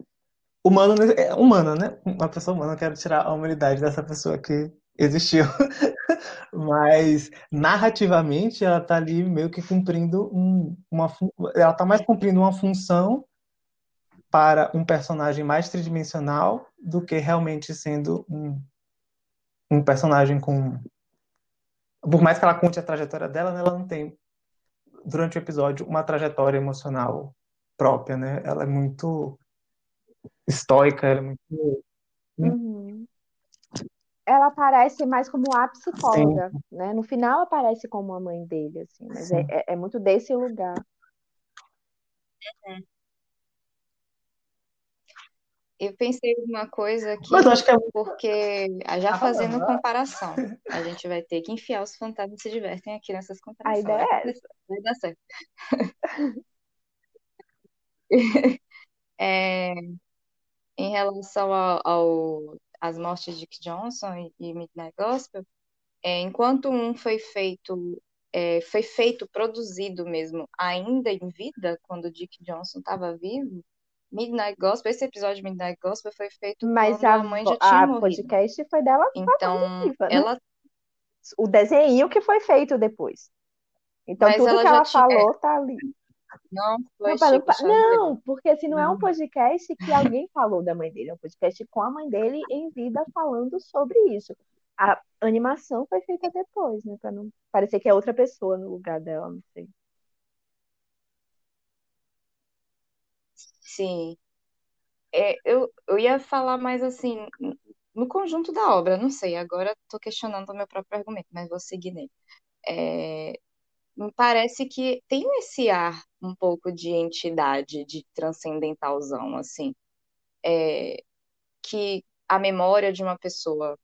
Humano, é humana, né? Uma pessoa humana, eu quero tirar a humanidade dessa pessoa que existiu. Mas narrativamente ela tá ali meio que cumprindo um, uma ela tá mais cumprindo uma função para um personagem mais tridimensional do que realmente sendo um, um personagem com por mais que ela conte a trajetória dela, né, ela não tem durante o episódio uma trajetória emocional própria, né? Ela é muito estoica, ela é muito Uhum. Ela aparece mais como a psicóloga, né? No final aparece como a mãe dele, assim, mas é, Sim. é, é muito desse lugar. Eu pensei em uma coisa aqui, Mas eu acho que é porque já Ah, fazendo ah. comparação, a gente vai ter que enfiar os fantasmas se divertem aqui nessas A comparações. ideia Vai, é essa. vai dar certo. É, em relação ao, ao- às mortes de Dick Johnson e, e Midnight Gospel, é, enquanto um foi feito, é, foi feito, produzido mesmo, ainda em vida, quando Dick Johnson estava vivo, Midnight Gospel, esse episódio de Midnight Gospel foi feito Mas quando a, a mãe já tinha a morrido. podcast foi dela Então, viva, né? ela, O desenho que foi feito depois. Então mas tudo ela que ela tinha, é, falou tá ali. Não foi Não, Chico Xavier. não, porque se não é um podcast que alguém falou da mãe dele, é um podcast com a mãe dele em vida falando sobre isso. A animação foi feita depois, né? Pra não parecer que é outra pessoa no lugar dela, não sei. Sim. É, eu, eu ia falar mais assim, no conjunto da obra, não sei, agora estou questionando o meu próprio argumento, mas vou seguir nele. É, me parece que tem esse ar um pouco de entidade, de transcendentalzão, assim, é, que a memória de uma pessoa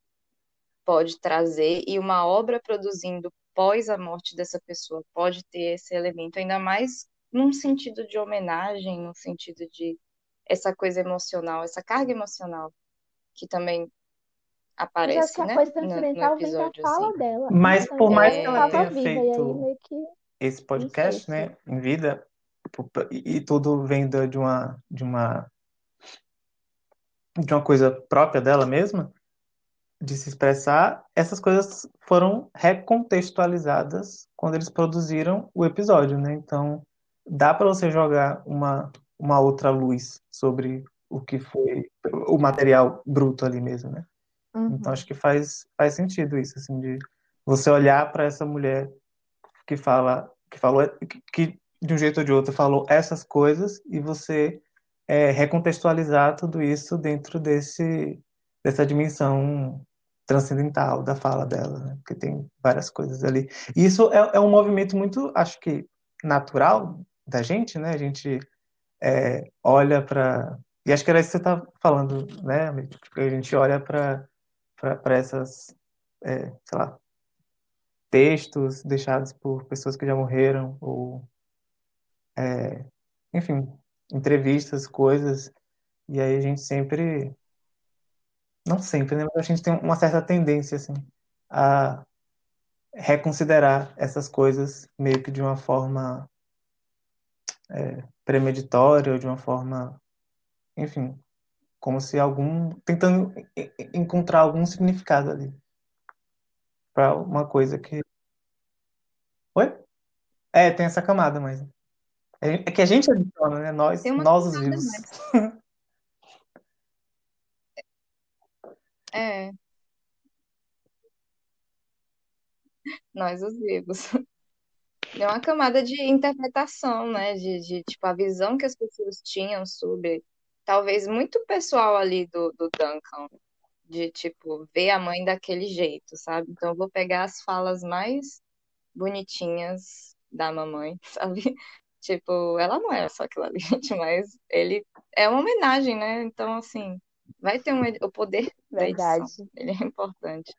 pode trazer e uma obra produzindo pós a morte dessa pessoa pode ter esse elemento, ainda mais num sentido de homenagem, num sentido de essa coisa emocional, essa carga emocional que também Mas aparece, acho que a né, coisa no, no transcendental vem da fala assim. dela. Mas por mais ela que ela É, tenha viva, feito que. esse podcast, se. né, em vida, e, tudo vem de uma de uma de uma coisa própria dela mesma, de se expressar, essas coisas foram recontextualizadas quando eles produziram o episódio, né? Então, dá para você jogar uma, uma outra luz sobre o que foi o material bruto ali mesmo, né? Então, Uhum. acho que faz, faz sentido isso, assim, de você olhar para essa mulher que fala, que falou, que, que de um jeito ou de outro falou essas coisas e você é, recontextualizar tudo isso dentro desse, dessa dimensão transcendental da fala dela, né? Porque tem várias coisas ali. E isso é, é um movimento muito, acho que, natural da gente, né? A gente é, olha para. E acho que era isso que você está falando, né, amigo? Tipo, A gente olha para essas, é, sei lá, textos deixados por pessoas que já morreram, ou, é, enfim, entrevistas, coisas, e aí a gente sempre, não sempre, né, a gente tem uma certa tendência, assim, a reconsiderar essas coisas meio que de uma forma é, premeditória, ou de uma forma, enfim, como se algum, tentando encontrar algum significado ali para uma coisa que. Oi? É, tem essa camada, mas é é que a gente adiciona, né? Nós, nós os vivos. mais. É, nós os vivos. É uma camada de interpretação, né? De, de tipo, a visão que as pessoas tinham sobre, talvez muito pessoal ali do, do Duncan, de tipo, ver a mãe daquele jeito, sabe? Então eu vou pegar as falas mais bonitinhas da mamãe, sabe? Tipo, ela não é só aquilo ali, gente, mas ele é uma homenagem, né? Então, assim, vai ter um, o poder da Verdade. edição. Ele é importante.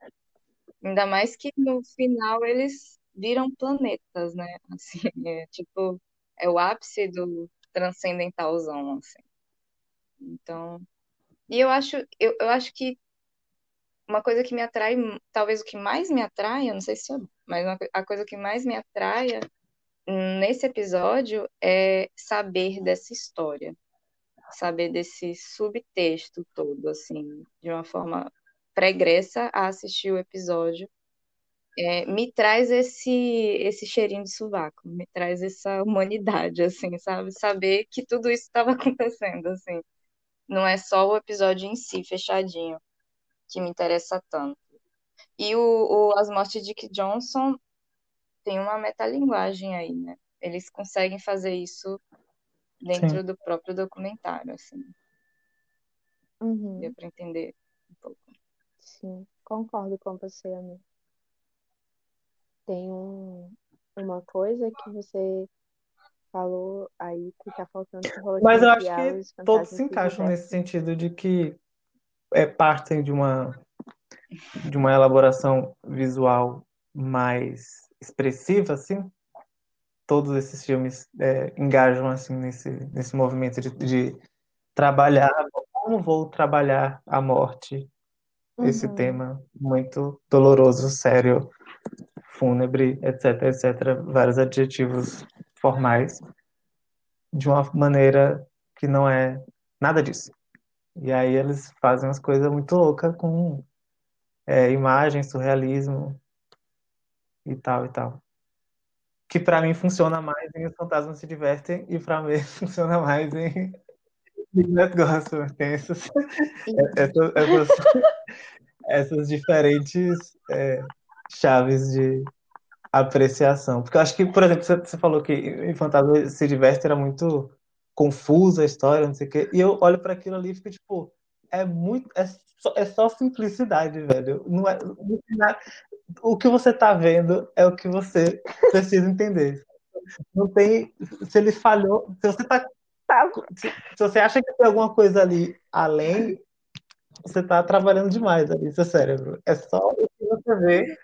Ainda mais que no final eles viram planetas, né? Assim, é tipo, é o ápice do transcendentalzão, assim. Então, e eu acho, eu, eu acho que uma coisa que me atrai, talvez o que mais me atrai, eu não sei se é, mas uma, a coisa que mais me atraia nesse episódio é saber dessa história, saber desse subtexto todo, assim, de uma forma pregressa a assistir o episódio. É, me traz esse esse cheirinho de sovaco, me traz essa humanidade, assim, sabe? Saber que tudo isso estava acontecendo, assim. Não é só o episódio em si, fechadinho, que me interessa tanto. E o, o As Mortes de Dick Johnson tem uma metalinguagem aí, né? Eles conseguem fazer isso dentro Sim. do próprio documentário, assim. Uhum, Deu para entender um pouco. sim, concordo com você, amigo. Tem um, uma coisa que você falou aí que tá faltando Mas eu acho que os todos se encaixam nesse sentido de que é, partem de uma, de uma elaboração visual mais expressiva, assim. Todos esses filmes é, engajam assim nesse, nesse movimento de, de trabalhar como vou trabalhar a morte, esse Uhum, tema muito doloroso, sério, fúnebre, etc, etc, vários adjetivos formais, de uma maneira que não é nada disso. E aí eles fazem umas coisas muito loucas com é, imagem, surrealismo e tal e tal. Que pra mim funciona mais em Os Fantasmas se Divertem e pra mim funciona mais em Midnight Gospel. Tem essas, essas, essas, essas diferentes é, chaves de apreciação. Porque eu acho que, por exemplo, você, falou que em Fantasma se Diverte era muito confusa a história, não sei o quê, e eu olho para aquilo ali e fico tipo, é muito, é só, é só simplicidade, velho. Não é, não nada- o que você tá vendo é o que você precisa entender. Não tem, se ele falhou, se você tá, Tá. se, se você acha que tem alguma coisa ali além, você tá trabalhando demais ali, seu cérebro. É só o que você vê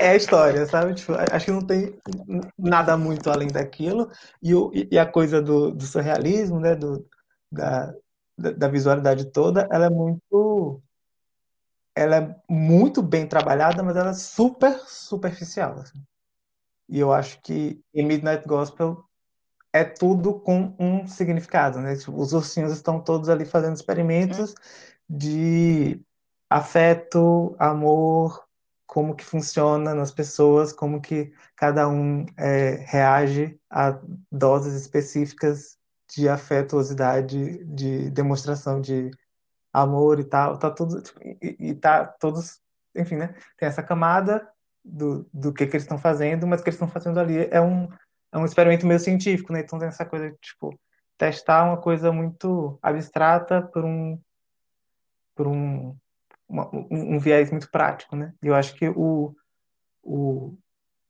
é a história, sabe? Tipo, acho que não tem nada muito além daquilo. E, o, e a coisa do, do surrealismo, né? Do, da, da da visualidade toda, ela é muito. Ela é muito bem trabalhada, mas ela é super superficial. assim. E eu acho que em Midnight Gospel é tudo com um significado, né? Tipo, os ursinhos estão todos ali fazendo experimentos de afeto, amor, como que funciona nas pessoas, como que cada um é, reage a doses específicas de afetuosidade, de demonstração de amor e tal, tá tudo tipo, e, e tá todos, enfim, né? Tem essa camada do, do que que eles estão fazendo, mas o que eles estão fazendo ali é um é um experimento meio científico, né? Então tem essa coisa de, tipo testar uma coisa muito abstrata por um por um uma- um, um viés muito prático, né? E eu acho que o, o,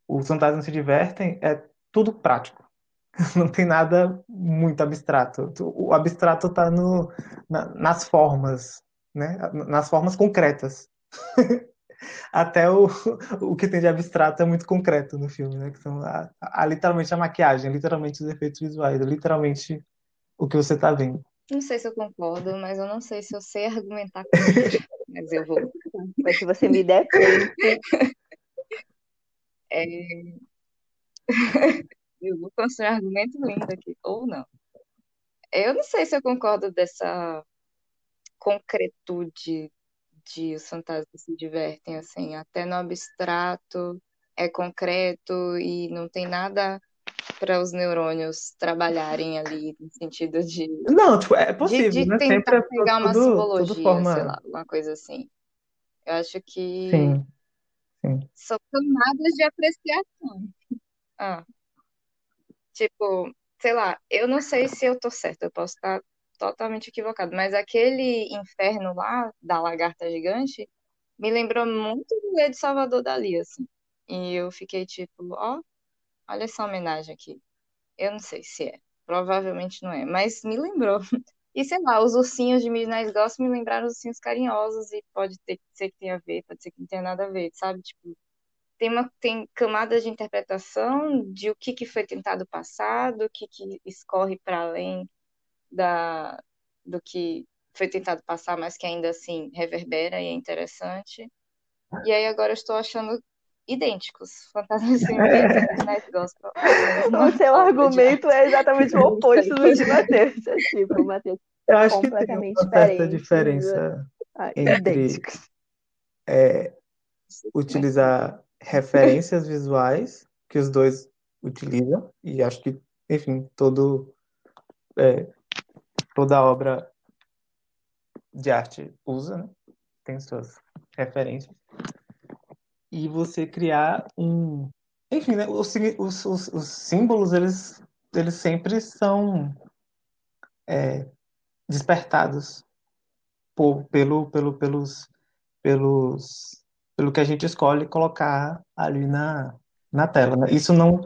os fantasmas se divertem é tudo prático. Não tem nada muito abstrato. O abstrato está no, na- nas formas, né? Nas formas concretas. Até o, o que tem de abstrato é muito concreto no filme, né? Que são a, a- literalmente a maquiagem, literalmente os efeitos visuais, literalmente o que você está vendo. Não sei se eu concordo, mas eu não sei se eu sei argumentar contra. Mas eu vou. Mas se você me der tempo, É, eu vou construir um argumento lindo aqui, ou não. Eu não sei se eu concordo dessa concretude de os fantasmas se divertem, assim, até no abstrato é concreto e não tem nada para os neurônios trabalharem ali no sentido de, Não, tipo, é de, possível, de né? tentar Sempre é pegar uma tudo, simbologia, sei lá, uma coisa assim. Eu acho que Sim, sim. são camadas de apreciação. Ah, tipo, sei lá, eu não sei se eu tô certa, eu posso estar totalmente equivocado, mas aquele inferno lá da lagarta gigante me lembrou muito do Lê de Salvador Dali, assim. E eu fiquei tipo, ó, Olha essa homenagem aqui. Eu não sei se é. Provavelmente não é, mas me lembrou. E sei lá, os ursinhos de Midnight Gospel me lembraram os ursinhos carinhosos e pode ter, ser que tenha a ver, pode ser que não tenha nada a ver, sabe? Tipo, tem, uma, tem camadas de interpretação de o que, que foi tentado passar, do que, que escorre para além da, do que foi tentado passar, mas que ainda assim reverbera e é interessante. E aí agora eu estou achando idênticos. Fantasmas Sem Medo Gospel. O seu argumento é exatamente o oposto do de Matheus. É tipo, Matheus Eu acho que tem uma certa diferença Ah, entre idênticos. é, utilizar referências visuais que os dois utilizam, e acho que, enfim, todo, é, toda obra de arte usa, né? Tem suas referências. E você criar um. Enfim, né? Os, os, os símbolos, eles, eles sempre são é, despertados por, pelo, pelo, pelos, pelos, pelo que a gente escolhe colocar ali na, na tela, né? Isso não,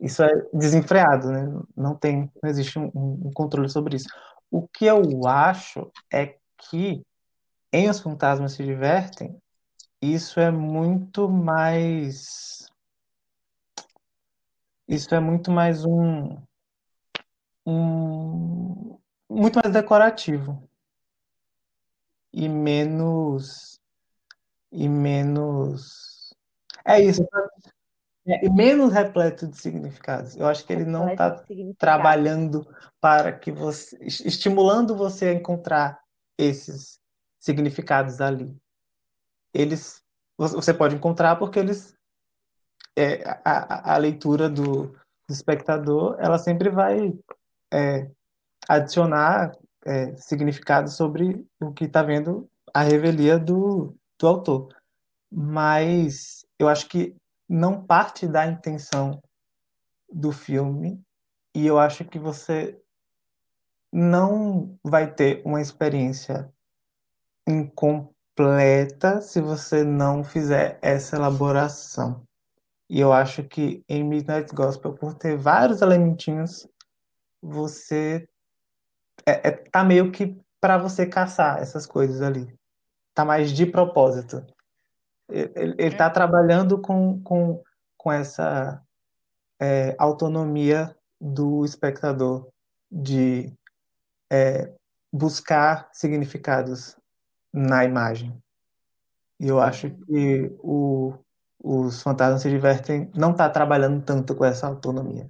isso é desenfreado, né? Não tem, não existe um, um controle sobre isso. O que eu acho é que em Os Fantasmas Se Divertem, isso é muito mais, isso é muito mais um, um, muito mais decorativo e menos e menos é isso é, e menos repleto de significados. Eu acho que ele não está trabalhando para que você estimulando você a encontrar esses significados ali eles você pode encontrar porque eles é, a, a, leitura do, do espectador ela sempre vai é, adicionar é, significado sobre o que está vendo a revelia do, do autor. Mas eu acho que não parte da intenção do filme e eu acho que você não vai ter uma experiência incompleta se você não fizer essa elaboração. E eu acho que em Midnight Gospel, por ter vários elementinhos, você é, é- tá meio que para você caçar essas coisas ali. Tá mais de propósito. Ele, ele tá trabalhando com, com, com essa é, autonomia do espectador de é, buscar significados na imagem. E eu acho que o, os fantasmas se divertem, não tá trabalhando tanto com essa autonomia.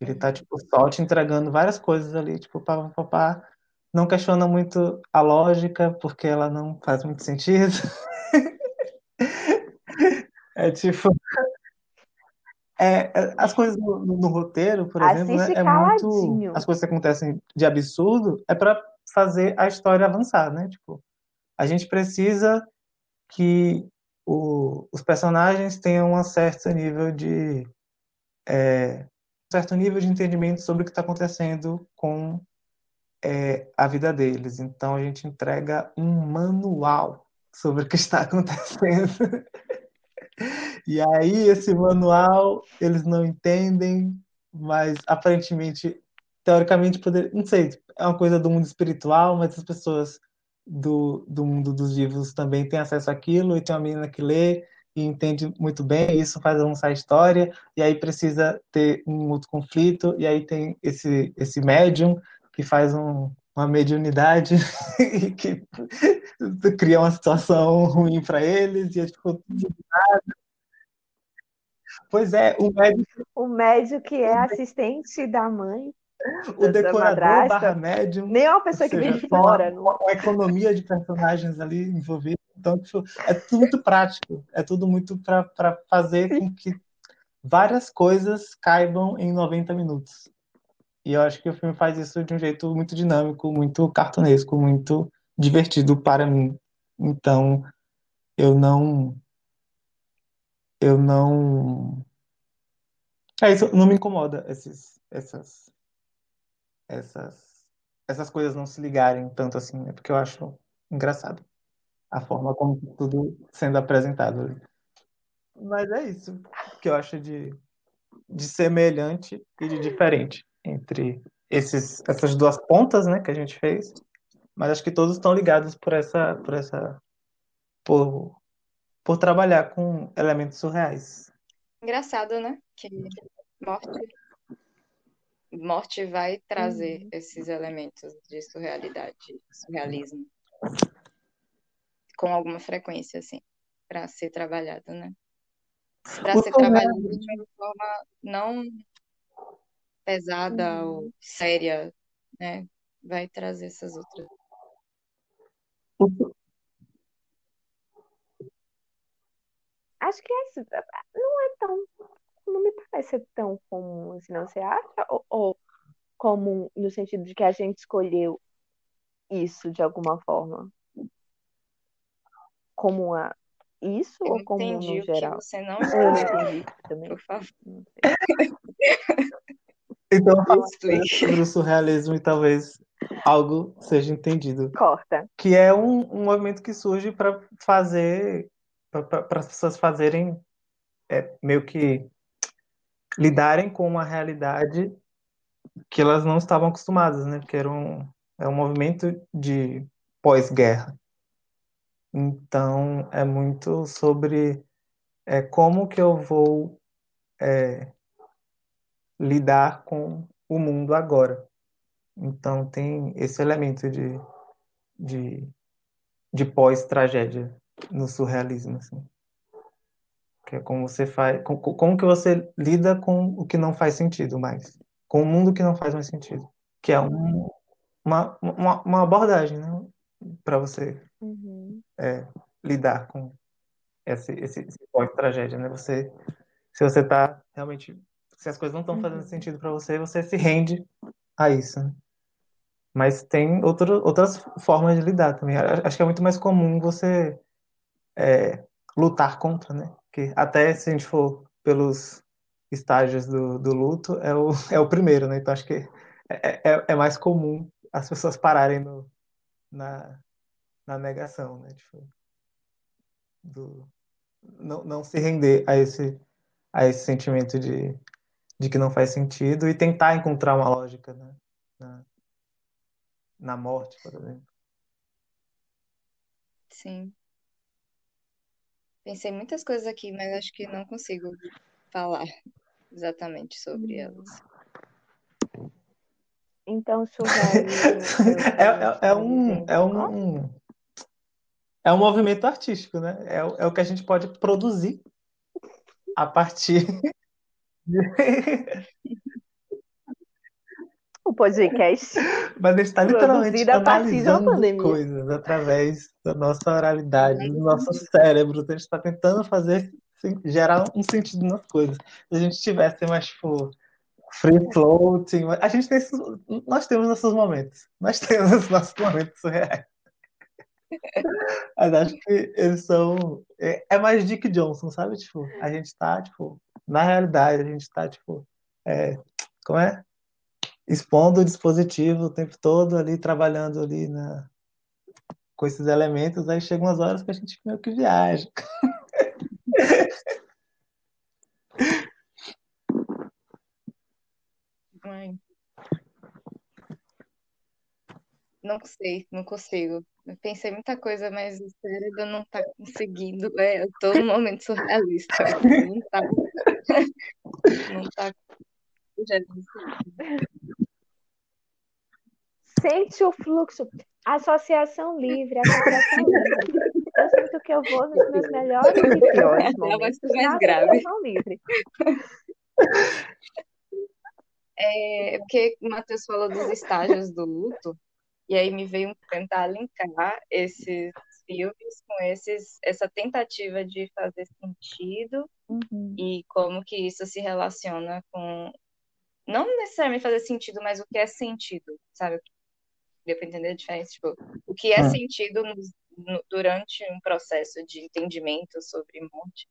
Ele tá, tipo, só te entregando várias coisas ali, tipo, pá, pá, pá. Não questiona muito a lógica, porque ela não faz muito sentido. É tipo. É, é, as coisas no, no- roteiro, por exemplo, né, é muito. As coisas que acontecem de absurdo é para fazer a história avançar, né? Tipo, a gente precisa que o- os personagens tenham um certo nível de. é, um certo nível de entendimento sobre o que está acontecendo com é, a vida deles. Então a gente entrega um manual sobre o que está acontecendo. E aí esse manual eles não entendem, mas aparentemente, teoricamente, poder, não sei, é uma coisa do mundo espiritual, mas as pessoas do, do mundo dos vivos também têm acesso àquilo, e tem uma menina que lê e entende muito bem, isso faz avançar a história, e aí precisa ter um outro conflito, e aí tem esse, esse médium que faz um, uma mediunidade e que cria uma situação ruim para eles, e é tipo, Pois é, o médico, O médico que é assistente da mãe, o decorador barra médium, nem é uma pessoa que seja, vem de fora. uma, uma- uma economia de personagens ali envolvidos. Então, tipo, é tudo muito prático, é tudo muito para fazer com que várias coisas caibam em 90 minutos. E eu acho que o filme faz isso de um jeito muito dinâmico, muito cartunesco, muito divertido para mim. Então, eu não. Eu não. É isso, não me incomoda esses, essas, essas, essas coisas não se ligarem tanto assim, né? Porque eu acho engraçado a forma como tudo sendo apresentado. Mas é isso que eu acho de de semelhante e de diferente entre esses, essas duas pontas, né, que a gente fez, mas acho que todos estão ligados por essa, por essa, por, por trabalhar com elementos surreais. Engraçado, né? Que morte, morte vai trazer Uhum. esses elementos de surrealidade, surrealismo, com alguma frequência, assim, para ser trabalhado, né? Para ser trabalhado de uma forma não pesada Uhum. ou séria, né? Vai trazer essas outras. Acho que esse não é tão. Não me parece tão comum assim, não você acha? Ou, ou comum no sentido de que a gente escolheu isso de alguma forma? Comum a isso Eu ou comum entendi no o que geral? você não eu entendi também? por favor. Então, sobre o surrealismo e talvez algo seja entendido. Corta. que é um, um movimento que surge para fazer para as pessoas fazerem é, meio que lidarem com uma realidade que elas não estavam acostumadas, né? Porque era um, é um movimento de pós-guerra. Então é muito sobre é, como que eu vou é, lidar com o mundo agora. Então tem esse elemento de, de de pós-tragédia no surrealismo, assim. Que é como você faz, com- com- como que você lida com o que não faz sentido mais, com o mundo que não faz mais sentido, que é um- uma, uma, uma abordagem, né, para você Uhum. é, lidar com esse, esse, esse pós-tragédia, né? Você, se você tá realmente, se as coisas não estão fazendo Uhum. sentido para você, você se rende a isso, né? Mas tem outro, outras formas de lidar também. Acho que é muito mais comum você é, lutar contra, né? Que até se a gente for pelos estágios do, do luto, é o, é o primeiro, né? Então acho que é, é, é mais comum as pessoas pararem no, na, na negação, né? Tipo, do, não, não se render a esse, a esse sentimento de, de que não faz sentido e tentar encontrar uma lógica, né? Na, na morte, por exemplo. Sim. Pensei muitas coisas aqui, mas acho que não consigo falar exatamente sobre elas. Então, surrealismo É, é, é, é um é um, é um movimento artístico, né? É, o- é o que a gente pode produzir a partir de... O podcast Mas a gente está literalmente analisando coisas através da nossa oralidade, do nosso cérebro. Então, a gente está tentando fazer, gerar um sentido nas coisas. Se a gente tivesse mais, tipo, free floating, a gente tem esses, nós temos nossos momentos. Nós temos os nossos momentos surreais. Mas acho que eles são. É, é mais Dick Johnson, sabe? Tipo, a gente tá, tipo, na realidade, a gente tá, tipo, é, como é? Expondo o dispositivo o tempo todo ali, trabalhando ali na, com esses elementos, aí chegam umas horas que a gente meio que viaja. Ai. Não sei, não consigo. Eu pensei muita coisa, mas o cérebro não tá conseguindo. É, eu tô num momento surrealista. Não tá. Não tá. Sente o fluxo. Associação livre, associação livre. Eu sinto que eu vou nos meus melhores e piores momentos ser mais grave. associação livre. É porque o Matheus falou dos estágios do luto, e aí me veio tentar linkar esses filmes com esses, essa tentativa de fazer sentido Uhum. e como que isso se relaciona com não necessariamente fazer sentido, mas o que é sentido, sabe? Deu pra entender a diferença? Tipo, o que é Hum. sentido no- no- durante um processo de entendimento sobre morte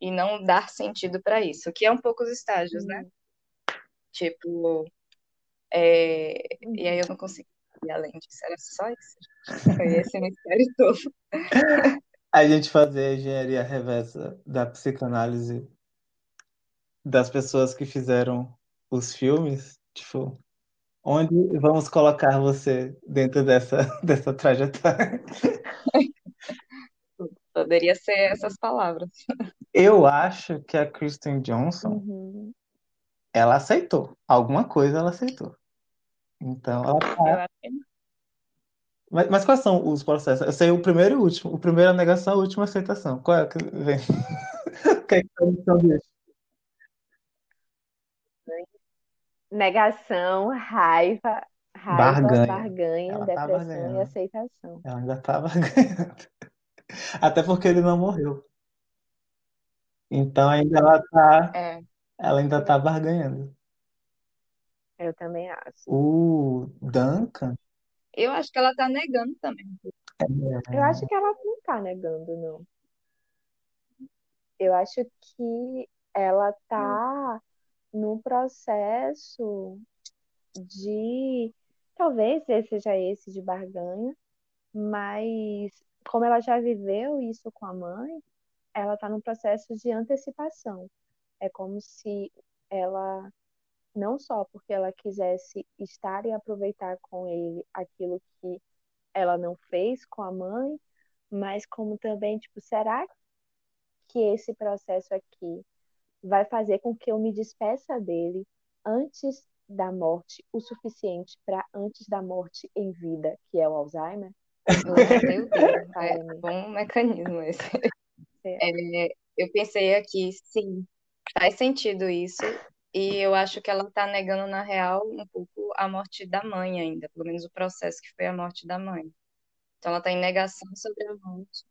e não dar sentido para isso, que é um pouco os estágios, né? Tipo, é, e aí eu não consegui ir além disso, era só isso. Foi esse mistério todo. A gente fazer a engenharia reversa da psicanálise das pessoas que fizeram os filmes, tipo, onde vamos colocar você dentro dessa, dessa trajetória? Poderia ser essas palavras. Eu acho que a Kristen Johnson, Uhum. ela aceitou. Alguma coisa ela aceitou. Então, ela tá... Mas, mas quais são os processos? Eu sei o primeiro e o último. O primeiro é a negação, o último é a aceitação. Qual é que vem? O que é que a diz? Negação, raiva, raiva, Barganha. barganha, tá depressão e aceitação. Ela ainda estava ganhando. Até porque ele não morreu. Então ainda ela tá, é. ela ainda tá barganhando. Eu também acho. O Duncan, Eu acho que ela tá negando também. Eu acho que ela não tá negando, não. Eu acho que ela tá no processo de, talvez esse seja esse de barganha, mas como ela já viveu isso com a mãe, ela tá no processo de antecipação. É como se ela, não só porque ela quisesse estar e aproveitar com ele aquilo que ela não fez com a mãe, mas como também, tipo, será que esse processo aqui vai fazer com que eu me despeça dele antes da morte, o suficiente para antes da morte em vida, que é o Alzheimer? Meu Deus, é Fala-me. bom mecanismo esse. É. É, eu pensei aqui, sim, faz sentido isso. E eu acho que ela tá negando, na real, um pouco a morte da mãe ainda, pelo menos o processo que foi a morte da mãe. Então ela tá em negação sobre a morte.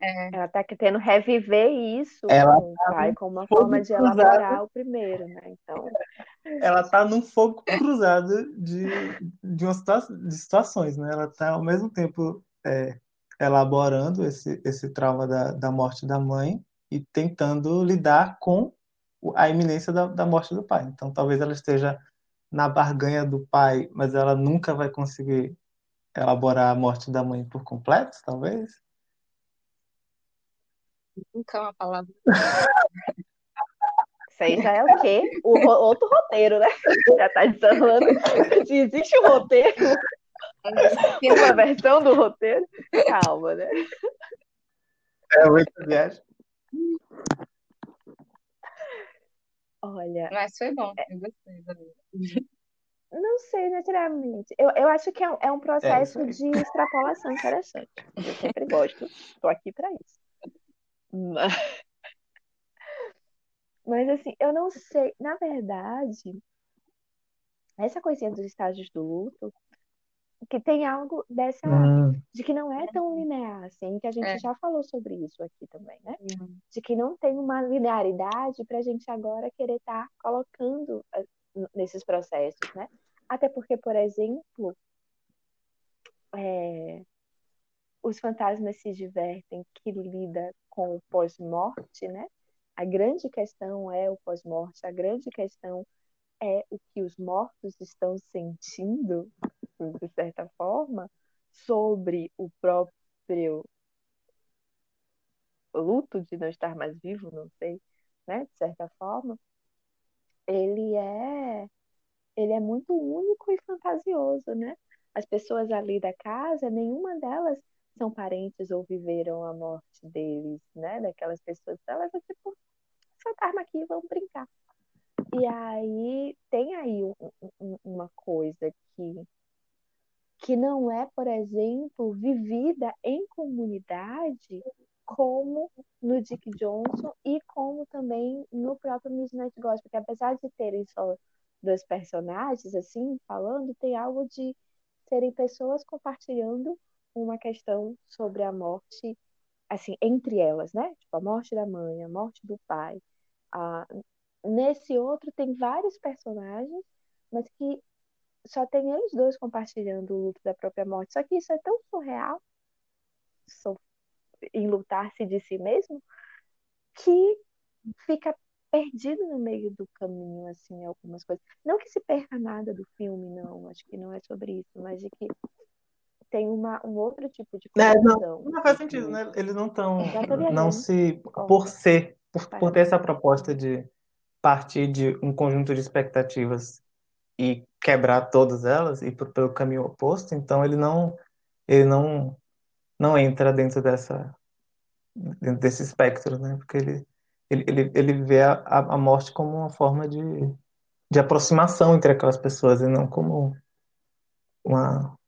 É, Ela tá querendo reviver isso Ela com o pai como uma fogo forma de cruzado. elaborar o primeiro, né? Então, ela tá num fogo cruzado de, de, uma situa- de situações, né? Ela tá ao mesmo tempo é, elaborando esse, esse trauma da, da morte da mãe e tentando lidar com a iminência da, da morte do pai. Então, talvez ela esteja na barganha do pai, mas ela nunca vai conseguir elaborar a morte da mãe por completo, talvez. Nunca é uma palavra. isso aí já é o quê? O ro- outro roteiro, né? Já tá desenrolando. Se existe um roteiro, uma versão do roteiro, calma, né? É muita viagem. Olha, Mas foi bom, eu gostei. também. não sei necessariamente. Eu, eu acho que é, um- é um processo aí. de extrapolação interessante. Eu sempre gosto. Tô aqui para isso. Mas, mas assim, eu não sei. Na verdade, essa coisinha dos estágios do luto, que tem algo dessa Hum, de que não é tão linear assim, que a gente É. já falou sobre isso aqui também, né? De que não tem uma linearidade para a gente agora querer estar colocando ah, nesses processos, né? Até porque, por exemplo, é, os fantasmas se divertem que lida com o pós-morte, né? A grande questão é o pós-morte, a grande questão é o que os mortos estão sentindo, de certa forma, sobre o próprio luto de não estar mais vivo, não sei, né? De certa forma, ele é ele é muito único e fantasioso, né? As pessoas ali da casa, nenhuma delas são parentes ou viveram a morte deles, né? Daquelas pessoas, elas é tipo fantasma aqui, vamos brincar. E aí tem aí um- um- uma coisa que que não é, por exemplo, vivida em comunidade como no Dick Johnson e como também no próprio Midnight Gospel, porque apesar de terem só dois personagens assim falando, tem algo de serem pessoas compartilhando uma questão sobre a morte, assim, entre elas, né? Tipo, a morte da mãe, a morte do pai. Ah, nesse outro tem vários personagens, mas que só tem eles dois compartilhando o luto da própria morte. Só que isso é tão surreal, so- enlutar-se de si mesmo, que fica perdido no meio do caminho, assim, algumas coisas. Não que se perca nada do filme, não, acho que não é sobre isso, mas de que tem uma, um outro tipo de É, não, não faz sentido, né? Eles não estão, viajando. não se, por ser, por, por ter essa proposta de, partir de um conjunto de expectativas e quebrar todas elas e por, pelo caminho oposto, então ele não ele não não entra dentro dessa dentro desse espectro, né? Porque ele ele, ele, ele vê a, a morte como uma forma de, de aproximação entre aquelas pessoas e não como uma,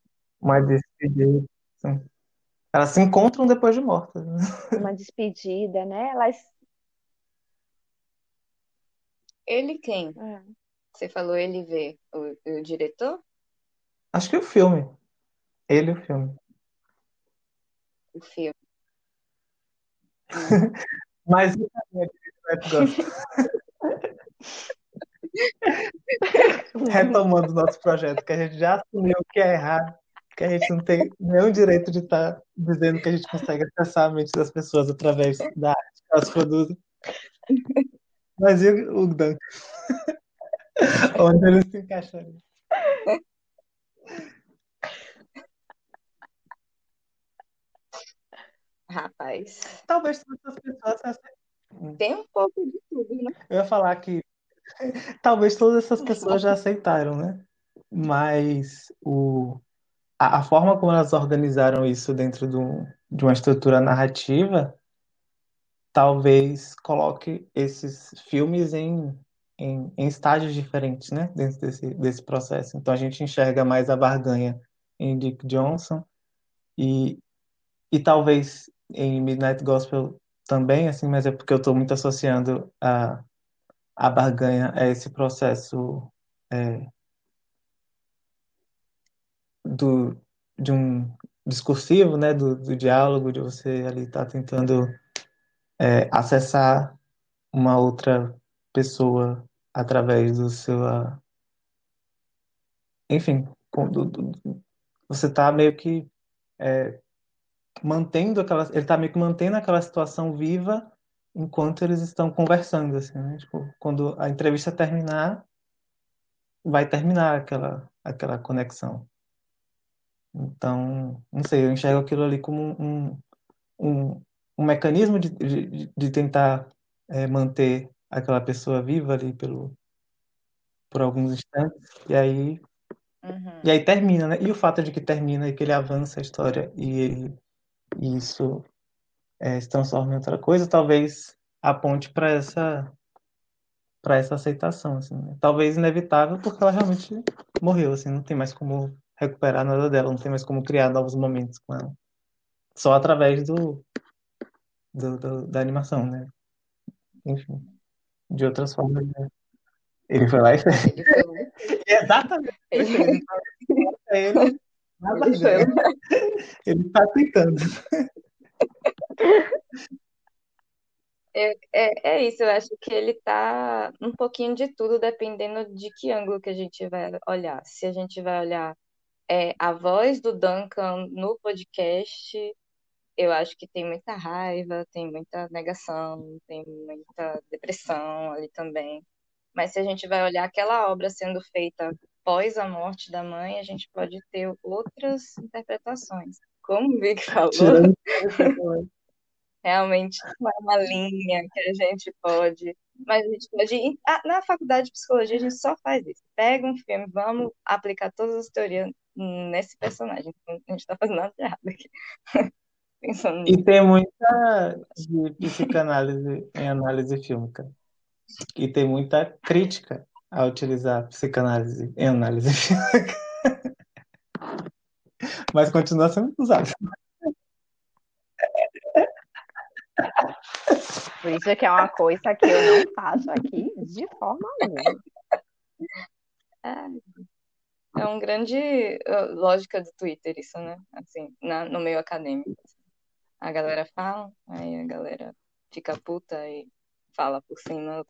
uma despedida. Elas se encontram depois de mortas. Né? Uma despedida, né? Elas. Ele quem? É. Você falou ele vê o, o diretor? Acho que o filme. Ele e o filme. O filme. Mas. Retomando o nosso projeto, que a gente já assumiu que é errado, que a gente não tem nenhum direito de estar tá dizendo que a gente consegue acessar a mente das pessoas através da arte que elas produzem. Mas e o Duncan? Onde ele se encaixaria? Rapaz. Talvez todas as pessoas. Tem um pouco de tudo, né? Eu ia falar que talvez todas essas pessoas já aceitaram, né? Mas o, a, forma como elas organizaram isso dentro do, de uma estrutura narrativa talvez coloque esses filmes em, em, em, estágios diferentes, né? Dentro desse, desse processo. Então a gente enxerga mais a barganha em Dick Johnson e, e talvez em Midnight Gospel também, assim, mas é porque eu estou muito associando a, a barganha a esse processo é, do, de um discursivo, né, do, do diálogo, de você ali estar tá tentando é, acessar uma outra pessoa através do seu, enfim, do, do, você está meio que é, mantendo aquela, ele está meio que mantendo aquela situação viva enquanto eles estão conversando, assim, né? Tipo, quando a entrevista terminar, vai terminar aquela, aquela conexão. Então, não sei, eu enxergo aquilo ali como um, um, um mecanismo de, de, de tentar é, manter aquela pessoa viva ali pelo, por alguns instantes, e aí, Uhum. e aí termina, né? E o fato de que termina e que ele avança a história e, ele, e isso é, se transforma em outra coisa, talvez aponte para essa para essa aceitação, assim, né? talvez inevitável porque ela realmente morreu, assim, não tem mais como recuperar nada dela, não tem mais como criar novos momentos com ela, só através do, do, do da animação, né? Enfim, de outras formas. Né? Ele foi lá e fez. Ele foi lá. Exatamente. Ele, Ele, ele está tentando. É, é, é isso, eu acho que ele tá um pouquinho de tudo, dependendo de que ângulo que a gente vai olhar. Se a gente vai olhar é, a voz do Duncan no podcast, eu acho que tem muita raiva, tem muita negação, tem muita depressão ali também. Mas se a gente vai olhar aquela obra sendo feita após a morte da mãe, a gente pode ter outras interpretações. Como o Vic falou, realmente não é uma linha que a gente pode. Mas a gente pode. ir- ah, Na faculdade de psicologia, a gente só faz isso. Pega um filme, vamos aplicar todas as teorias nesse personagem. Então, A gente está fazendo nada de errado aqui. Pensando nisso. E tem muita de psicanálise em análise fílmica. E tem muita crítica a utilizar psicanálise em análise fílmica. Mas continua sendo usado. Por isso que é uma coisa que eu não faço aqui de forma alguma. É um grande uh, lógica do Twitter, isso, né? Assim, na- no meio acadêmico. A galera fala, aí a galera fica puta e fala por cima.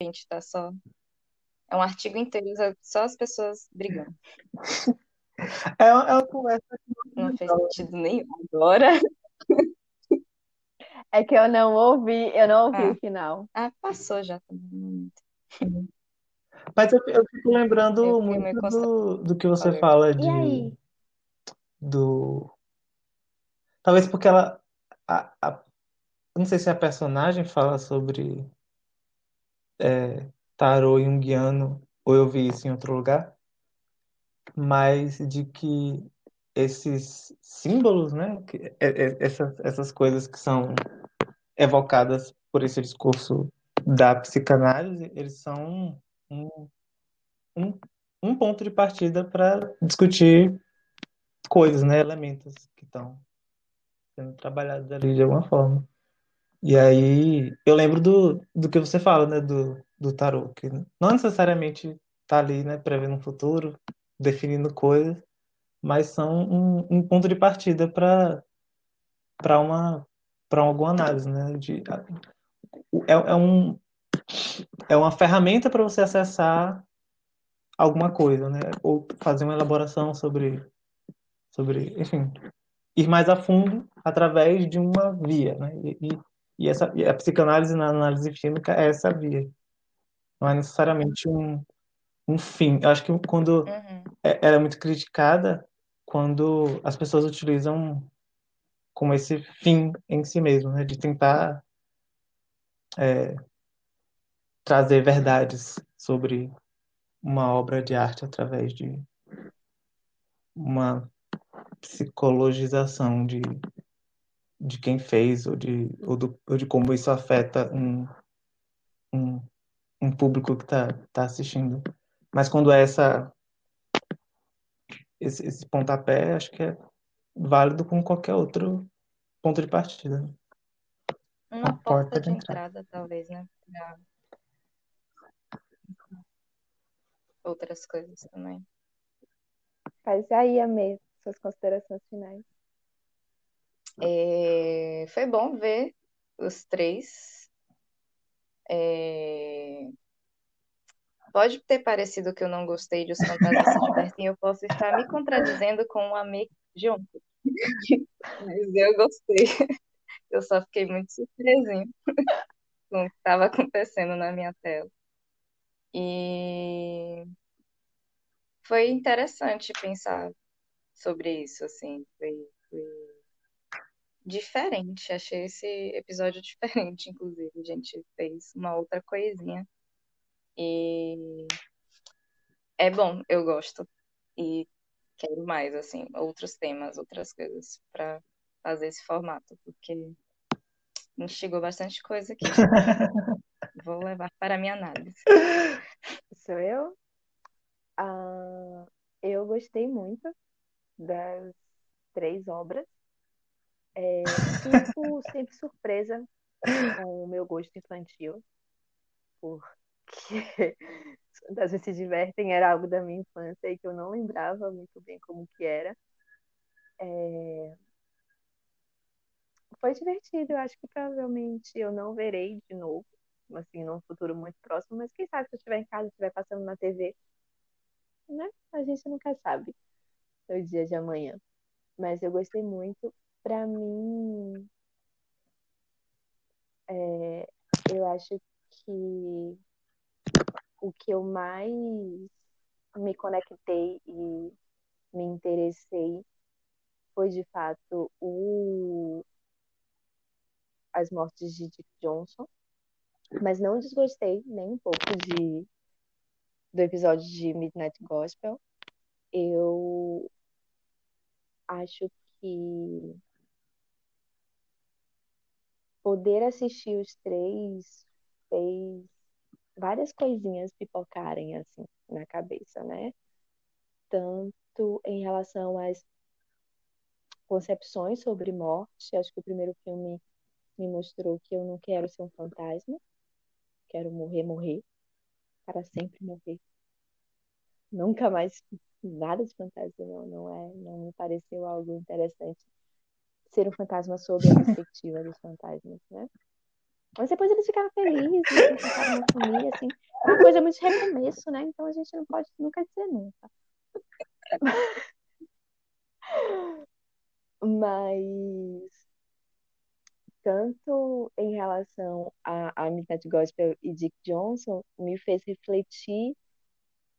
A gente tá só. É um artigo inteiro, só as pessoas brigando. É uma, é uma conversa Não fez sentido nenhum agora. É que eu não ouvi, eu não ouvi Ah. o final. Ah, passou já também. Mas eu, eu fico lembrando Eu muito do, do que você fala E de aí? do talvez porque ela a, a- não sei se a personagem fala sobre é, tarô junguiano ou eu vi isso em outro lugar, mas de que esses símbolos, né, que, é, é, essas, essas coisas que são evocadas por esse discurso da psicanálise, eles são um, um, um ponto de partida para discutir coisas, né, elementos que estão sendo trabalhados ali de alguma forma. E aí eu lembro do, do que você fala, né, do, do tarô, que não necessariamente tá ali, né, prevendo um futuro, definindo coisas, mas são um, um ponto de partida para para uma para alguma análise, né, de é, é um é uma ferramenta para você acessar alguma coisa, né, ou fazer uma elaboração sobre sobre, enfim, ir mais a fundo através de uma via, né? E, e, essa, e a psicanálise na análise clínica é essa via. Não é necessariamente um, um fim. Eu acho que quando uhum. é, ela é muito criticada, quando as pessoas utilizam como esse fim em si mesmo, né? De tentar é, trazer verdades sobre uma obra de arte através de uma psicologização de, de quem fez ou de, ou, do, ou de como isso afeta um, um, um público que está tá assistindo. Mas quando é essa, esse, esse pontapé, acho que é válido com qualquer outro ponto de partida. Uma, Uma porta, porta, de, entrada, entrada talvez, né? Pra... Outras coisas também. Faz aí, Amê, suas considerações finais. É, foi bom ver os três. É, pode ter parecido que eu não gostei de Os Fantasmas se Divertem, eu posso estar me contradizendo com amigo de ontem. Mas eu gostei. Eu só fiquei muito surpresinha com o que estava acontecendo na minha tela. E foi interessante pensar sobre isso, assim. Foi, foi diferente. Achei esse episódio diferente, inclusive. A gente fez uma outra coisinha. E é bom, eu gosto. E quero mais, assim, outros temas, outras coisas para fazer esse formato, porque chegou bastante coisa aqui. Vou levar para a minha análise. Sou eu? Uh, eu gostei muito das três obras. É, fico sempre surpresa com o meu gosto infantil, porque das vezes se divertem era algo da minha infância e que eu não lembrava muito bem como que era. É... Foi divertido, eu acho que provavelmente eu não verei de novo, assim, num futuro muito próximo, mas quem sabe se eu estiver em casa, estiver passando na TV, né? A gente nunca sabe o dia de amanhã. Mas eu gostei muito. Para mim, é, eu acho que o que eu mais me conectei e me interessei foi de fato o as mortes de Dick Johnson, mas não desgostei nem um pouco de do episódio de Midnight Gospel. Eu acho que poder assistir os três fez várias coisinhas pipocarem assim na cabeça, né? Tanto em relação às concepções sobre morte, acho que o primeiro filme me mostrou que eu não quero ser um fantasma, quero morrer, morrer, para sempre morrer. Nunca mais nada de fantasma, não, não é, não me pareceu algo interessante ser um fantasma sob a perspectiva dos fantasmas, né? Mas depois eles ficaram felizes, ficaram uma família, assim, é uma coisa muito de recomeço, né? Então a gente não pode nunca dizer nunca. Mas tanto em relação a Midnight Gospel e Dick Johnson, me fez refletir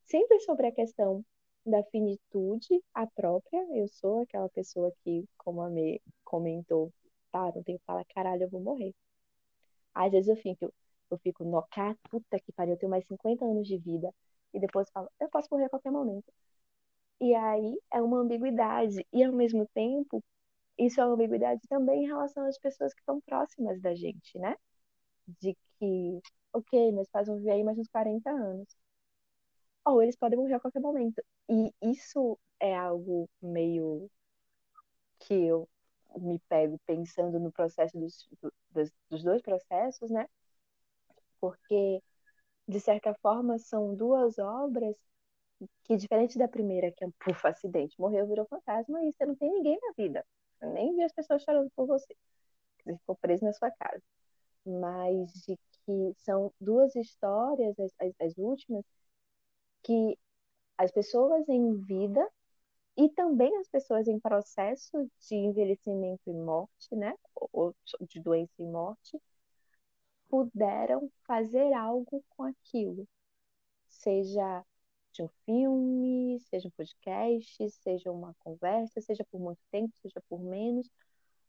sempre sobre a questão da finitude a própria. Eu sou aquela pessoa que, como a Me comentou, tá, não tenho que falar, caralho, eu vou morrer. Às vezes eu fico, eu fico, nocar, puta que pariu, eu tenho mais 50 anos de vida. E depois falo, eu posso morrer a qualquer momento. E aí é uma ambiguidade. E ao mesmo tempo, isso é uma ambiguidade também em relação às pessoas que estão próximas da gente, né? De que, ok, meus pais vão viver aí mais uns 40 anos. Ou eles podem morrer a qualquer momento. E isso é algo meio que eu me pego pensando no processo dos, dos, dos dois processos, né? Porque, de certa forma, são duas obras que, diferente da primeira, que é um puf, acidente, morreu, virou fantasma, e você não tem ninguém na vida. Eu nem vi as pessoas chorando por você. Você ficou preso na sua casa. Mas de que são duas histórias, as, as, as últimas, que as pessoas em vida e também as pessoas em processo de envelhecimento e morte, né, ou de doença e morte, puderam fazer algo com aquilo, seja de um filme, seja um podcast, seja uma conversa, seja por muito tempo, seja por menos,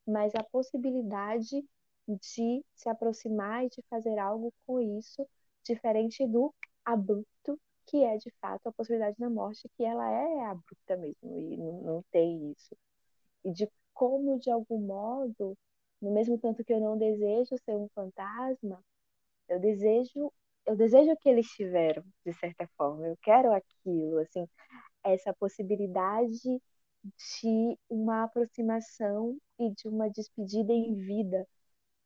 mas a possibilidade de se aproximar e de fazer algo com isso, diferente do abrupto que é de fato a possibilidade da morte, que ela é abrupta mesmo e não, não tem isso. E de como, de algum modo, no mesmo tanto que eu não desejo ser um fantasma, eu desejo eu desejo que eles tiveram, de certa forma. Eu quero aquilo, assim, essa possibilidade de uma aproximação e de uma despedida em vida,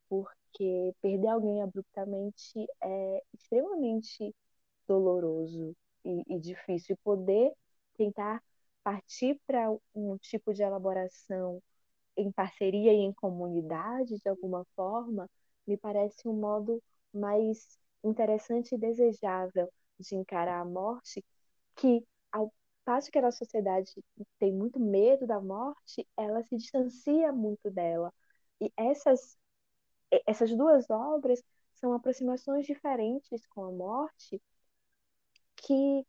porque perder alguém abruptamente é extremamente doloroso e, e difícil. E poder tentar partir para um tipo de elaboração em parceria e em comunidade, de alguma forma, me parece um modo mais interessante e desejável de encarar a morte, que ao passo que a sociedade tem muito medo da morte, ela se distancia muito dela. E essas, essas duas obras são aproximações diferentes com a morte, que, de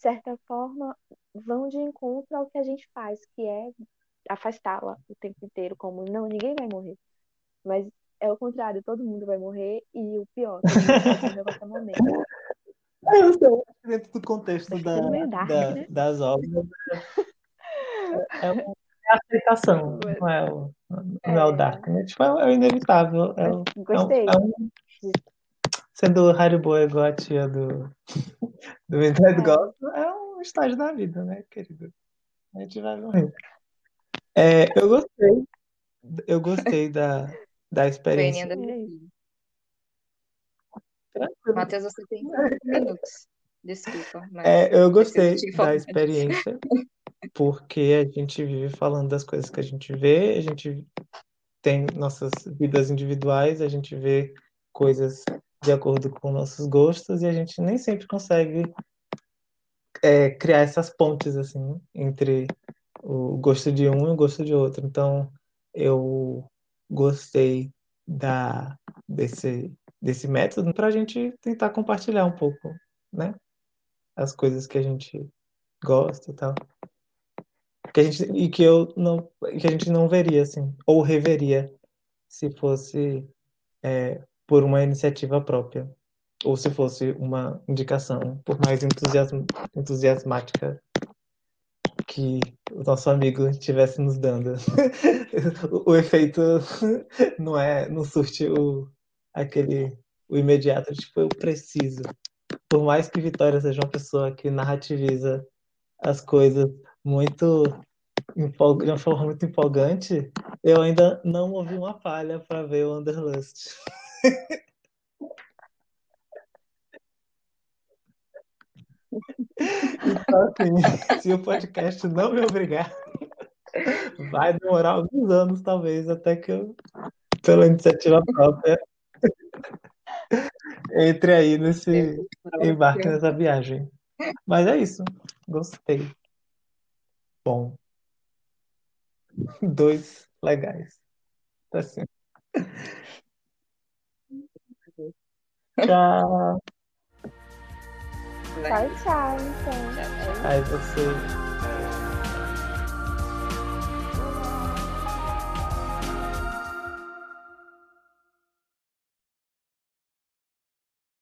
certa forma, vão de encontro ao que a gente faz, que é afastá-la o tempo inteiro, como não, ninguém vai morrer. Mas é o contrário, todo mundo vai morrer e o pior, todo mundo vai morrer a qualquer momento. É, eu sei, dentro do contexto da, dark, da, né? das obras, é, uma, é a aceitação, não é o, não é o dark, né? Tipo, é, o inevitável. É, o, Gostei. É um, é um, sendo Haribo igual a tia do, do Midnight É. Gospel, é um estágio da vida, né, querido? A gente vai morrer. É, eu gostei, eu gostei da, da experiência. É. Matheus, você tem cinco minutos. Desculpa, mas É, eu gostei da experiência, porque a gente vive falando das coisas que a gente vê, a gente tem nossas vidas individuais, a gente vê coisas de acordo com nossos gostos e a gente nem sempre consegue é, criar essas pontes assim entre o gosto de um e o gosto de outro. Então, eu gostei da desse desse método para a gente tentar compartilhar um pouco, né? As coisas que a gente gosta e tal. Que a gente, e que eu não, que a gente não veria, assim, ou reveria se fosse é, por uma iniciativa própria, ou se fosse uma indicação, por mais entusiasm, entusiasmática que o nosso amigo estivesse nos dando. o, efeito não é, não surte o, aquele, o imediato, tipo, eu preciso. Por mais que Vitória seja uma pessoa que narrativiza as coisas muito de uma forma muito empolgante, eu ainda não ouvi uma palha para ver o Wanderlust. Então, assim, se o podcast não me obrigar, vai demorar alguns anos, talvez, até que eu, pela iniciativa própria, entre aí nesse embarque nessa viagem. Mas é isso. Gostei. Bom. Dois legais. Tá assim. Tchau. Tchau, tchau, então. Tchau, tchau. Aí você